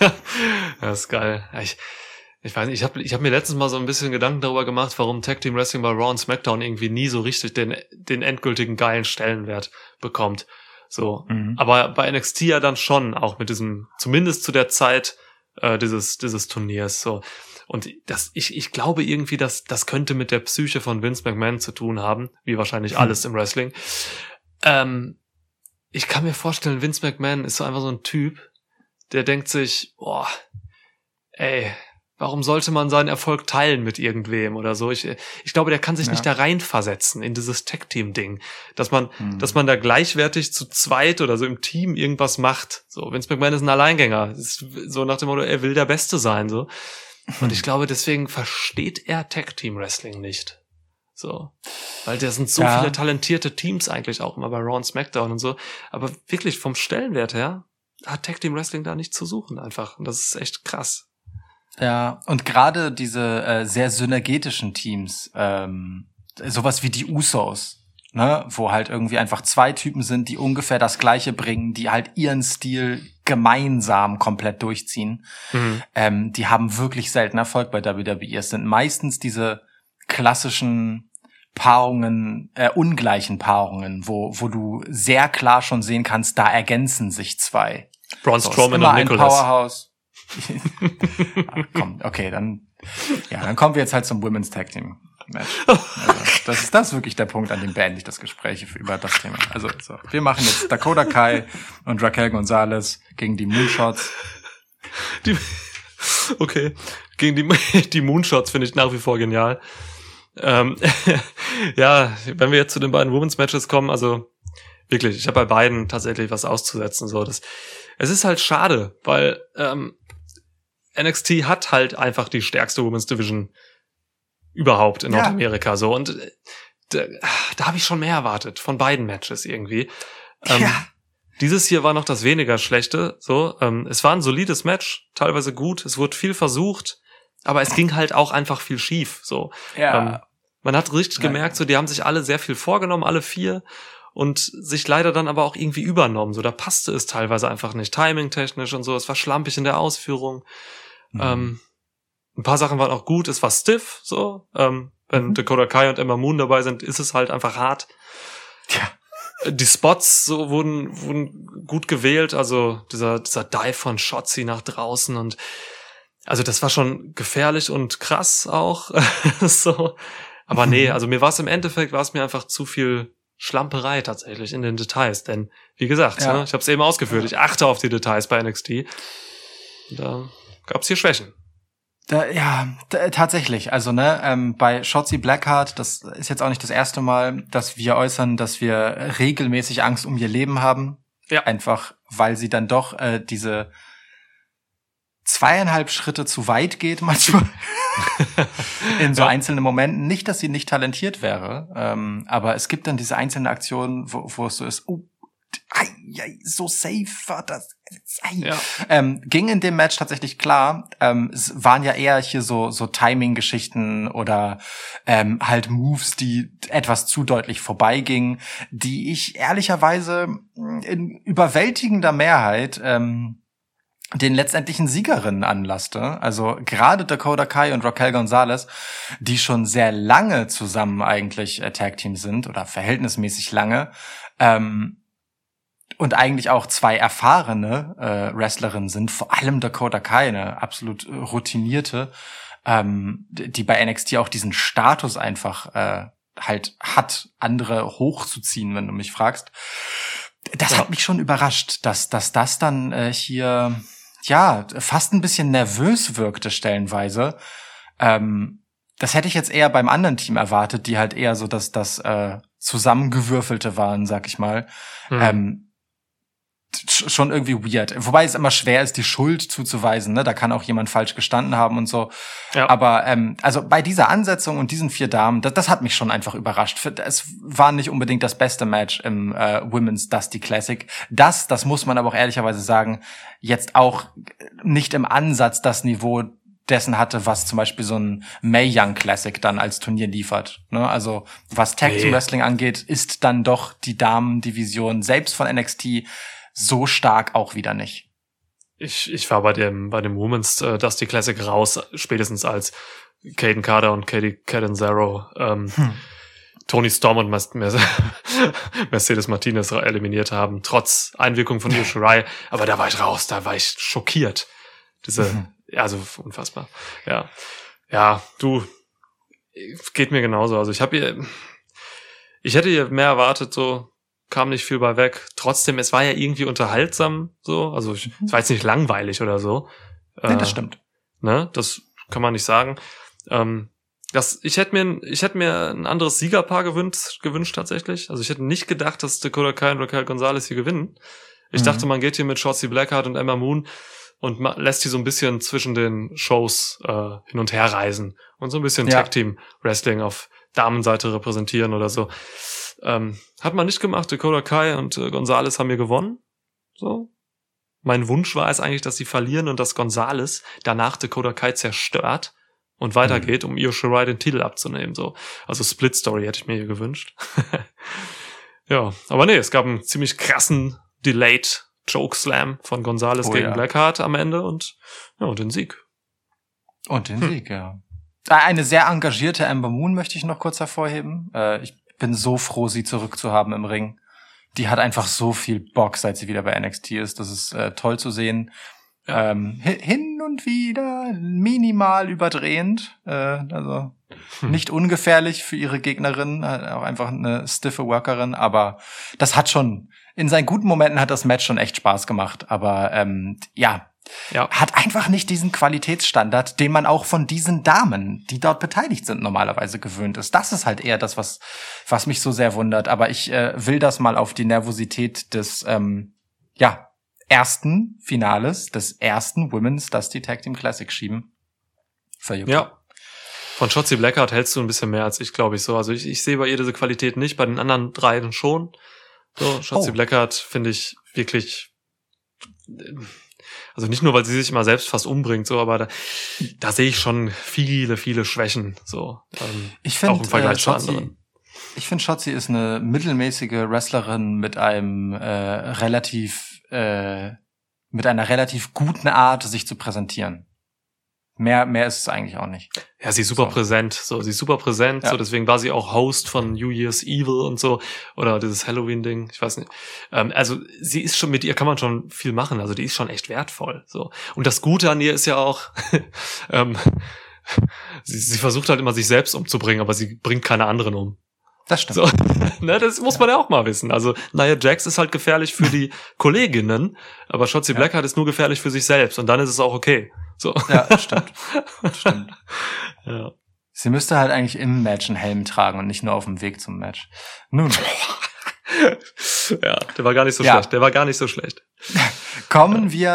Speaker 1: <laughs> das ist geil. Ich, ich weiß nicht, ich habe ich hab mir letztens mal so ein bisschen Gedanken darüber gemacht, warum Tag Team Wrestling bei Raw und SmackDown irgendwie nie so richtig den, den endgültigen geilen Stellenwert bekommt. So.
Speaker 2: Mhm.
Speaker 1: Aber bei NXT ja dann schon, auch mit diesem, zumindest zu der Zeit äh, dieses, dieses Turniers. So. Und das, ich, ich glaube irgendwie, dass das könnte mit der Psyche von Vince McMahon zu tun haben, wie wahrscheinlich
Speaker 2: Hm.
Speaker 1: alles im Wrestling. Ähm, ich kann mir vorstellen, Vince McMahon ist so einfach so ein Typ, der denkt sich, boah, ey, Warum sollte man seinen Erfolg teilen mit irgendwem oder so? Ich, ich glaube, der kann sich
Speaker 2: Ja.
Speaker 1: nicht da reinversetzen in dieses Tag-Team-Ding, dass man,
Speaker 2: Hm.
Speaker 1: dass man da gleichwertig zu zweit oder so im Team irgendwas macht. So, Vince McMahon ist ein Alleingänger. Ist so nach dem Motto, er will der Beste sein, so. Und ich <laughs> glaube, deswegen versteht er Tag-Team-Wrestling nicht. So. Weil da sind so
Speaker 2: Ja.
Speaker 1: viele talentierte Teams eigentlich auch immer bei Raw und SmackDown und so. Aber wirklich vom Stellenwert her hat Tag-Team-Wrestling da nicht zu suchen einfach. Und das ist echt krass.
Speaker 2: Ja, und gerade diese äh, sehr synergetischen Teams, ähm, sowas wie die Usos, ne, wo halt irgendwie einfach zwei Typen sind, die ungefähr das Gleiche bringen, die halt ihren Stil gemeinsam komplett durchziehen,
Speaker 1: Mhm.
Speaker 2: ähm, die haben wirklich selten Erfolg bei WWE. Es sind meistens diese klassischen Paarungen, äh, ungleichen Paarungen, wo, wo du sehr klar schon sehen kannst, da ergänzen sich zwei.
Speaker 1: Braun
Speaker 2: So,
Speaker 1: Strowman
Speaker 2: immer
Speaker 1: und Nicholas.
Speaker 2: Powerhouse. Ah, komm, okay, dann, ja, dann kommen wir jetzt halt zum Women's Tag Team Match. Also, das ist das wirklich der Punkt, an dem beende ich das Gespräch über das Thema. Also, so, wir machen jetzt Dakota Kai und Raquel Gonzalez gegen die Moonshots.
Speaker 1: Die, okay. Gegen die, die Moonshots finde ich nach wie vor genial. Ähm, <laughs> ja, wenn wir jetzt zu den beiden Women's Matches kommen, also wirklich, ich habe bei beiden tatsächlich was auszusetzen. So, das, es ist halt schade, weil ähm, NXT hat halt einfach die stärkste Women's Division überhaupt in
Speaker 2: Ja.
Speaker 1: Nordamerika. So und äh, da, da habe ich schon mehr erwartet von beiden Matches irgendwie. Ähm,
Speaker 2: Ja.
Speaker 1: Dieses hier war noch das weniger schlechte. So, ähm, es war ein solides Match, teilweise gut. Es wurde viel versucht, aber es ging halt auch einfach viel schief. So, ähm, man hat richtig
Speaker 2: Nein.
Speaker 1: gemerkt, so die haben sich alle sehr viel vorgenommen, alle vier, und sich leider dann aber auch irgendwie übernommen. So, da passte es teilweise einfach nicht, timing-technisch und so. Es war schlampig in der Ausführung.
Speaker 2: Mhm.
Speaker 1: Ähm, ein paar Sachen waren auch gut. Es war stiff, so. Ähm, wenn
Speaker 2: Mhm.
Speaker 1: Dakota Kai und Emma Moon dabei sind, ist es halt einfach hart.
Speaker 2: Tja.
Speaker 1: Die Spots so wurden, wurden gut gewählt, also dieser, dieser Dive von Shotzi nach draußen und also das war schon gefährlich und krass auch. <laughs> so. Aber nee,
Speaker 2: Mhm.
Speaker 1: also mir war es im Endeffekt, war es mir einfach zu viel Schlamperei tatsächlich in den Details. Denn, wie gesagt,
Speaker 2: Ja.
Speaker 1: ne, ich habe es eben ausgeführt, ich achte auf die Details bei NXT. Da gab es hier Schwächen.
Speaker 2: Da, ja, tatsächlich. Also ne, ähm, bei Shotzi Blackheart, das ist jetzt auch nicht das erste Mal, dass wir äußern, dass wir regelmäßig Angst um ihr Leben haben.
Speaker 1: Ja.
Speaker 2: Einfach, weil sie dann doch äh, diese zweieinhalb Schritte zu weit geht manchmal <laughs> in so
Speaker 1: Ja.
Speaker 2: einzelnen Momenten. Nicht, dass sie nicht talentiert wäre, ähm, aber es gibt dann diese einzelnen Aktionen, wo, wo es so ist, oh, ei, ei, so safe war das.
Speaker 1: Ja.
Speaker 2: Ähm, ging in dem Match tatsächlich klar. Ähm, es waren ja eher hier so, so Timing-Geschichten oder ähm, halt Moves, die etwas zu deutlich vorbeigingen, die ich ehrlicherweise mh, in überwältigender Mehrheit ähm, den letztendlichen Siegerinnen anlasste. Also gerade Dakota Kai und Raquel Gonzalez, die schon sehr lange zusammen eigentlich äh, Tag Team sind oder verhältnismäßig lange. Ähm, und eigentlich auch zwei erfahrene äh, Wrestlerinnen sind, vor allem Dakota Kai, eine absolut äh, routinierte, ähm, die bei NXT auch diesen Status einfach äh, halt hat, andere hochzuziehen, wenn du mich fragst. Das
Speaker 1: Ja.
Speaker 2: hat mich schon überrascht, dass, dass das dann äh, hier ja fast ein bisschen nervös wirkte stellenweise. Ähm, das hätte ich jetzt eher beim anderen Team erwartet, die halt eher so das, das äh, zusammengewürfelte waren, sag ich mal.
Speaker 1: Hm.
Speaker 2: Ähm, schon irgendwie weird. Wobei es immer schwer ist, die Schuld zuzuweisen. Ne? Da kann auch jemand falsch gestanden haben und so.
Speaker 1: Ja.
Speaker 2: Aber ähm, also bei dieser Ansetzung und diesen vier Damen, das, das hat mich schon einfach überrascht. Es war nicht unbedingt das beste Match im äh, Women's Dusty Classic. Das, das muss man aber auch ehrlicherweise sagen, jetzt auch nicht im Ansatz das Niveau dessen hatte, was zum Beispiel so ein May Young Classic dann als Turnier liefert. Ne? Also was Tag Team. Wrestling angeht, ist dann doch die Damendivision selbst von NXT so stark auch wieder nicht.
Speaker 1: Ich, ich war bei dem, bei dem Women's äh, Dusty Classic raus, spätestens als Caden Carter und Katie Catanzaro ähm,
Speaker 2: Hm.
Speaker 1: Tony Storm und <laughs> Mercedes Martinez eliminiert haben, trotz Einwirkung von Io Shirai. Aber da war ich raus, da war ich schockiert. Diese,
Speaker 2: Mhm.
Speaker 1: also unfassbar. Ja, ja, du, geht mir genauso. Also ich habe hier, ich hätte hier mehr erwartet, so kam nicht viel bei weg. Trotzdem, es war ja irgendwie unterhaltsam, so. Also ich, es war jetzt nicht langweilig oder so.
Speaker 2: Nee,
Speaker 1: Äh,
Speaker 2: das stimmt.
Speaker 1: Ne, das kann man nicht sagen. Ähm, das, ich hätte mir, ich hätte mir ein anderes Siegerpaar gewünscht, gewünscht tatsächlich. Also ich hätte nicht gedacht, dass Dakota Kai und Raquel Gonzalez hier gewinnen. Ich
Speaker 2: Mhm.
Speaker 1: dachte, man geht hier mit Shotzi Blackheart und Emma Moon und lässt die so ein bisschen zwischen den Shows äh, hin und her reisen und so ein bisschen
Speaker 2: Ja.
Speaker 1: Tag Team Wrestling auf Damenseite repräsentieren oder so. Ähm, hat man nicht gemacht. Dakota Kai und äh, Gonzalez haben hier gewonnen. So. Mein Wunsch war es eigentlich, dass sie verlieren und dass Gonzalez danach Dakota Kai zerstört und weitergeht, um Io Shirai den Titel abzunehmen. So. Also Split Story hätte ich mir hier gewünscht. <laughs> ja, aber nee, es gab einen ziemlich krassen Delayed Choke Slam von Gonzalez
Speaker 2: Oh
Speaker 1: gegen
Speaker 2: ja.
Speaker 1: Blackheart am Ende und ja, und den Sieg.
Speaker 2: Und den
Speaker 1: Hm.
Speaker 2: Sieg, ja. Äh, Eine sehr engagierte Amber Moon möchte ich noch kurz hervorheben. Äh, Ich bin so froh, sie zurückzuhaben im Ring. Die hat einfach so viel Bock, seit sie wieder bei NXT ist. Das ist äh, toll zu sehen.
Speaker 1: Ja.
Speaker 2: Ähm, hi- hin und wieder minimal überdrehend. Äh, also
Speaker 1: Hm.
Speaker 2: nicht ungefährlich für ihre Gegnerin, äh, auch einfach eine stiffe Workerin, aber das hat schon, in seinen guten Momenten hat das Match schon echt Spaß gemacht. Aber ähm, ja,
Speaker 1: Ja.
Speaker 2: hat einfach nicht diesen Qualitätsstandard, den man auch von diesen Damen, die dort beteiligt sind, normalerweise gewöhnt ist. Das ist halt eher das, was, was mich so sehr wundert. Aber ich äh, will das mal auf die Nervosität des ähm, ja, ersten Finales, des ersten Women's Dusty Tag Team Classic schieben. Verjuckt.
Speaker 1: Ja. Von Shotzi Blackheart hältst du ein bisschen mehr als ich, glaube ich so. Also ich, ich sehe bei ihr diese Qualität nicht, bei den anderen dreien schon. So, Shotzi
Speaker 2: Oh.
Speaker 1: Blackheart finde ich wirklich, also nicht nur, weil sie sich immer selbst fast umbringt, so, aber da, da sehe ich schon viele, viele Schwächen, so. Ähm,
Speaker 2: Ich
Speaker 1: auch
Speaker 2: finde,
Speaker 1: im Vergleich
Speaker 2: äh,
Speaker 1: zu anderen.
Speaker 2: ich finde, Shotzi ist eine mittelmäßige Wrestlerin mit einem äh, relativ, äh, mit einer relativ guten Art, sich zu präsentieren. Mehr, mehr ist es eigentlich auch nicht.
Speaker 1: Ja, sie ist super
Speaker 2: So.
Speaker 1: präsent, so, sie ist super präsent,
Speaker 2: Ja.
Speaker 1: so, deswegen war sie auch Host von New Year's Evil und so, oder dieses Halloween-Ding, ich weiß nicht. Ähm, also, sie ist schon, mit ihr kann man schon viel machen, also die ist schon echt wertvoll, so. Und das Gute an ihr ist ja auch, <laughs> ähm, sie, sie versucht halt immer sich selbst umzubringen, aber sie bringt keine anderen um.
Speaker 2: Das stimmt.
Speaker 1: So, <laughs> ne, das muss man ja auch mal wissen. Also, Nia Jax ist halt gefährlich für die <laughs> Kolleginnen, aber Shotzi
Speaker 2: Ja.
Speaker 1: Blackheart ist nur gefährlich für sich selbst und dann ist es auch okay. So.
Speaker 2: Ja, stimmt. stimmt. <laughs>
Speaker 1: Ja.
Speaker 2: Sie müsste halt eigentlich im Match einen Helm tragen und nicht nur auf dem Weg zum Match. Nun, <laughs>
Speaker 1: ja, der war gar nicht so
Speaker 2: Ja.
Speaker 1: schlecht. Der war gar nicht so schlecht. <laughs>
Speaker 2: kommen wir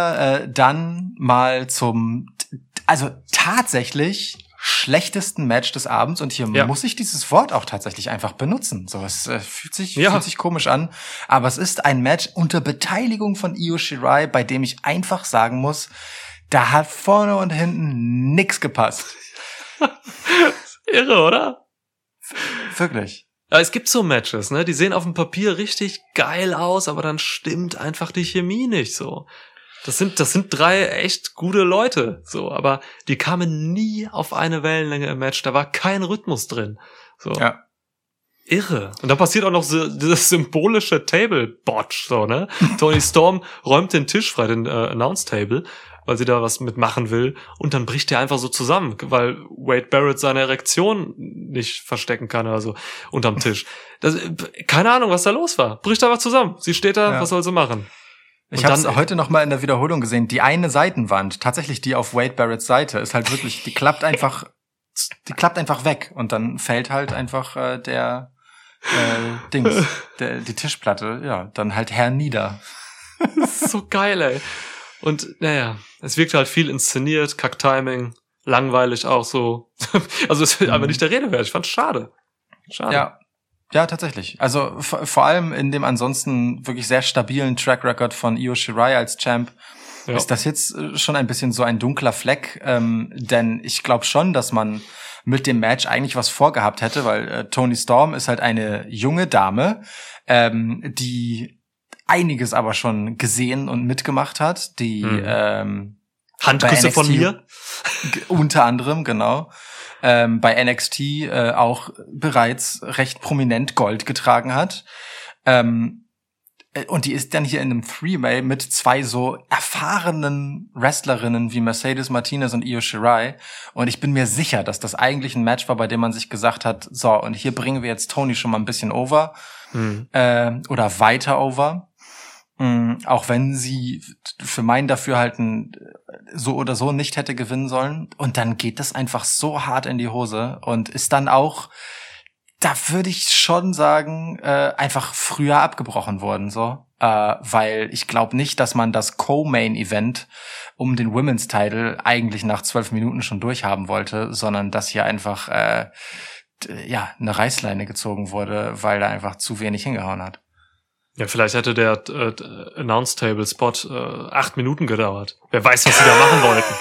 Speaker 2: äh, dann mal zum, also tatsächlich schlechtesten Match des Abends und hier
Speaker 1: Ja.
Speaker 2: muss ich dieses Wort auch tatsächlich einfach benutzen. So, es äh, fühlt sich
Speaker 1: Ja.
Speaker 2: fühlt sich komisch an, aber es ist ein Match unter Beteiligung von Io Shirai, bei dem ich einfach sagen muss, da hat vorne und hinten nix gepasst. <laughs>
Speaker 1: Irre, oder?
Speaker 2: Wirklich.
Speaker 1: Ja, es gibt so Matches, ne? Die sehen auf dem Papier richtig geil aus, aber dann stimmt einfach die Chemie nicht so. Das sind, das sind drei echt gute Leute, so, aber die kamen nie auf eine Wellenlänge im Match. Da war kein Rhythmus drin. So.
Speaker 2: Ja.
Speaker 1: Irre. Und dann passiert auch noch so, dieses symbolische Table-Botch, so, ne? <laughs> Tony Storm räumt den Tisch frei, den äh, Announce-Table, weil sie da was mitmachen will. Und dann bricht der einfach so zusammen, weil Wade Barrett seine Erektion nicht verstecken kann oder so unterm Tisch. Das, keine Ahnung, was da los war. Bricht einfach zusammen. Sie steht da,
Speaker 2: Ja.
Speaker 1: was soll sie machen?
Speaker 2: Ich habe heute noch mal in der Wiederholung gesehen. Die eine Seitenwand, tatsächlich die auf Wade Barretts Seite, ist halt wirklich, die klappt einfach, die klappt einfach weg und dann fällt halt einfach äh, der äh, Dings, <laughs> der, die Tischplatte, ja, dann halt hernieder. <laughs>
Speaker 1: So geil, ey. Und naja, es wirkt halt viel inszeniert, Kack-Timing, langweilig auch so. <laughs> Also es ist
Speaker 2: Mhm.
Speaker 1: aber nicht der Rede wert. Ich fand's schade. Schade.
Speaker 2: Ja. Ja, tatsächlich. Also vor allem in dem ansonsten wirklich sehr stabilen Track Record von Io Shirai als Champ
Speaker 1: Ja.
Speaker 2: ist das jetzt äh, schon ein bisschen so ein dunkler Fleck, ähm, denn ich glaube schon, dass man mit dem Match eigentlich was vorgehabt hätte, weil äh, Tony Storm ist halt eine junge Dame, ähm, die einiges aber schon gesehen und mitgemacht hat, die
Speaker 1: Mhm.
Speaker 2: ähm,
Speaker 1: Handküsse von mir.
Speaker 2: Unter anderem, genau, ähm, bei NXT äh, auch bereits recht prominent Gold getragen hat. Ähm, äh, und die ist dann hier in einem Three-Way mit zwei so erfahrenen Wrestlerinnen wie Mercedes Martinez und Io Shirai. Und ich bin mir sicher, dass das eigentlich ein Match war, bei dem man sich gesagt hat, so, und hier bringen wir jetzt Tony schon mal ein bisschen over
Speaker 1: Hm.
Speaker 2: äh, oder weiter over. Mm, auch wenn sie für mein Dafürhalten so oder so nicht hätte gewinnen sollen. Und dann geht das einfach so hart in die Hose und ist dann auch, da würde ich schon sagen, äh, einfach früher abgebrochen worden, so. Äh, weil ich glaube nicht, dass man das Co-Main-Event um den Women's Title eigentlich nach zwölf Minuten schon durchhaben wollte, sondern dass hier einfach äh, ja eine Reißleine gezogen wurde, weil da einfach zu wenig hingehauen hat.
Speaker 1: Ja, vielleicht hätte der äh, Announce Table Spot äh, acht Minuten gedauert. Wer weiß, was sie da machen wollten.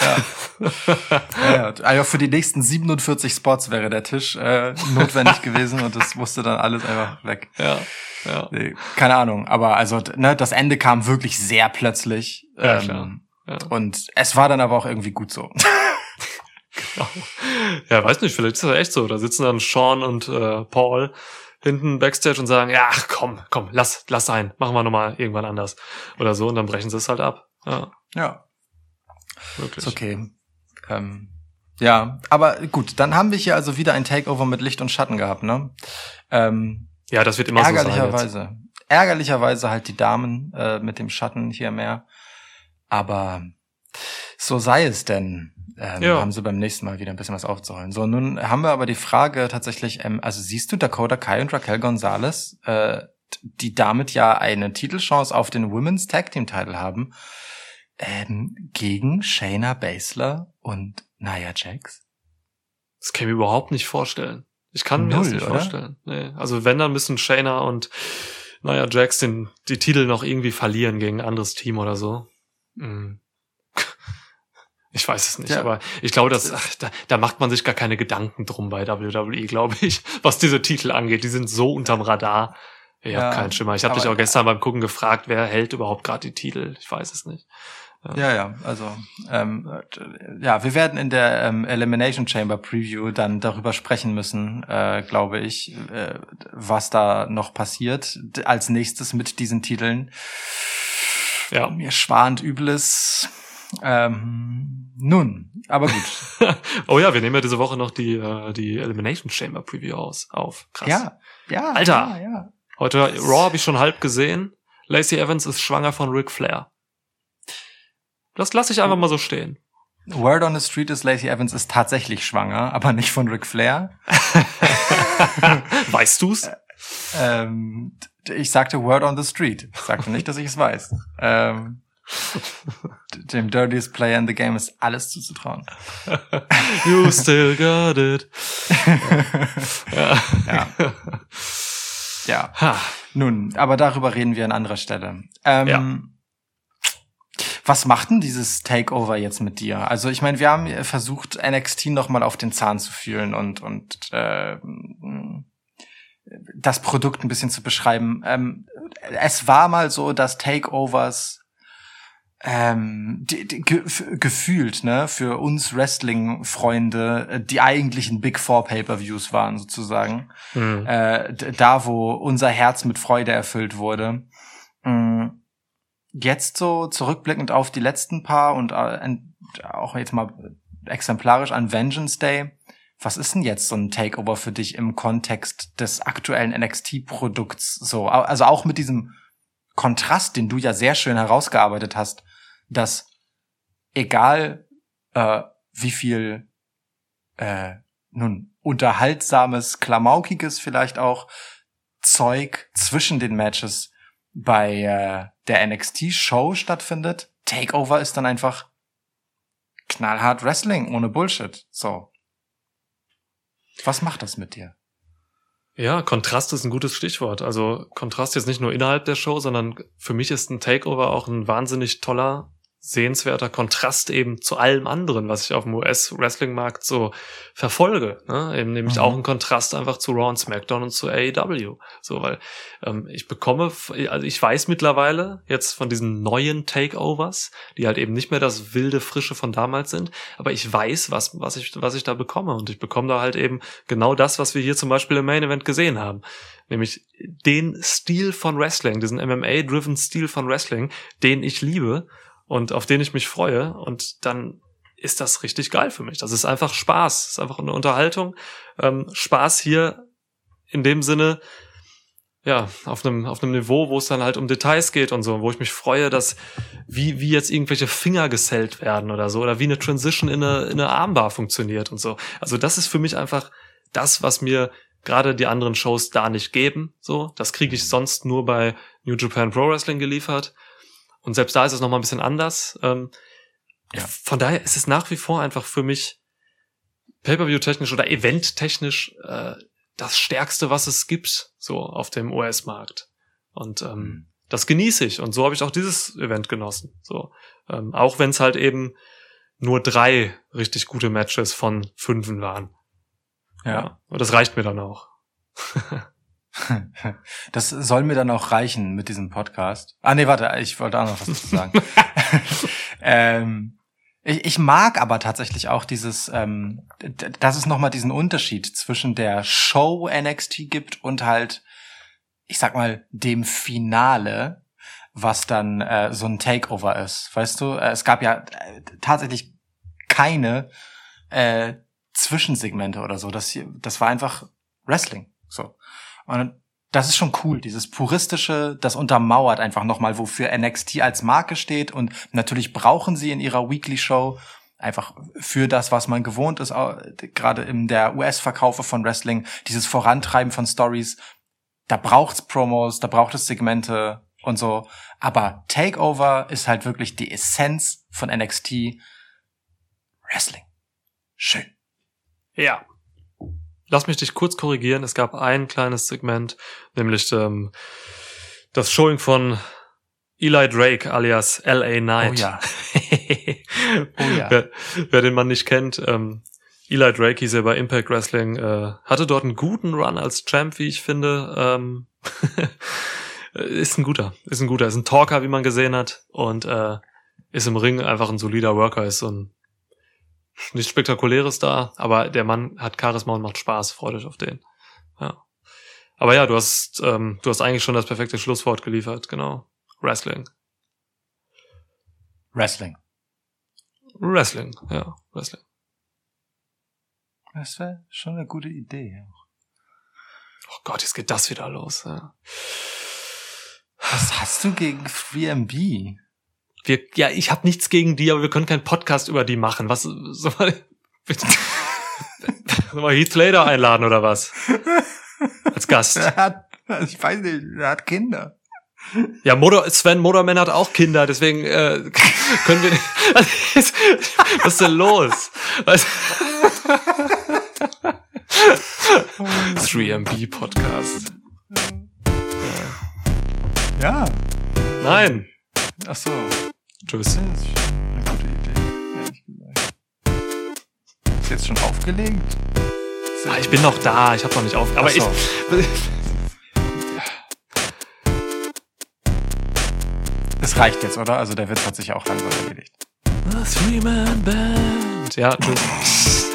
Speaker 2: Ja, <laughs> ja, also für die nächsten 47 Spots wäre der Tisch äh, notwendig <laughs> gewesen und das musste dann alles einfach weg.
Speaker 1: Ja, ja.
Speaker 2: Nee, keine Ahnung, aber also ne, das Ende kam wirklich sehr plötzlich.
Speaker 1: Ja,
Speaker 2: ähm,
Speaker 1: klar. Ja.
Speaker 2: Und es war dann aber auch irgendwie gut so. <laughs>
Speaker 1: ja, weiß nicht, vielleicht ist das echt so. Da sitzen dann Sean und äh, Paul hinten backstage und sagen, ja, ach, komm, komm, lass, lass sein, machen wir nochmal irgendwann anders. Oder so, und dann brechen sie es halt ab. Ja,
Speaker 2: ja,
Speaker 1: wirklich.
Speaker 2: ist okay. Ähm, ja, aber gut, dann haben wir hier also wieder ein Takeover mit Licht und Schatten gehabt, ne? Ähm,
Speaker 1: Ja, das wird immer so sein. Jetzt.
Speaker 2: ärgerlicherweise. Ärgerlicherweise halt die Damen äh, mit dem Schatten hier mehr. Aber so sei es denn. Ähm,
Speaker 1: Ja.
Speaker 2: Haben sie beim nächsten Mal wieder ein bisschen was aufzuholen. So, nun haben wir aber die Frage tatsächlich, ähm, also siehst du Dakota Kai und Raquel Gonzalez, äh, die damit ja eine Titelchance auf den Women's Tag Team Title haben, ähm, gegen Shayna Baszler und Nia Jax?
Speaker 1: Das kann ich mir überhaupt nicht vorstellen. Ich kann mir das
Speaker 2: Null,
Speaker 1: nicht
Speaker 2: oder?
Speaker 1: vorstellen. Nee. Also wenn, dann müssen Shayna und naja, Jax den, die Titel noch irgendwie verlieren gegen ein anderes Team oder so. Hm. Ich weiß es nicht,
Speaker 2: Ja.
Speaker 1: aber ich glaube, dass, ach, da, da macht man sich gar keine Gedanken drum bei WWE, glaube ich, was diese Titel angeht. Die sind so unterm Radar. Ich
Speaker 2: Ja,
Speaker 1: habe keinen Schimmer. Ich habe dich auch gestern beim Gucken gefragt, wer hält überhaupt gerade die Titel. Ich weiß es nicht.
Speaker 2: Ja, ja, also ähm, äh, ja, wir werden in der ähm, Elimination Chamber Preview dann darüber sprechen müssen, äh, glaube ich, äh, was da noch passiert als nächstes mit diesen Titeln.
Speaker 1: Ja.
Speaker 2: Mir schwant Übles. Ähm, nun, aber gut. <laughs>
Speaker 1: oh ja, wir nehmen ja diese Woche noch die, äh, die Elimination Chamber Preview aus, auf. Krass.
Speaker 2: ja, ja,
Speaker 1: Alter.
Speaker 2: ja, ja.
Speaker 1: Heute Raw habe ich schon halb gesehen. Lacey Evans ist schwanger von Ric Flair. Das lasse ich einfach mal so stehen.
Speaker 2: Word on the Street ist Lacey Evans ist tatsächlich schwanger, aber nicht von Ric Flair. <laughs>
Speaker 1: weißt du's?
Speaker 2: Ähm, ich sagte Word on the Street. Ich sagte nicht, dass ich es weiß. Ähm, <laughs> dem dirtiest player in the game ist alles zuzutrauen. <laughs>
Speaker 1: You still got it. <laughs> Ja.
Speaker 2: Ja. Ja.
Speaker 1: Ha.
Speaker 2: Nun, aber darüber reden wir an anderer Stelle. Ähm,
Speaker 1: Ja.
Speaker 2: Was macht denn dieses Takeover jetzt mit dir? Also ich meine, wir haben versucht, NXT noch mal auf den Zahn zu fühlen und und äh, das Produkt ein bisschen zu beschreiben. Ähm, es war mal so, dass Takeovers ähm, die, die, ge gefühlt, ne, für uns Wrestling-Freunde äh, die eigentlichen Big Four Pay-per-Views waren sozusagen
Speaker 1: Hm.
Speaker 2: äh, da, wo unser Herz mit Freude erfüllt wurde. Mm, Jetzt so zurückblickend auf die letzten paar und äh, auch jetzt mal exemplarisch an Vengeance Day. Was ist denn jetzt so ein Takeover für dich im Kontext des aktuellen NXT-Produkts so? Also auch mit diesem Kontrast, den du ja sehr schön herausgearbeitet hast, dass egal äh, wie viel äh, nun unterhaltsames, klamaukiges vielleicht auch Zeug zwischen den Matches bei äh, der NXT-Show stattfindet. Takeover ist dann einfach knallhart Wrestling ohne Bullshit. So. Was macht das mit dir?
Speaker 1: Ja, Kontrast ist ein gutes Stichwort. Also Kontrast jetzt nicht nur innerhalb der Show, sondern für mich ist ein Takeover auch ein wahnsinnig toller, sehenswerter Kontrast eben zu allem anderen, was ich auf dem US-Wrestling-Markt so verfolge. Ne? Eben nämlich
Speaker 2: Mhm.
Speaker 1: auch ein Kontrast einfach zu Raw und SmackDown und zu AEW. So, weil ähm, ich bekomme, also ich weiß mittlerweile jetzt von diesen neuen Takeovers, die halt eben nicht mehr das wilde Frische von damals sind, aber ich weiß, was, was ich, was ich da bekomme. Und ich bekomme da halt eben genau das, was wir hier zum Beispiel im Main Event gesehen haben. Nämlich den Stil von Wrestling, diesen MMA-driven Stil von Wrestling, den ich liebe und auf den ich mich freue. Und dann ist das richtig geil für mich. Das ist einfach Spaß. Das ist einfach eine Unterhaltung. Ähm, Spaß hier in dem Sinne, ja, auf einem, auf einem Niveau, wo es dann halt um Details geht und so, wo ich mich freue, dass wie, wie jetzt irgendwelche Finger gesellt werden oder so, oder wie eine Transition in eine, in eine Armbar funktioniert und so. Also das ist für mich einfach das, was mir gerade die anderen Shows da nicht geben, so. Das kriege ich sonst nur bei New Japan Pro Wrestling geliefert. Und selbst da ist es nochmal ein bisschen anders. Ähm,
Speaker 2: Ja.
Speaker 1: Von daher ist es nach wie vor einfach für mich Pay-per-view-technisch oder event-technisch äh, das Stärkste, was es gibt, so auf dem US-Markt. Und ähm,
Speaker 2: Mhm.
Speaker 1: das genieße ich. Und so habe ich auch dieses Event genossen. So, ähm, auch wenn es halt eben nur drei richtig gute Matches von fünfen waren.
Speaker 2: Ja.
Speaker 1: Und das reicht mir dann auch. <laughs> <laughs>
Speaker 2: Das soll mir dann auch reichen mit diesem Podcast. Ah, nee, warte, ich wollte auch noch was dazu sagen. <laughs> ähm, ich, ich mag aber tatsächlich auch dieses, ähm, dass es nochmal diesen Unterschied zwischen der Show NXT gibt und halt, ich sag mal, dem Finale, was dann äh, so ein Takeover ist. Weißt du, äh, es gab ja äh, tatsächlich keine äh, Zwischensegmente oder so. Das, hier, das war einfach Wrestling. So. Und das ist schon cool, dieses puristische, das untermauert einfach nochmal, wofür NXT als Marke steht. Und natürlich brauchen sie in ihrer Weekly Show einfach für das, was man gewohnt ist, gerade in der US-Verkaufe von Wrestling, dieses Vorantreiben von Stories. Da braucht's Promos, da braucht es Segmente und so. Aber Takeover ist halt wirklich die Essenz von NXT Wrestling. Schön.
Speaker 1: Ja. Lass mich dich kurz korrigieren. Es gab ein kleines Segment, nämlich ähm, das Showing von Eli Drake alias L.A. Knight.
Speaker 2: Oh ja. <laughs>
Speaker 1: oh
Speaker 2: ja.
Speaker 1: Wer, wer den Mann nicht kennt, ähm, Eli Drake hieß er bei Impact Wrestling, äh, hatte dort einen guten Run als Champ, wie ich finde. Ähm, <laughs> ist ein guter, ist ein guter, ist ein Talker, wie man gesehen hat und äh, ist im Ring einfach ein solider Worker, ist so ein nichts Spektakuläres da, aber der Mann hat Charisma und macht Spaß, freut euch auf den. Ja. Aber ja, du hast, ähm, du hast eigentlich schon das perfekte Schlusswort geliefert, genau. Wrestling.
Speaker 2: Wrestling.
Speaker 1: Wrestling, ja, Wrestling.
Speaker 2: Das wäre schon eine gute Idee.
Speaker 1: Oh Gott, jetzt geht das wieder los. Ja.
Speaker 2: Was hast du gegen 3MB?
Speaker 1: Wir, ja, ich habe nichts gegen die, aber wir können keinen Podcast über die machen. Was soll man, <laughs> soll man Heath Slater einladen oder was? Als Gast.
Speaker 2: Er hat, ich weiß nicht, er hat Kinder.
Speaker 1: Ja, Motor, Sven Motorman hat auch Kinder, deswegen äh, <laughs> können wir. Was ist denn los? Was? <laughs> 3MB Podcast.
Speaker 2: Ja.
Speaker 1: Nein.
Speaker 2: Ach so.
Speaker 1: Tschüss.
Speaker 2: Das ist eine gute Idee, ehrlich gesagt. Ist jetzt schon aufgelegt?
Speaker 1: Ah, ich bin noch da, ich habe noch nicht auf. Aber
Speaker 2: so.
Speaker 1: ich. <laughs>
Speaker 2: Es reicht jetzt, oder? Also der Witz hat sich auch langsam erledigt.
Speaker 1: Three-Man-Band. Ja, tschüss.